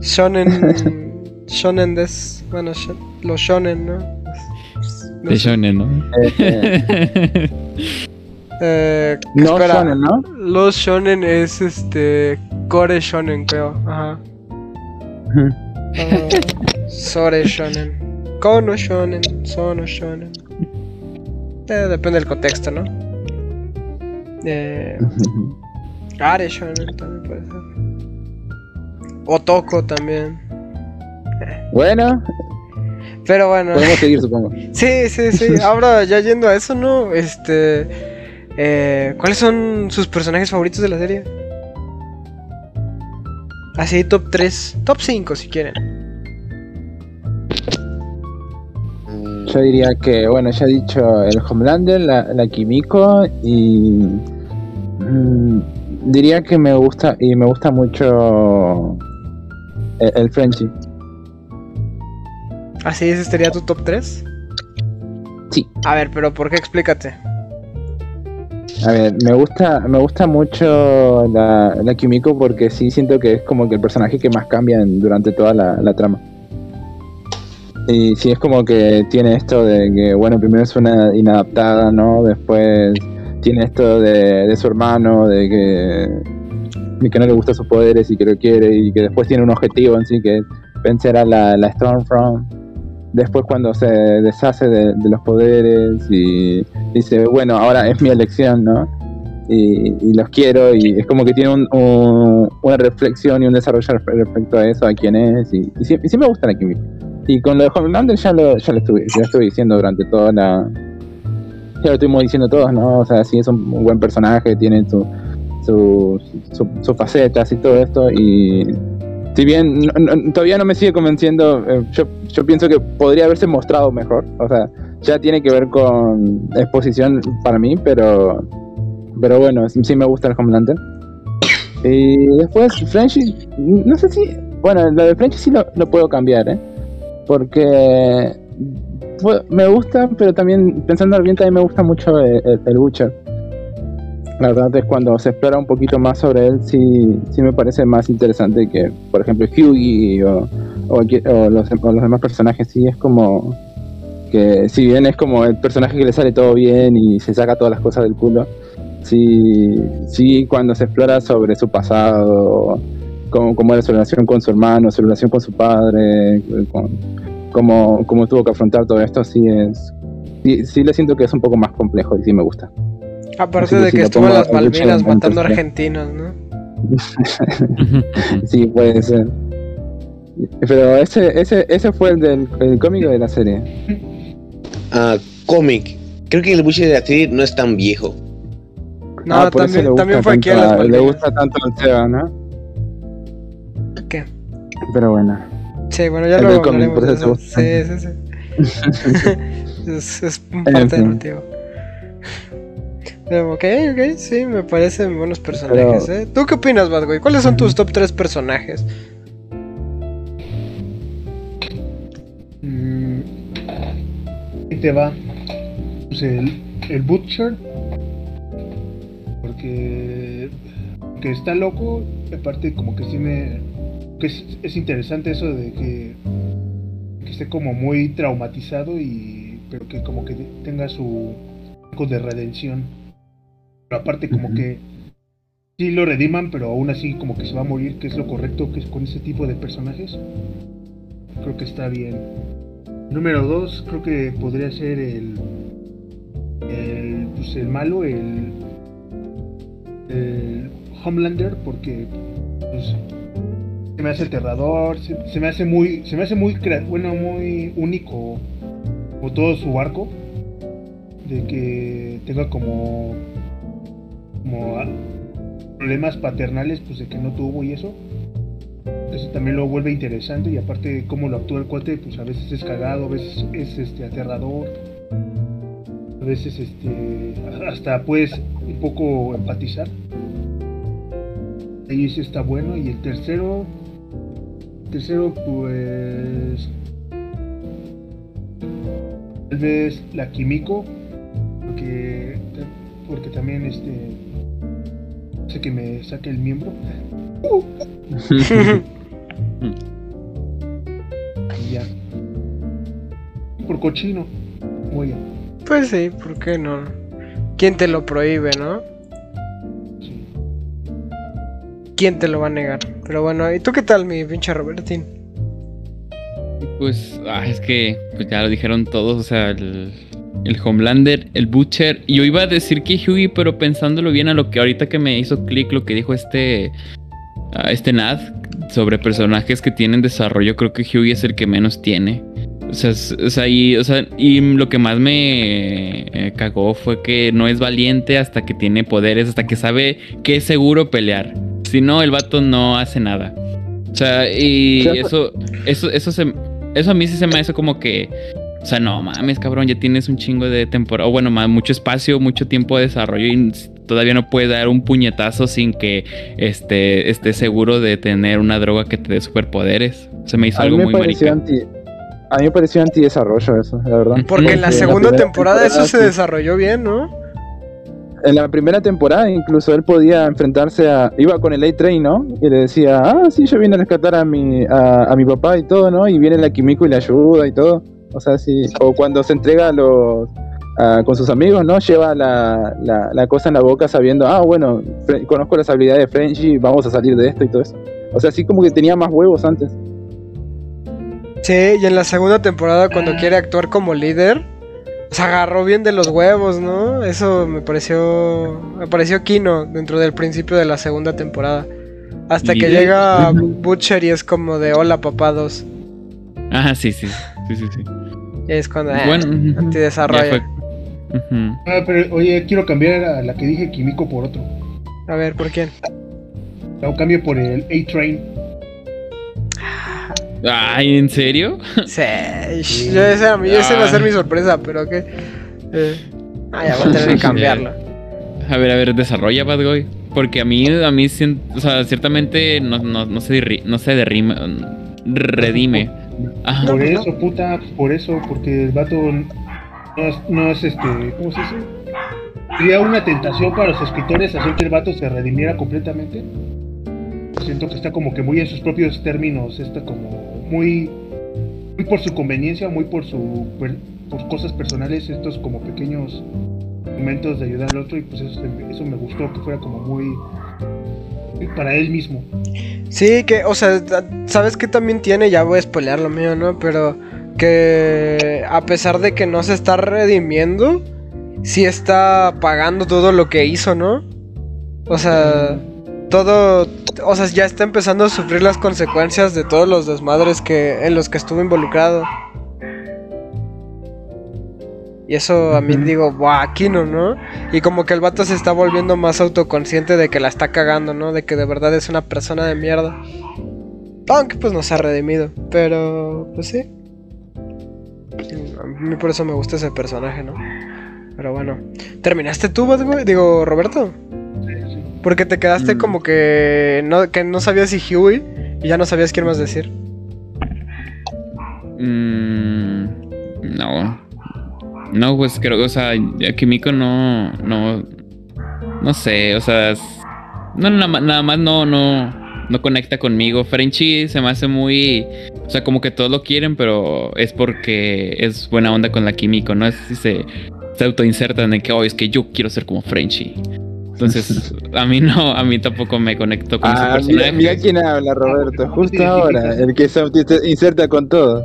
Shonen. Shonen des. Bueno, sho- los shonen, ¿no? No De sé. Shonen, ¿no? Eh, Eh, no espera, Shonen, ¿no? Los shonen es este. Core shonen, creo. Ajá. Ah, Sore shonen. Kono shonen. Sono shonen. Eh, depende del contexto, ¿no? Eh, Are shonen también puede ser. Otoko también. Bueno, Pero bueno. podemos seguir, supongo. Sí, sí, sí. Ahora ya yendo a eso, ¿no? Este. eh, ¿Cuáles son sus personajes favoritos de la serie? Así, top 3. Top 5 si quieren. yo diría que, bueno, ya he dicho el Homelander, la, Kimiko y mm, diría que me gusta y me gusta mucho el, el Frenchy. ¿Así ese sería tu top 3? Sí. A ver, pero ¿por qué? Explícate. A ver, me gusta, me gusta mucho la, la Kimiko porque sí siento que es como que el personaje que más cambia durante toda la, trama. Y sí es como que tiene esto de que, bueno, primero es una inadaptada, ¿no? Después tiene esto de, su hermano, de que, que no le gustan sus poderes y que lo quiere, y que después tiene un objetivo en sí que es vencer a la, la Stormfront después cuando se deshace de, los poderes y dice, bueno, ahora es mi elección, ¿no? Y, los quiero y es como que tiene una reflexión y un desarrollo respecto a eso, a quién es y, sí, me gusta la química. Y con lo de Homelander ya lo, ya lo estuve, ya estuve diciendo durante toda la... Ya lo estuvimos diciendo todos, ¿no? O sea, sí es un, buen personaje, tiene sus su, facetas y todo esto y si bien todavía no me sigue convenciendo, eh, yo, yo, pienso que podría haberse mostrado mejor. O sea, ya tiene que ver con exposición para mí, pero pero bueno, sí, me gusta el Homelander. Y después, Frenchy, no sé si. Bueno, lo de Frenchy sí lo, puedo cambiar, ¿eh? Porque me gusta, pero también, pensando bien, también me gusta mucho el, el, el Butcher la verdad es cuando se explora un poquito más sobre él, sí, sí me parece más interesante que, por ejemplo, Hughie o, los, demás personajes. Sí, es como que, si bien es como el personaje que le sale todo bien y se saca todas las cosas del culo, sí, sí cuando se explora sobre su pasado, cómo, cómo era su relación con su hermano, su relación con su padre, con, cómo tuvo que afrontar todo esto, sí es. Sí, sí le siento que es un poco más complejo y sí me gusta. Aparte de que estuvo en las Malvinas matando argentinos, ¿no? sí, puede ser. Pero ese, ese, ese fue el del cómic de la serie. Ah, cómic. Creo que el Bush de la serie no es tan viejo. No, ah, también, también fue aquí en las Malvinas. Le gusta tanto el Seba, ¿no? ¿Qué? Pero bueno. Sí, bueno, ya lo hablaremos. Sí, sí, sí. es, es un parte del motivo. Ok, ok, sí, me parecen buenos personajes, ¿eh? ¿Tú qué opinas, Badgoy? ¿Cuáles son tus top 3 personajes? Mm, te va pues el, el Butcher, porque, que está loco, aparte como que tiene, que es, es interesante eso de que, que esté como muy traumatizado y pero que como que tenga su de redención pero aparte como que sí lo rediman, pero aún así como que se va a morir, que es lo correcto que es con ese tipo de personajes. Creo que está bien. Número dos, creo que podría ser el, el, pues el malo, el, el Homelander, porque pues, se me hace aterrador, se, me hace muy, se me hace muy, bueno, muy único, o todo su arco, de que tenga como como problemas paternales pues de que no tuvo y eso. Eso también lo vuelve interesante y aparte cómo lo actúa el cuate pues a veces es cagado a veces es este aterrador. A veces este hasta puedes un poco empatizar. Ahí sí está bueno. Y el tercero tercero pues tal vez la Kimiko porque porque también este sé que me saque el miembro. y ya. Por cochino. Oye. Pues sí, ¿por qué no? ¿Quién te lo prohíbe, no? Sí. ¿Quién te lo va a negar? Pero bueno, ¿y tú qué tal, mi pinche Robertín? Pues, ah, es que pues ya lo dijeron todos, o sea, el, el Homelander, el Butcher. Y yo iba a decir que Hughie, pero pensándolo bien a lo que ahorita que me hizo clic, lo que dijo este, este Nad sobre personajes que tienen desarrollo, creo que Hughie es el que menos tiene. O sea, y, lo que más me eh, cagó fue que no es valiente hasta que tiene poderes, hasta que sabe que es seguro pelear. Si no, el vato no hace nada. O sea, y eso, eso, eso, se, eso a mí sí se me hace como que O sea, no mames, cabrón, ya tienes un chingo de temporada, o bueno, mucho espacio, mucho tiempo de desarrollo y todavía no puedes dar un puñetazo sin que este, esté seguro de tener una droga que te dé superpoderes. Se me hizo algo muy marica. a mí me pareció anti-desarrollo eso, la verdad. Porque en la segunda temporada, eso se desarrolló bien, ¿no? En la primera temporada incluso él podía enfrentarse a... Iba con el A-Train, ¿no? Y le decía, ah, sí, yo vine a rescatar a mi, a, mi papá y todo, ¿no? Y viene la Kimiko y le ayuda y todo. O sea, sí. O cuando se entrega a los, con sus amigos, ¿no? Lleva la, la, cosa en la boca sabiendo, ah, bueno, conozco las habilidades de Frenchy, vamos a salir de esto y todo eso. O sea, así como que tenía más huevos antes. Sí, y en la segunda temporada cuando quiere actuar como líder, se agarró bien de los huevos, ¿no? Eso me pareció me pareció Kino dentro del principio de la segunda temporada. Hasta que llega Butcher y es como de hola papá 2. Ah, sí, sí. Sí, sí, sí. Y es cuando eh, bueno, desarrollo. Ah, pero oye, quiero cambiar a la que dije Kimiko por otro. A ver, ¿por quién? Un cambio por el A-Train. Ay, ¿en serio? Sí, yo ese, va a ser mi sorpresa, pero que. Eh, ah, ya voy a tener que cambiarlo. A ver, a ver, desarrolla Bad Boy. Porque a mí, a mí, o sea, ciertamente no, no, no se, no se derrime, redime. Por eso, puta, por eso, porque el vato no es, este, ¿cómo se dice? Sería una tentación para los escritores hacer que el vato se redimiera completamente. Siento que está como que muy en sus propios términos, está como muy, muy por su conveniencia, muy por su por cosas personales, estos como pequeños momentos de ayudar al otro y pues eso, eso me gustó que fuera como muy para él mismo. Sí, que, o sea, ¿sabes que también tiene? Ya voy a spoilear lo mío, ¿no? Pero que a pesar de que no se está redimiendo, sí está pagando todo lo que hizo, ¿no? O sea, todo, o sea, ya está empezando a sufrir las consecuencias de todos los desmadres que en los que estuvo involucrado. Y eso a mí digo, buah, aquí no, ¿no? Y como que el vato se está volviendo más autoconsciente de que la está cagando, ¿no? De que de verdad es una persona de mierda. Aunque pues no se ha redimido. Pero, pues sí. A mí por eso me gusta ese personaje, ¿no? Pero bueno. ¿Terminaste tú, güey? Digo, Roberto. Porque te quedaste mm. como que no, que no sabías si Huey y ya no sabías quién más decir. Mm, no. No, pues creo, o sea, Kimiko no, no, no sé, o sea, no, nada, más no, no, no conecta conmigo. Frenchy se me hace muy, o sea, como que todos lo quieren, pero es porque es buena onda con la Kimiko, no es si se, se autoinsertan en que, oh, es que yo quiero ser como Frenchy. Entonces, a mí no, a mí tampoco me conecto con ese ah, personaje. Mira, quién habla, Roberto, justo ahora, el que se inserta con todo.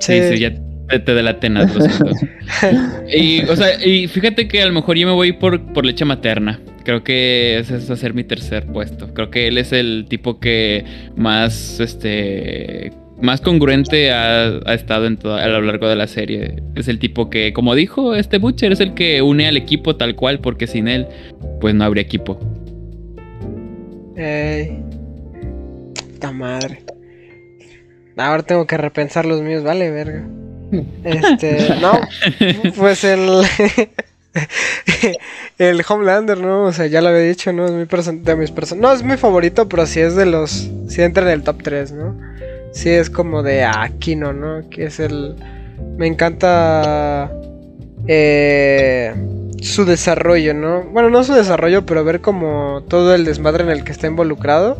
Sí, sí, ya te, de la tenaz y, o sea, y fíjate que a lo mejor yo me voy por, por leche materna. Creo que ese va a ser mi tercer puesto. Creo que él es el tipo que más, este, más congruente ha, estado en a lo largo de la serie. Es el tipo que, como dijo este Butcher, es el que une al equipo tal cual, porque sin él, pues no habría equipo. Ey. Puta madre. Ahora tengo que repensar los míos, vale, verga. Este, no, pues el. el Homelander, ¿no? O sea, ya lo había dicho, ¿no? Es mi de mis personajes. No es mi favorito, pero sí es de los. Sí entra en el top 3, ¿no? Sí es como de Aquino, ¿no? Que es el. Me encanta. Eh, su desarrollo, ¿no? Bueno, no su desarrollo, pero ver como todo el desmadre en el que está involucrado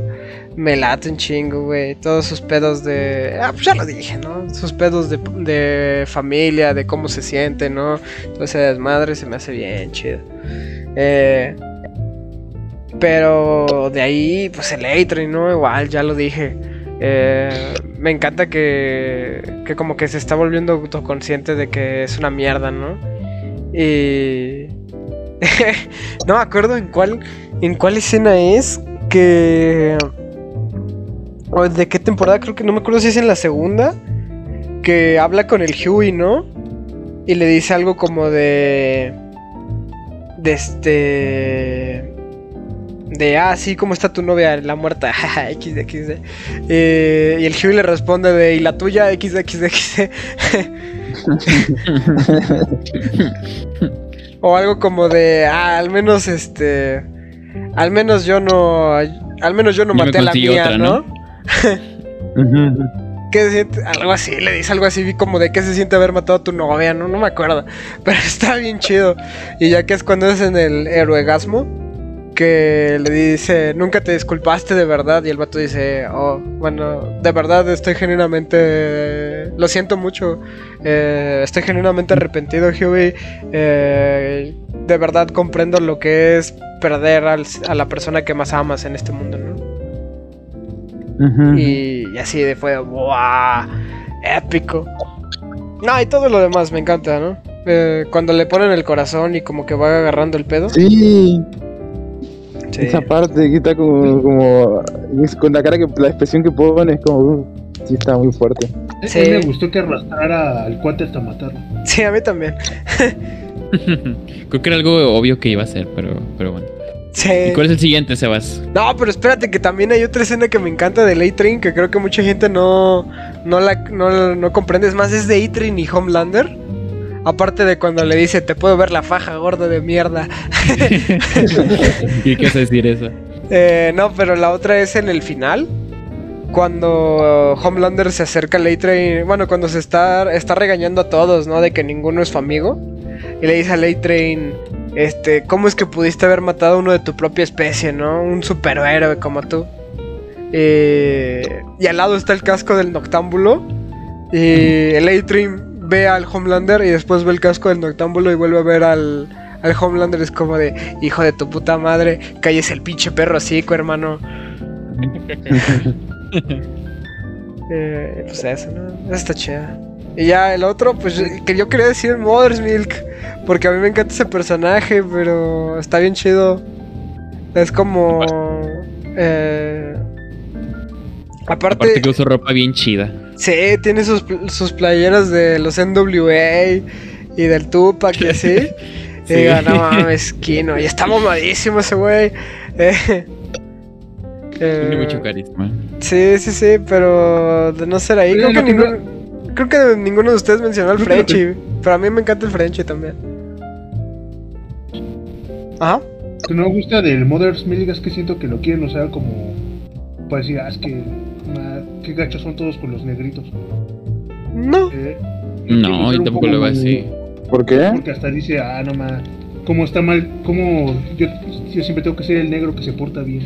me late un chingo, güey. Todos sus pedos de. Ah, pues ya lo dije, ¿no? Sus pedos de, de familia, de cómo se siente, ¿no? Todo ese desmadre se me hace bien chido. Eh, pero de ahí, pues el a ¿no? Igual, ya lo dije. Eh, me encanta que, que como que se está volviendo autoconsciente de que es una mierda, ¿no? Y... no me acuerdo en cuál, en cuál escena es que de qué temporada, creo que no me acuerdo si es en la segunda, que habla con el Huey, ¿no? Y le dice algo como de... De este... De, ah, sí, ¿cómo está tu novia? La muerta, XD, Eh, y el Huey le responde de, ¿y la tuya? XD, XD, o algo como de, ah, al menos este, al menos yo no, al menos yo no Yo maté a la mía, otra, ¿no? ¿no? ¿Qué se siente? Algo así, le dice algo así como de qué se siente haber matado a tu novia, no, no me acuerdo. Pero está bien chido. Y ya que es cuando es en el heroegasmo, que le dice, nunca te disculpaste de verdad. Y el vato dice, oh, bueno, de verdad estoy genuinamente, lo siento mucho. eh, estoy genuinamente arrepentido, Huey. eh, de verdad comprendo lo que es perder al- a la persona que más amas en este mundo, ¿no? Y así de fue, ¡buah! Épico. No, y todo lo demás me encanta, ¿no? Eh, cuando le ponen el corazón y como que va agarrando el pedo. Sí, Sí. esa parte que está como, como con la cara que la expresión que pone es como uh, sí está muy fuerte. Sí. A mí me gustó que arrastrara al cuate hasta matarlo. Sí, a mí también. Creo que era algo obvio que iba a ser, pero, pero bueno. Sí. ¿Y cuál es el siguiente, Sebas? No, pero espérate que también hay otra escena que me encanta de A-Train que creo que mucha gente no, no, la, no, no comprende. Es más, es de A-Train y Homelander. Aparte de cuando le dice, te puedo ver la faja gordo de mierda. ¿Qué quieres decir eso? Eh, no, pero la otra es en el final. Cuando Homelander se acerca a Leytrain. Bueno, cuando se está, está regañando a todos, ¿no? De que ninguno es su amigo. Y le dice a Leytrain. Este, ¿cómo es que pudiste haber matado a uno de tu propia especie, ¿no? Un superhéroe como tú. Eh, y al lado está el casco del noctámbulo. Y el A-Train ve al Homelander y después ve el casco del noctámbulo y vuelve a ver al, al Homelander. Es como de, hijo de tu puta madre, calles el pinche perro hocico, hermano. Eh, pues eso, ¿no? Eso está chida. Y ya el otro, pues que yo quería decir Mother's Milk. Porque a mí me encanta ese personaje, pero está bien chido. Es como. Eh, aparte, Aparte que uso ropa bien chida. sí, tiene sus, sus playeras de los NWA y del Tupac y así. Sí. Y digo, no mames, Kino. Y está mamadísimo ese güey. Eh, Tiene eh, mucho carisma. Sí, sí, sí, pero de no ser ahí, creo que, ninguno, creo que ninguno de ustedes mencionó al Frenchy, pero a mí me encanta el Frenchy también. Ajá. Que no me gusta del Mother's Milk es que siento que lo quieren usar como para decir, ah, es que qué gachos son todos con los negritos. No. Eh, No, yo tampoco poco lo veo como- así. ¿Por qué? Porque hasta dice, ah, no más, cómo está mal, cómo yo, yo siempre tengo que ser el negro que se porta bien.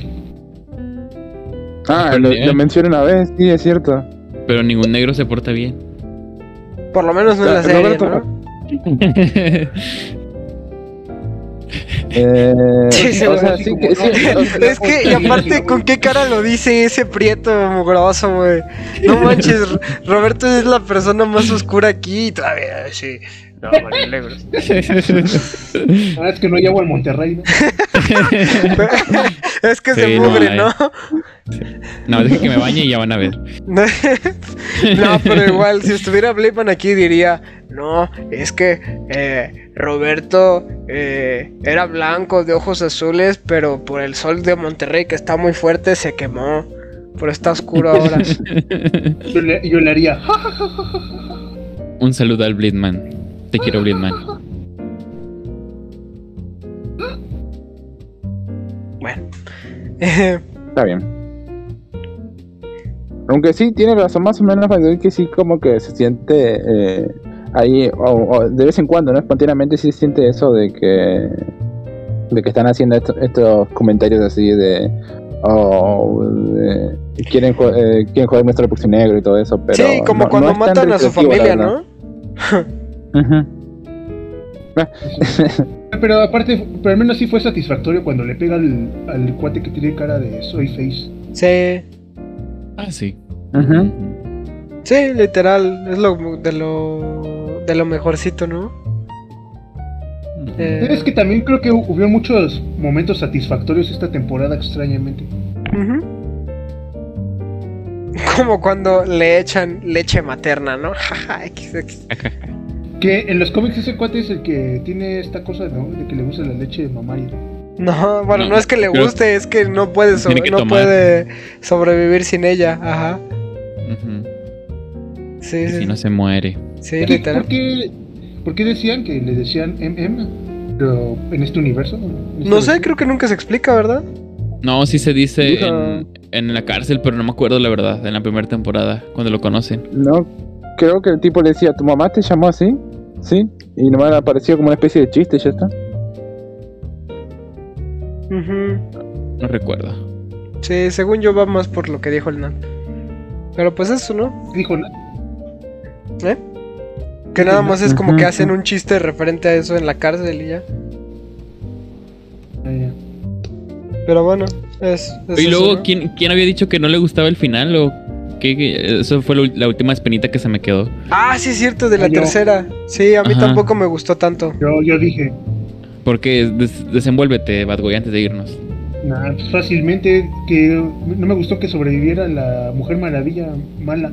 Ah, Súper lo, mencioné una vez, sí, es cierto. Pero ningún negro se porta bien. Por lo menos no en la serie, Roberto, ¿no? Eh, Sí, sí, o sea, así sí como, que sí, no, o sea, Es que, y aparte, ¿con qué cara lo dice ese prieto mugroso, güey? No manches, Roberto es la persona más oscura aquí y todavía, sí. No, vale, negros. Ah, es que no llevo al Monterrey, ¿no? es que se no mugre, hay. ¿No? Deje que me bañe y ya van a ver. No, pero igual, si estuviera Blakeman aquí diría, no, es que eh, Roberto eh, era blanco de ojos azules, pero por el sol de Monterrey que está muy fuerte se quemó. Pero está oscuro ahora. Yo le, yo le haría, "Ja, Un saludo al Bleedman. Te quiero, Bleedman. bueno. Está bien. Aunque sí, tiene razón más o menos que sí como que se siente eh, ahí, o, o de vez en cuando, ¿no? Espontáneamente sí se siente eso de que de que están haciendo esto- estos comentarios así de oh, de- quieren, eh, quieren joder nuestro próximo negro y todo eso, pero sí, como no- cuando no matan a su familia. ¿no? Pero aparte, pero al menos sí fue satisfactorio cuando le pega al, al cuate que tiene cara de soy face. Sí, Ah, sí. Sí, literal, es lo de lo de lo mejorcito, ¿no? Eh, Es que también creo que hubo muchos momentos satisfactorios esta temporada extrañamente. Como cuando le echan leche materna, ¿no? Que en los cómics ese cuate es el que tiene esta cosa, ¿no? De que le gusta la leche de mamaria. No, bueno, no, No, es que le guste, es que no puede, so- Tiene que no tomar. puede sobrevivir sin ella. Ajá. Sí, Y sí. si no se muere. Sí, literal. ¿Por qué, por qué decían que le decían MM? Pero en este universo. ¿En esta No sé, versión? creo que nunca se explica, ¿verdad? No, sí se dice en, en la cárcel, pero no me acuerdo la verdad, en la primera temporada, cuando lo conocen. No, creo que el tipo le decía, ¿tu mamá te llamó así? Sí. Y nomás apareció como una especie de chiste y ya está. No recuerdo. Sí, según yo va más por lo que dijo el Nan. Pero pues eso, ¿no? Dijo, "No, ¿Eh? Que nada más es como que hacen un chiste referente a eso en la cárcel y ya. eh, Pero bueno, es. es Y eso, luego, ¿no? ¿quién, quién había dicho que no le gustaba el final? ¿O qué? qué? Eso fue lo- la última espinita que se me quedó. Ah, sí, es cierto, de la Ah, yo. tercera. Sí, a mí Ajá. tampoco me gustó tanto. yo, yo dije, Porque des- desenvuélvete, antes de irnos. nah, pues fácilmente que no me gustó que sobreviviera la Mujer Maravilla mala.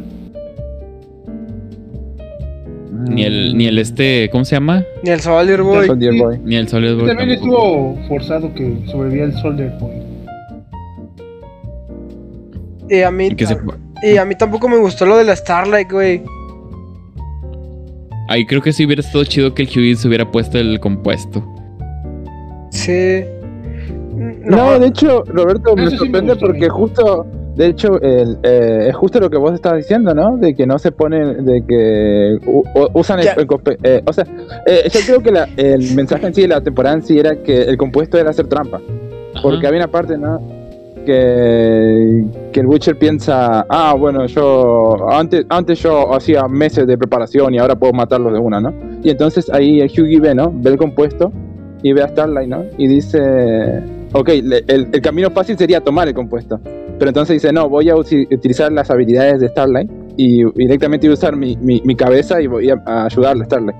Ni el, ni el este, ¿cómo se llama? Ni el Soldier Boy. Soldier Boy. Ni el Solid Boy También tampoco. estuvo forzado que sobreviviera el Soldier Boy. Y a mí. Y que se- Y a mí tampoco me gustó lo de la Starlight, güey. Ahí creo que sí hubiera estado chido que el Huey se hubiera puesto el compuesto. Sí. No, de hecho, Roberto, me Eso sí me sorprende porque justo, de hecho, el, eh, es justo lo que vos estabas diciendo, ¿no? De que no se ponen, de que u- u- usan el, el eh, o sea, eh, yo creo que la- el mensaje en sí de la temporada en sí era que el compuesto era hacer trampa. Porque Ajá. había una parte, ¿no? Que, que el Butcher piensa, ah, bueno, yo antes, antes yo hacía meses de preparación y ahora puedo matarlos de una, ¿no? Y entonces ahí el Hughie ve, ¿no? Ve el compuesto y ve a Starlight, ¿no? Y dice, ok, el, camino fácil sería tomar el compuesto. Pero entonces dice, no, voy a utilizar las habilidades de Starlight y directamente voy a usar mi, mi- cabeza y voy a, a ayudarle a Starlight.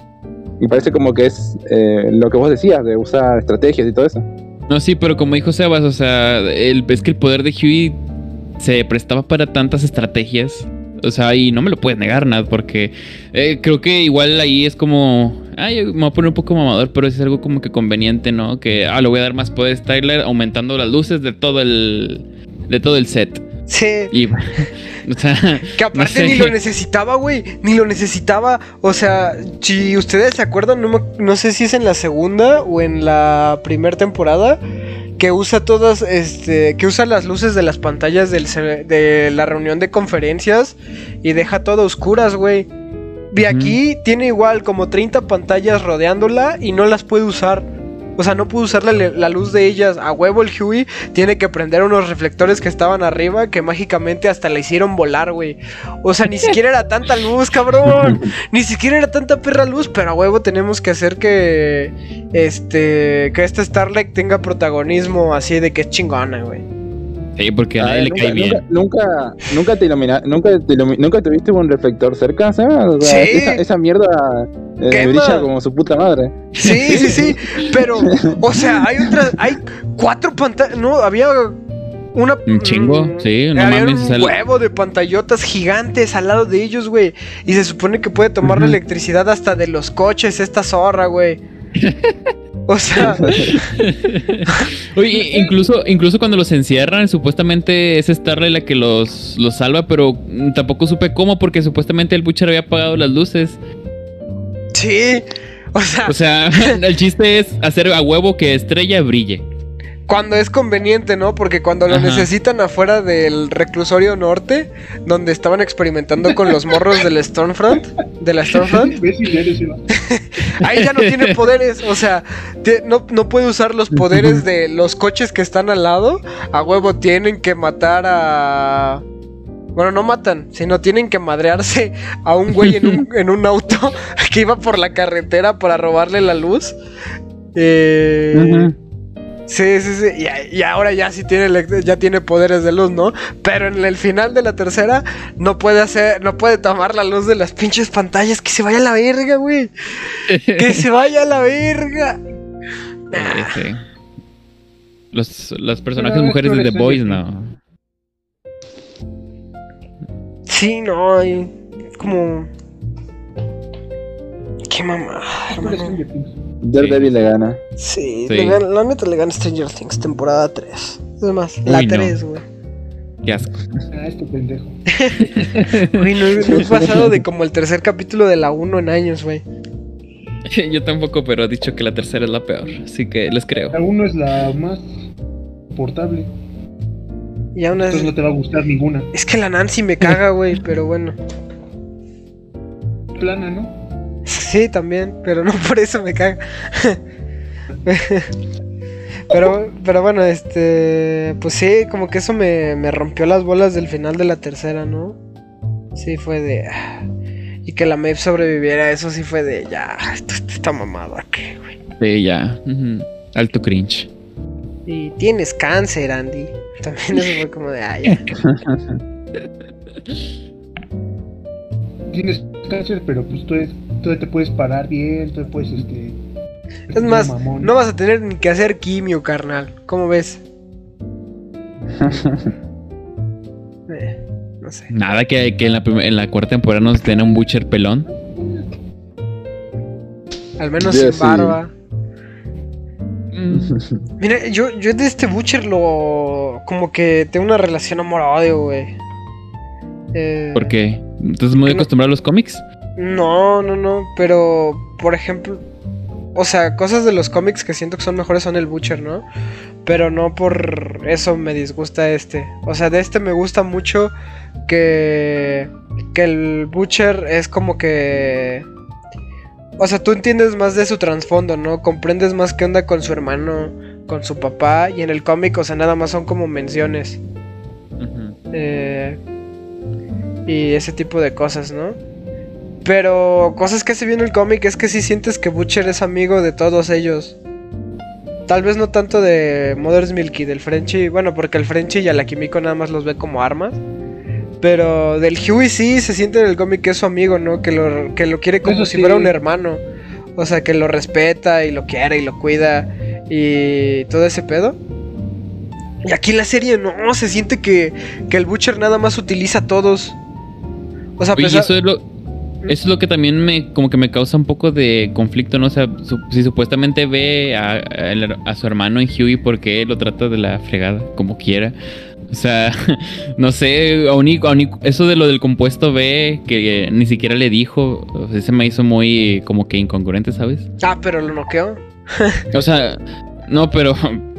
Y parece como que es eh, lo que vos decías, de usar estrategias y todo eso. No, sí, pero como dijo Sebas, o sea, el, es que el poder de Huey se prestaba para tantas estrategias. O sea, y no me lo puedes negar, nada, porque eh, creo que igual ahí es como. Ay, me voy a poner un poco mamador, pero es algo como que conveniente, ¿no? Que, ah, le voy a dar más poder a Styler aumentando las luces de todo el. de todo el set. Sí. Y. o sea. Que aparte sé. ni lo necesitaba, güey. Ni lo necesitaba. O sea, si ustedes se acuerdan, no, me- no sé si es en la segunda o en la primera temporada. Que usa todas, este, que usa las luces de las pantallas del de la reunión de conferencias y deja todo oscuras, güey. Ujú. aquí tiene igual como 30 pantallas rodeándola y no las puede usar. O sea, no puede usar la, la luz de ellas. A huevo el Huey tiene que prender unos reflectores que estaban arriba que mágicamente hasta la hicieron volar, güey. O sea, ni siquiera era tanta luz, cabrón. Ni siquiera era tanta perra luz, pero a huevo tenemos que hacer que este que este Starlight tenga protagonismo así de que es chingona, güey. Sí, porque a A nadie ver, le cae bien. Nunca, nunca, te ilumina, nunca te ilumi- nunca tuviste un reflector cerca, ¿sabes? O sea, Sí. esa, esa mierda eh, brilla como su puta madre. Sí, sí, sí. Pero, o sea, hay otras, hay cuatro pantallas. No, había una. Un chingo, mm, sí, no había mames, un huevo de pantallotas gigantes al lado de ellos, güey. Y se supone que puede tomar la electricidad hasta de los coches, esta zorra, güey. O sea, Oye, incluso, incluso cuando los encierran, supuestamente es Starlight la que los, los salva, pero mm, tampoco supe cómo, porque supuestamente el Butcher había apagado las luces. sí. O sea, O sea, el chiste es hacer a huevo que Estrella brille. Cuando es conveniente, ¿no? Porque cuando lo Ajá. necesitan afuera del reclusorio norte, donde estaban experimentando con los morros del Stormfront, de la Stormfront. Ahí ya no tiene poderes, o sea, no, no puede usar los poderes de los coches que están al lado. A huevo tienen que matar a... Bueno, no matan, sino tienen que madrearse a un güey en un, en un auto que iba por la carretera para robarle la luz. Eh, Ujú. Sí, sí, sí. Y, y ahora ya sí tiene, ya tiene poderes de luz, ¿no? Pero en el final de la tercera no puede hacer, no puede tomar la luz de las pinches pantallas. Que se vaya a la verga, güey. Que se vaya a la verga. Sí, sí. Los, los personajes mujeres de The Boys, no. Sí, no, y como. Qué mamá, hermano. Daredevil le gana. Sí, Sí. le gana- la neta le gana Stranger Things, temporada 3. Es más, la Uy, no. 3, güey. Qué asco. Ah, este pendejo. Güey, no, no he pasado de como el tercer capítulo de la 1 en años, güey. Yo tampoco, pero he dicho que la tercera es la peor, así que les creo. La uno es la más portable. Y aún así. Entonces no te va a gustar ninguna. Es que la Nancy me caga, güey, pero bueno. Plana, ¿no? Sí, también, pero no por eso me caga. pero, pero bueno, este. Pues sí, como que eso me, me rompió las bolas del final de la tercera, ¿no? Sí, fue de. Y que la Maeve sobreviviera, eso sí fue de. Ya, esto, esto está mamado aquí, güey. Sí, ya. Alto cringe. Y tienes cáncer, Andy. También eso fue como de. Ah, ya. Tienes cáncer, pero pues tú te puedes parar bien, todavía puedes este. Es más, no vas a tener ni que hacer quimio, carnal. ¿Cómo ves? Eh, no sé. Nada que, que en, la en la cuarta temporada nos den un Butcher pelón. Al menos sin sí. barba. Mm, Mira, yo, yo de este Butcher lo. Como que tengo una relación amor-odio, güey. Eh, ¿Por qué? ¿Estás muy no- acostumbrado a los cómics? No, no, no. Pero, por ejemplo. O sea, cosas de los cómics que siento que son mejores son el Butcher, ¿no? Pero no por eso me disgusta este. O sea, de este me gusta mucho que. Que el Butcher es como que. O sea, tú entiendes más de su trasfondo, ¿no? Comprendes más qué onda con su hermano, con su papá. Y en el cómic, o sea, nada más son como menciones. Eh, y ese tipo de cosas, ¿no? Pero cosas que hace bien el cómic es que sí sientes que Butcher es amigo de todos ellos. Tal vez no tanto de Mother's Milk y del Frenchy, bueno, porque el Frenchy y a la Kimiko nada más los ve como armas. Pero del Huey sí se siente en el cómic que es su amigo, ¿no? Que lo, que lo quiere como Eso si sí. fuera un hermano. O sea, que lo respeta y lo quiere y lo cuida y todo ese pedo. Y aquí en la serie no, se siente que, que el Butcher nada más utiliza a todos. O sea, pesar- eso es lo, eso es lo que también me como que me causa un poco de conflicto, ¿no? O sea, su- si supuestamente ve a, a su hermano en Huey porque lo trata de la fregada, como quiera. O sea, no sé, aún y- aún y- eso de lo del compuesto B que ni siquiera le dijo, o sea, se me hizo muy como que incongruente, ¿sabes? Ah, pero lo noqueó. O sea, no, pero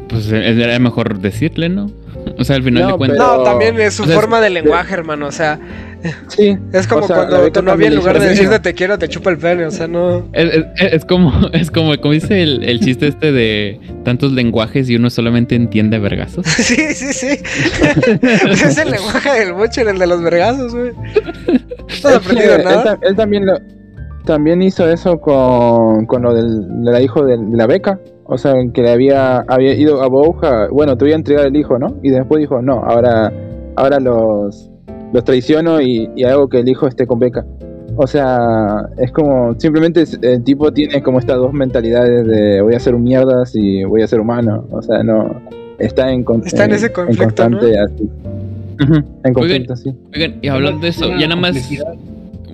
pues era mejor decirle, ¿no? O sea, al final No, de cuentas... Pero- No, también es su o sea, forma de lenguaje, hermano. O sea, Sí. es como O sea, cuando tu novia en lugar de hizo decirte eso. te quiero, te chupa el pene. O sea, no. Es, es- es como, es como, como dice el, el chiste este de tantos lenguajes y uno solamente entiende vergazos. Sí, sí, sí. Pues es el lenguaje del Butcher, el de los vergazos, güey. ¿No has aprendido él, nada? ta- él también lo, también hizo eso con, con lo del, de la hijo de, la beca. O sea, que le había, había ido a Bouja, bueno, te voy a entregar el hijo, ¿no? Y después dijo, no, ahora, ahora los, los traiciono y, y hago que el hijo esté con beca. O sea, es como, simplemente el tipo tiene como estas dos mentalidades de voy a ser un mierdas y voy a ser humano. O sea, no, está en, Está en ese conflicto, ¿no? constante así. En conflicto, sí. Oigan, y hablando de eso, ya nada más.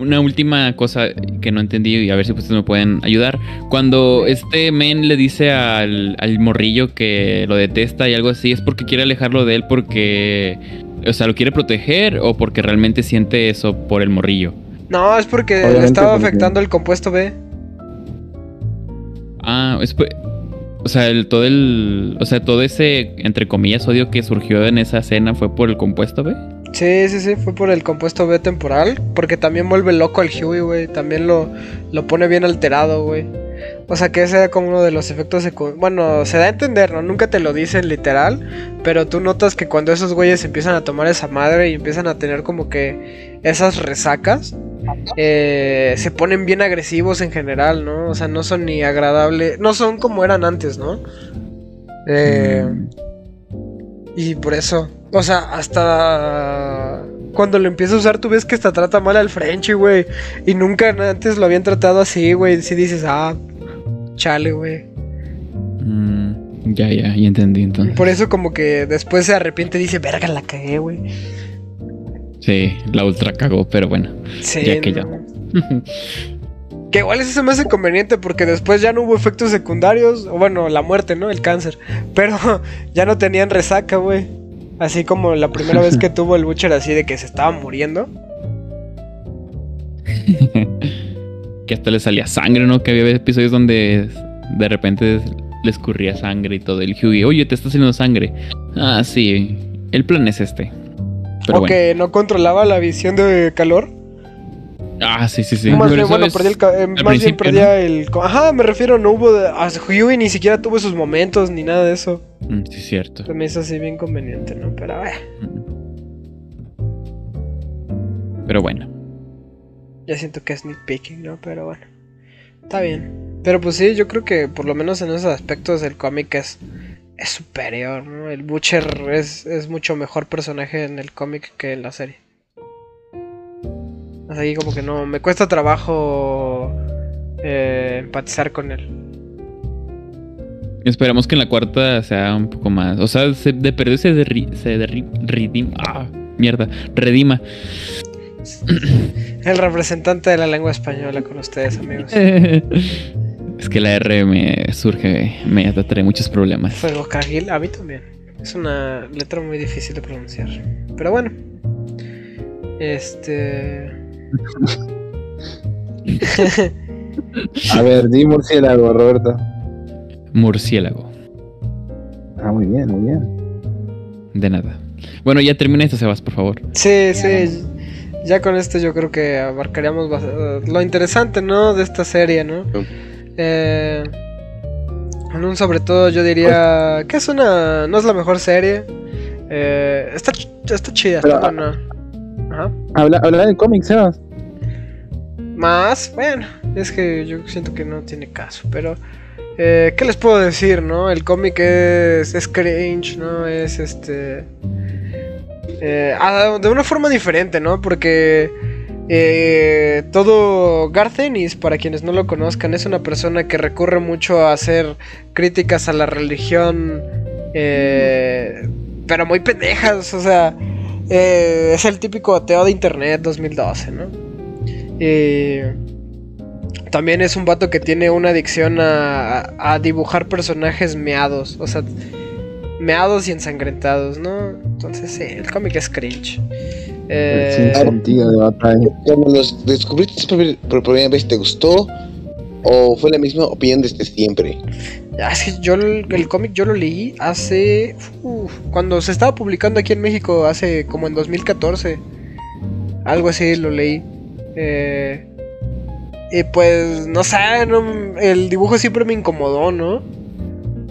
Una última cosa que no entendí y a ver si ustedes me pueden ayudar. Cuando este men le dice al, al morrillo que lo detesta y algo así, ¿es porque quiere alejarlo de él porque, o sea, lo quiere proteger o porque realmente siente eso por el morrillo? No, es porque le estaba porque- afectando el compuesto B. Ah, es por- o sea, el, todo el, o sea, todo ese entre comillas odio que surgió en esa escena fue por el compuesto B. Sí, sí, sí, fue por el compuesto B temporal. Porque también vuelve loco al Huey, güey. También lo, lo pone bien alterado, güey. O sea que ese era como uno de los efectos secundarios. Bueno, se da a entender, ¿no? Nunca te lo dicen literal. Pero tú notas que cuando esos güeyes empiezan a tomar esa madre y empiezan a tener como que esas resacas, eh, se ponen bien agresivos en general, ¿no? O sea, no son ni agradables. No son como eran antes, ¿no? Eh. Y por eso, o sea, hasta cuando lo empieza a usar, tú ves que hasta trata mal al Frenchy, güey. Y nunca antes lo habían tratado así, güey. Si dices, ah, chale, güey. Mm, ya, ya, ya entendí Y entonces. por eso, como que después se arrepiente y dice, verga, la cagué, güey. Sí, la ultra cagó, pero bueno. Sí, Ya que no. ya. Que igual eso se me hace conveniente porque después ya no hubo efectos secundarios. O bueno, la muerte, ¿no? El cáncer. Pero ya no tenían resaca, güey. Así como la primera vez que tuvo el Butcher así de que se estaba muriendo. que hasta le salía sangre, ¿no? Que había episodios donde de repente le escurría sangre y todo. El Hughie, oye, te está saliendo sangre. Ah, sí, el plan es este. o que no controlaba la visión de calor. Ah, sí, sí, sí. Más bien, bueno, perdí el, eh, más bien perdía el... Ajá, me refiero, no hubo... Hughie ni siquiera tuvo esos momentos ni nada de eso. Mm, sí, cierto. Se me hizo así bien conveniente, ¿no? Pero, eh. Pero bueno. Ya siento que es nitpicking, ¿no? Pero bueno. Está bien. Pero pues sí, yo creo que por lo menos en esos aspectos el cómic es, es superior, ¿no? El Butcher es, es mucho mejor personaje en el cómic que en la serie. Así como que no, me cuesta trabajo eh, empatizar con él. Esperamos que en la cuarta sea un poco más. O sea, se, de perder se, se redima. Ah, mierda. Redima. El representante de la lengua española con ustedes, amigos. es que la R me surge, me trae muchos problemas. Fuego Cargil, a mí también. Es una letra muy difícil de pronunciar. Pero bueno. Este. A ver, di murciélago, Roberto. Murciélago. Ah, muy bien, muy bien. De nada. Bueno, ya termina esto, Sebas, por favor. Sí, sí. Ya con esto yo creo que abarcaríamos lo interesante, ¿no? De esta serie, ¿no? Eh, en un sobre todo yo diría que es una... No es la mejor serie. Eh, está, está chida, está buena. Habla, habla del cómic, Sebas. Más, bueno, es que yo siento que no tiene caso, pero... Eh, ¿Qué les puedo decir, no? El cómic es, es cringe, ¿no? Es este... Eh, ah, de una forma diferente, ¿no? Porque eh, todo Garcenis, para quienes no lo conozcan, es una persona que recurre mucho a hacer críticas a la religión, eh, pero muy pendejas, o sea, es el típico ateo de internet 2012, ¿no? también es un vato que tiene una adicción a, a dibujar personajes meados, o sea meados y ensangrentados, ¿no? Entonces, sí, el cómic es cringe. Eh, sentido de batalla. Cuando los descubriste por primera vez, ¿te gustó? ¿O fue la misma opinión desde siempre? Es que yo el, cómic yo lo leí hace... cuando se estaba publicando aquí en México, hace como en 2014. Algo así lo leí. Eh, y pues, no sé, el dibujo siempre me incomodó, ¿no?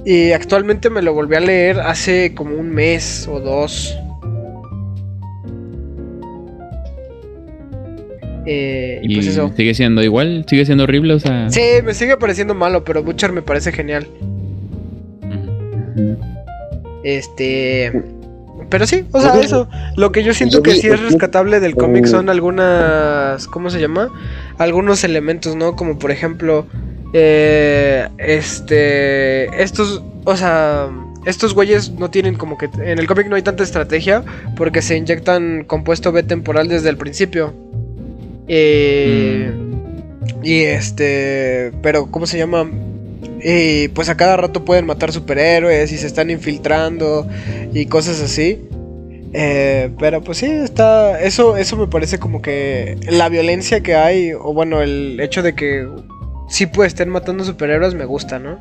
Y actualmente me lo volví a leer hace como un mes o dos. Eh, y, pues eso. ¿Sigue siendo igual? ¿Sigue siendo horrible? O sea... Sí, me sigue pareciendo malo, pero Butcher me parece genial. Este. Pero sí, o sea, eso. Lo que yo siento que sí es rescatable del cómic son algunas. ¿Cómo se llama? Algunos elementos, ¿no? Como por ejemplo. Eh, este. Estos. O sea. Estos güeyes no tienen como que. En el cómic no hay tanta estrategia. Porque se inyectan compuesto B temporal desde el principio. Eh, mm. Y este. Pero, ¿cómo se llama? Y pues a cada rato pueden matar superhéroes y se están infiltrando y cosas así. Eh, pero pues sí, está. Eso, eso me parece como que la violencia que hay, o bueno, el hecho de que sí pues estén matando superhéroes me gusta, ¿no?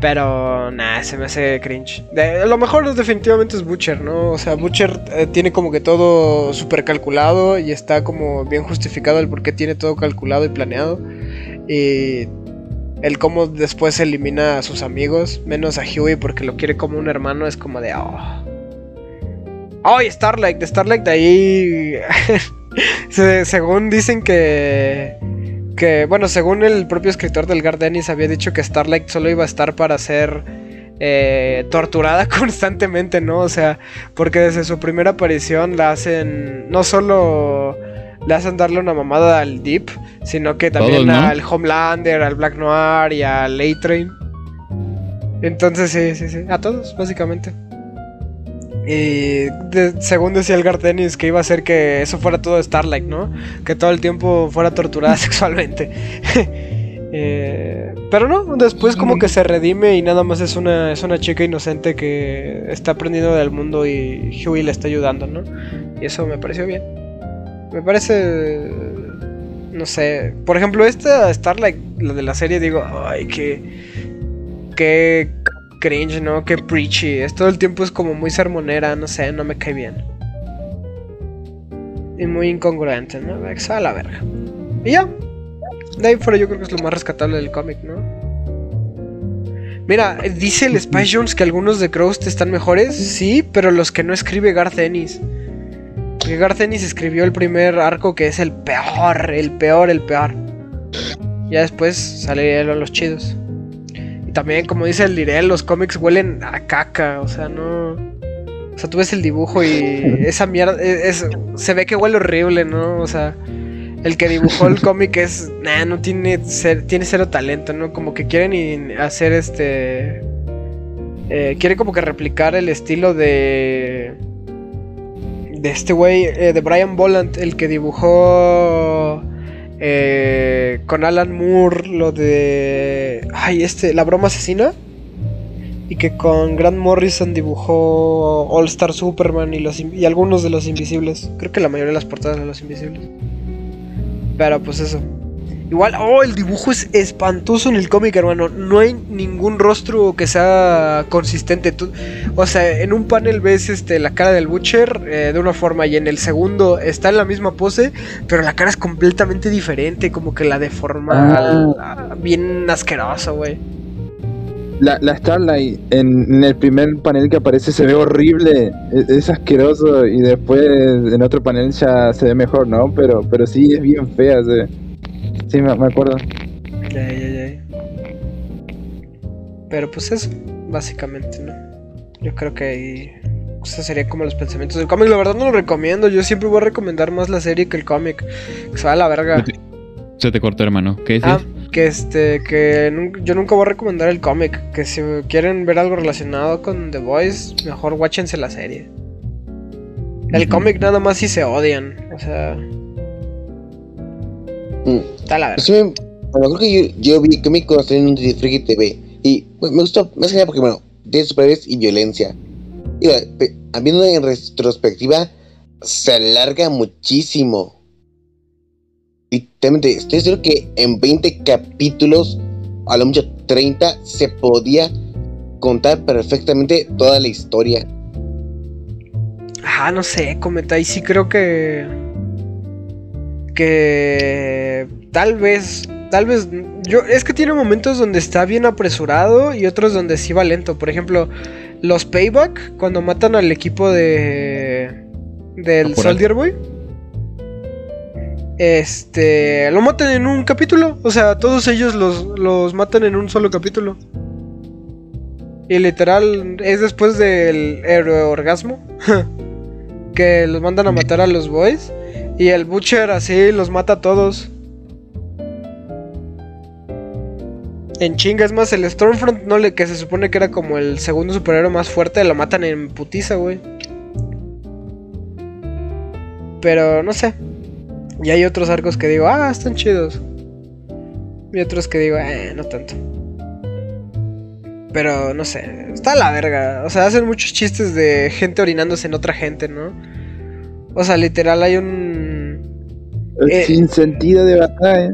Pero nada, se me hace cringe. lo mejor definitivamente es Butcher, ¿no? O sea, Butcher eh, tiene como que todo súper calculado y está como bien justificado el por qué tiene todo calculado y planeado. Y el cómo después elimina a sus amigos, menos a Huey porque lo quiere como un hermano, es como de... Oh, oh y Starlight, de Starlight de ahí... según dicen que que, bueno, según el propio escritor del Gardenis había dicho que Starlight solo iba a estar para ser eh, torturada constantemente, ¿no? O sea, porque desde su primera aparición la hacen, no solo le hacen darle una mamada al Deep, sino que también al Homelander, al Black Noir y al A-Train. Entonces, sí, sí, sí, a todos, básicamente. Y según decía el Gardenis que iba a hacer que eso fuera todo Starlight, ¿no? Que todo el tiempo fuera torturada sexualmente. Eh, pero no, después como que se redime y nada más es una, es una chica inocente que está aprendiendo del mundo y Huey le está ayudando, ¿no? Y eso me pareció bien. Me parece... No sé. Por ejemplo, esta Starlight, la de la serie, digo, ay, qué... Qué cringe, ¿no? Qué preachy. Es todo el tiempo es como muy sermonera, no sé, no me cae bien. Y muy incongruente, ¿no? Que a la verga. Y ya, de ahí fuera yo creo que es lo más rescatable del cómic, ¿no? Mira, dice el Spice Jones que algunos de Crows están mejores, sí, pero los que no escribe Garth Ennis. Porque Garth Ennis escribió el primer arco que es el peor, el peor, el peor. Ya después salieron los chidos. Y también, como dice el Direl, los cómics huelen a caca, o sea, no... O sea, tú ves el dibujo y esa mierda, es, se ve que huele horrible, ¿no? O sea, el que dibujó el cómic es, nah, no tiene, tiene cero talento, ¿no? Como que quieren hacer este... Eh, quiere como que replicar el estilo de... De este güey, eh, de Brian Boland, el que dibujó eh, con Alan Moore lo de... Ay, este, la broma asesina. Y que con Grant Morrison dibujó All Star Superman y, los, y algunos de los Invisibles. Creo que la mayoría de las portadas de los Invisibles. Pero pues eso. Igual, oh, el dibujo es espantoso en el cómic, hermano. No hay ningún rostro que sea consistente. o sea, en un panel ves este, la cara del Butcher eh, de una forma y en el segundo está en la misma pose, pero la cara es completamente diferente, como que la deforma ah. bien asqueroso, güey. La, la, Starlight en, el primer panel que aparece se ve horrible, es, es, asqueroso y después en otro panel ya se ve mejor, ¿no? Pero, pero sí es bien fea, se... sí me, acuerdo. Ya, ya, ya. Pero pues eso, básicamente, ¿no? Yo creo que ahí... Eso sería como los pensamientos del cómic. La verdad no lo recomiendo. Yo siempre voy a recomendar más la serie que el cómic. Que se va a la verga. Se te cortó, hermano. ¿Qué dices? Ah, que este que yo nunca voy a recomendar el cómic, que si quieren ver algo relacionado con The Voice, mejor watchense la serie. El cómic nada más si se odian, o sea, mm. está la verdad. Sí, bueno, creo que yo, vi cómic cuando estoy en un Friki TV y pues, me gustó más que nada porque bueno, tiene superhéroes y violencia. Y viendo en retrospectiva se alarga muchísimo. Literalmente, estoy seguro que en 20 capítulos, a lo mucho 30, se podía contar perfectamente toda la historia. Ah, no sé, cometa, y sí creo que. Que. Tal vez. Tal vez. Yo. Es que tiene momentos donde está bien apresurado y otros donde sí va lento. Por ejemplo, los payback, cuando matan al equipo de. Del Soldier Boy. Este. Lo matan en un capítulo. O sea, todos ellos los, matan en un solo capítulo. Y literal, es después del héroe orgasmo. que los mandan a matar a los boys. Y el Butcher así los mata a todos. En chinga, es más, el Stormfront, no le, que se supone que era como el segundo superhéroe más fuerte, lo matan en putiza, güey. Pero no sé, y hay otros arcos que digo, ah, están chidos. Y otros que digo, eh, no tanto. Pero no sé, está a la verga. O sea, hacen muchos chistes de gente orinándose en otra gente, ¿no? O sea, literal hay un. Eh, sin sentido de batalla.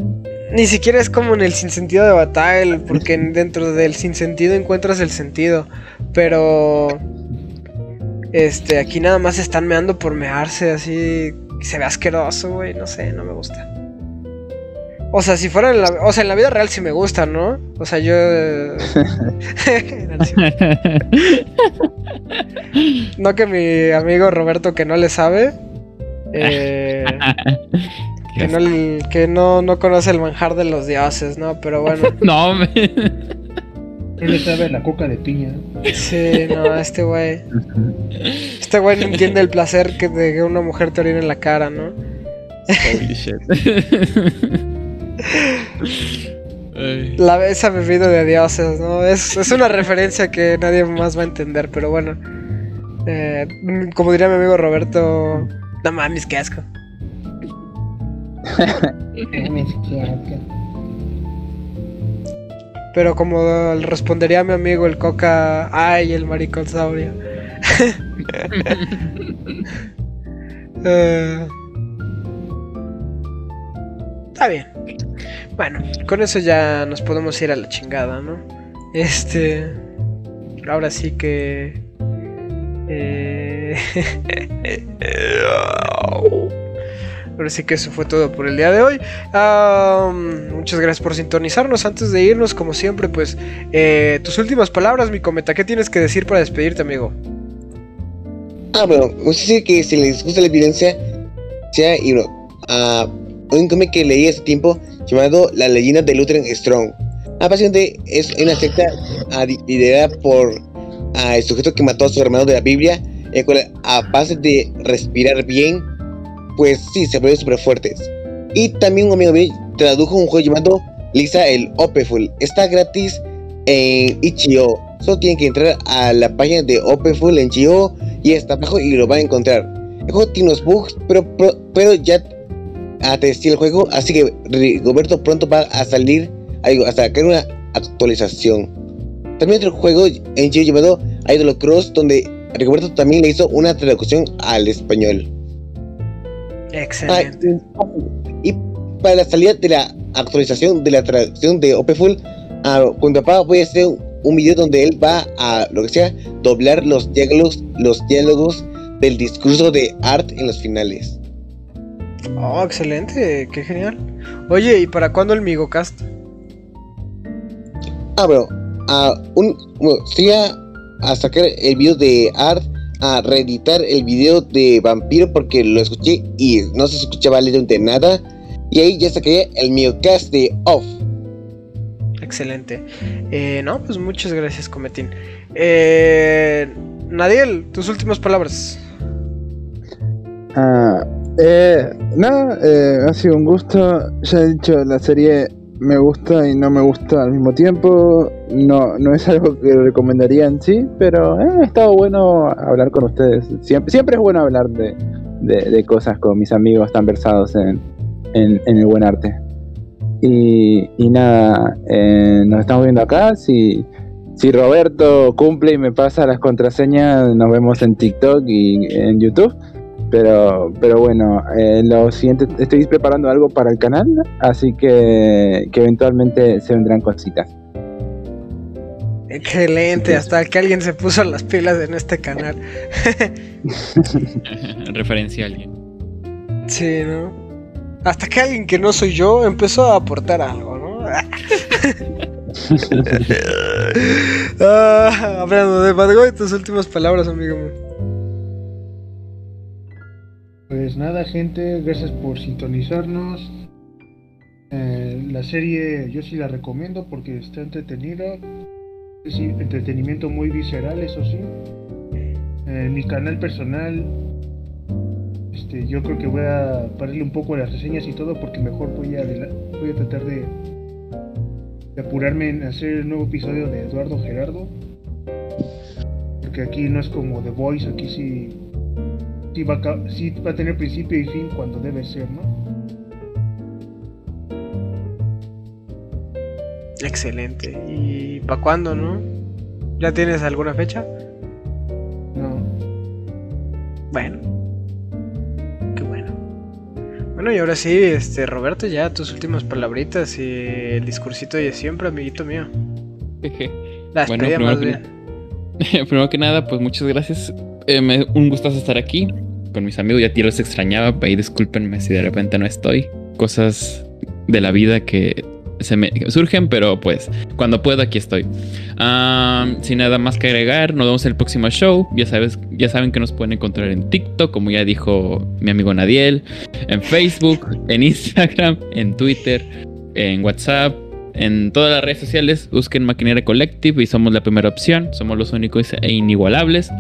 Ni siquiera es como en el sin sentido de batalla, porque dentro del sin sentido encuentras el sentido. Pero. Este, aquí nada más están meando por mearse así se ve asqueroso, güey. No sé, no me gusta. O sea, si fuera en la, o sea, en la vida real sí me gusta, ¿no? O sea, yo. no que mi amigo Roberto que no le sabe. Eh, que no, que no, no conoce el manjar de los dioses, ¿no? Pero bueno. no, me... Él le sabe la coca de piña. Sí, no, este güey. Este güey no entiende el placer que de que una mujer te orine en la cara, ¿no? Holy shit. La esa bebida de dioses, ¿no? Es, es, una referencia que nadie más va a entender, pero bueno. Eh, como diría mi amigo Roberto, no mames, qué asco. Pero como respondería mi amigo el coca, ay, el mariconsaurio. uh, está bien. Bueno, con eso ya nos podemos ir a la chingada, ¿no? Este. Ahora sí que. Eh... Ahora sí que eso fue todo por el día de hoy. muchas gracias por sintonizarnos. Antes de irnos, como siempre, pues eh, tus últimas palabras, mi cometa. ¿Qué tienes que decir para despedirte, amigo? Ah, bueno, pues decir que si les gusta la evidencia, sea y bueno, uh, un cómic que leí hace tiempo llamado La leyenda de Lutheran Strong. Ah, básicamente es una secta uh, liderada por uh, el sujeto que mató a su hermano de la Biblia, el cual a base de respirar bien pues sí, se vuelven súper fuertes. Y también un amigo mío tradujo un juego llamado Lisa el Opeful. Está gratis en Itch.io. Solo tienen que entrar a la página de Opeful en Itch.io y está abajo y lo van a encontrar. El juego tiene unos bugs, pero, pero, ya atesté el juego, así que Roberto pronto va a salir a sacar una actualización. También otro juego en Itch.io llamado Idol Cross, donde Roberto también le hizo una traducción al español. Excelente. y para la salida de la actualización de la traducción de OPFull, uh, con papá voy a hacer un video donde él va a, lo que sea, doblar los diálogos, los diálogos del discurso de Art en los finales. Oh, excelente, qué genial. Oye, ¿y para cuándo el MigoCast? Ah, bueno, uh, un, bueno, a, a sacar el video de Art a reeditar el video de Vampiro porque lo escuché y no se escuchaba de nada. Y ahí ya saqué el mío cast de Off. Excelente. Eh, no, pues muchas gracias, Cometín. Eh, Nadiel, tus últimas palabras. Ah, eh, nada, eh, ha sido un gusto. Ya he dicho, la serie me gusta y no me gusta al mismo tiempo. No, no es algo que recomendaría en sí, pero eh, ha estado bueno hablar con ustedes. Siempre, es bueno hablar de, de, cosas con mis amigos tan versados en, en, el buen arte. Y, y nada, eh, nos estamos viendo acá. Si, si Roberto cumple y me pasa las contraseñas, nos vemos en TikTok y en YouTube. Pero, pero bueno, eh, lo siguiente, estoy preparando algo para el canal, así que, que eventualmente se vendrán cositas. Excelente, hasta que alguien se puso las pilas en este canal. Referencia a alguien. Sí, ¿no? Hasta que alguien que no soy yo empezó a aportar algo, ¿no? ah, hablando de Badgoy, tus últimas palabras, amigo mío. Pues nada, gente, gracias por sintonizarnos. Eh, la serie yo sí la recomiendo porque está entretenida. Es entretenimiento muy visceral, eso sí. En mi canal personal, este, yo creo que voy a pararle un poco las reseñas y todo porque mejor voy a, voy a tratar de, de apurarme en hacer el nuevo episodio de Eduardo Gerardo. Porque aquí no es como The Voice, aquí sí sí va, a, va a tener principio y fin cuando debe ser, ¿no? Excelente. ¿Y para cuándo, no? ¿Ya tienes alguna fecha? No. Bueno. Qué bueno. Bueno, y ahora sí, este Roberto, ya tus últimas palabritas y el discursito de siempre, amiguito mío. bueno, primero, que, primero que nada, pues muchas gracias. Eh, un gustazo estar aquí con mis amigos. Ya los extrañaba, ahí discúlpenme si de repente no estoy. Cosas de la vida que se me surgen, pero pues cuando puedo aquí estoy. sin nada más que agregar, nos vemos en el próximo show. Ya sabes, ya saben que nos pueden encontrar en TikTok, como ya dijo mi amigo Nadiel, en Facebook, en Instagram, en Twitter, en WhatsApp. En todas las redes sociales busquen Maquinaria Collective y somos la primera opción. Somos los únicos e inigualables.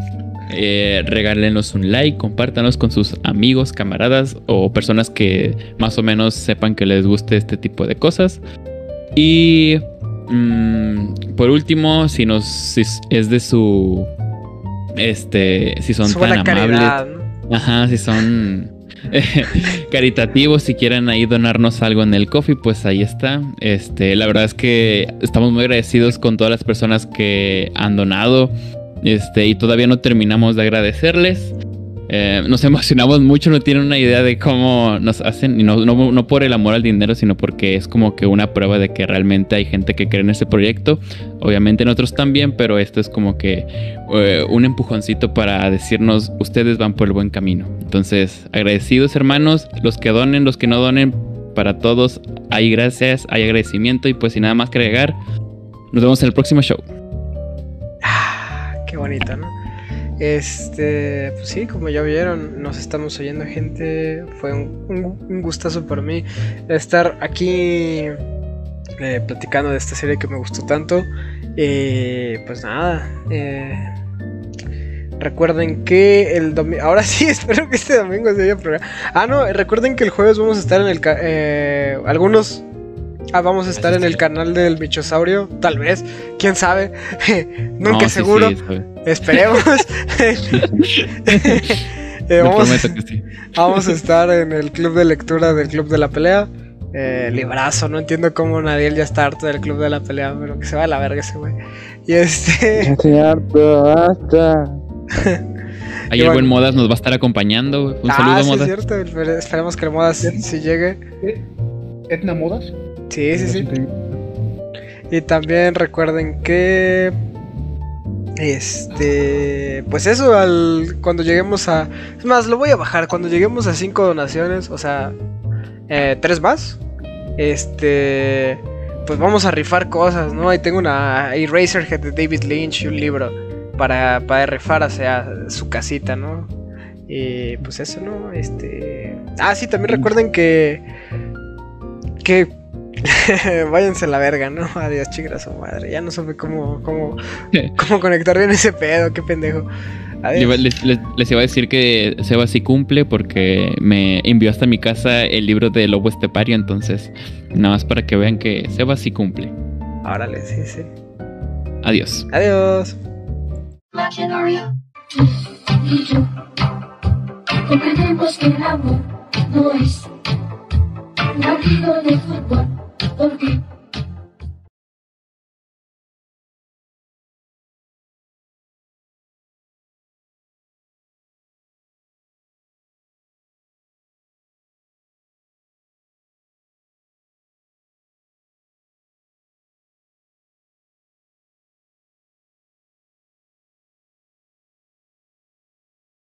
Eh, regálenos un like, compártanos con sus amigos, camaradas o personas que más o menos sepan que les guste este tipo de cosas. Y mm, por último, si nos si es de su este si son tan amables, ajá, si son caritativos, si quieren ahí donarnos algo en el coffee, pues ahí está. Este, la verdad es que estamos muy agradecidos con todas las personas que han donado. Este, y todavía no terminamos de agradecerles. Eh, nos emocionamos mucho, no tienen una idea de cómo nos hacen, y no, no, por el amor al dinero, sino porque es como que una prueba de que realmente hay gente que cree en este proyecto. Obviamente nosotros también, pero esto es como que eh, un empujoncito para decirnos, ustedes van por el buen camino. Entonces, agradecidos hermanos, los que donen, los que no donen, para todos hay gracias, hay agradecimiento y pues sin nada más que agregar, nos vemos en el próximo show. Qué bonito, ¿no? Este, pues sí, como ya vieron, nos estamos oyendo gente. Fue un, gustazo para mí estar aquí eh, platicando de esta serie que me gustó tanto. Eh, pues nada, eh, recuerden que el domingo. Ahora sí, espero que este domingo se haya programa. Ah, no, recuerden que el jueves vamos a estar en el. algunos Ah, vamos a estar en el canal del bichosaurio, tal vez, quién sabe, nunca seguro, esperemos. Eh, vamos, vamos, a estar en el club de lectura del Club de la Pelea. Eh, librazo, no entiendo cómo nadie ya está harto del Club de la Pelea, pero que se va a la verga ese güey. Y este... Estoy harto, basta. Ahí el buen Modas nos va a estar acompañando. Un ah, saludo, sí, Modas. Es cierto, esperemos que el Modas sí, llegue. ¿Etna Modas? Sí, sí, sí. Y también recuerden que. Este. Pues eso, al, cuando lleguemos a. Es más, lo voy a bajar. Cuando lleguemos a 5 donaciones, o sea, eh, tres más. Este. Pues vamos a rifar cosas, ¿no? Ahí tengo una Eraserhead de David Lynch y un libro para, para rifar hacia su casita, ¿no? Y pues eso, ¿no? Este. Ah, sí, también recuerden que. Que Váyanse a la verga, ¿no? Adiós, chicas, su madre. Ya no supe cómo, cómo, cómo conectar bien ese pedo, qué pendejo. Les, iba a decir que Seba sí cumple porque me envió hasta mi casa el libro de Lobo Estepario, entonces nada más para que vean que Seba sí cumple. Árale, sí, sí. Adiós. Adiós. no es de fútbol. Em.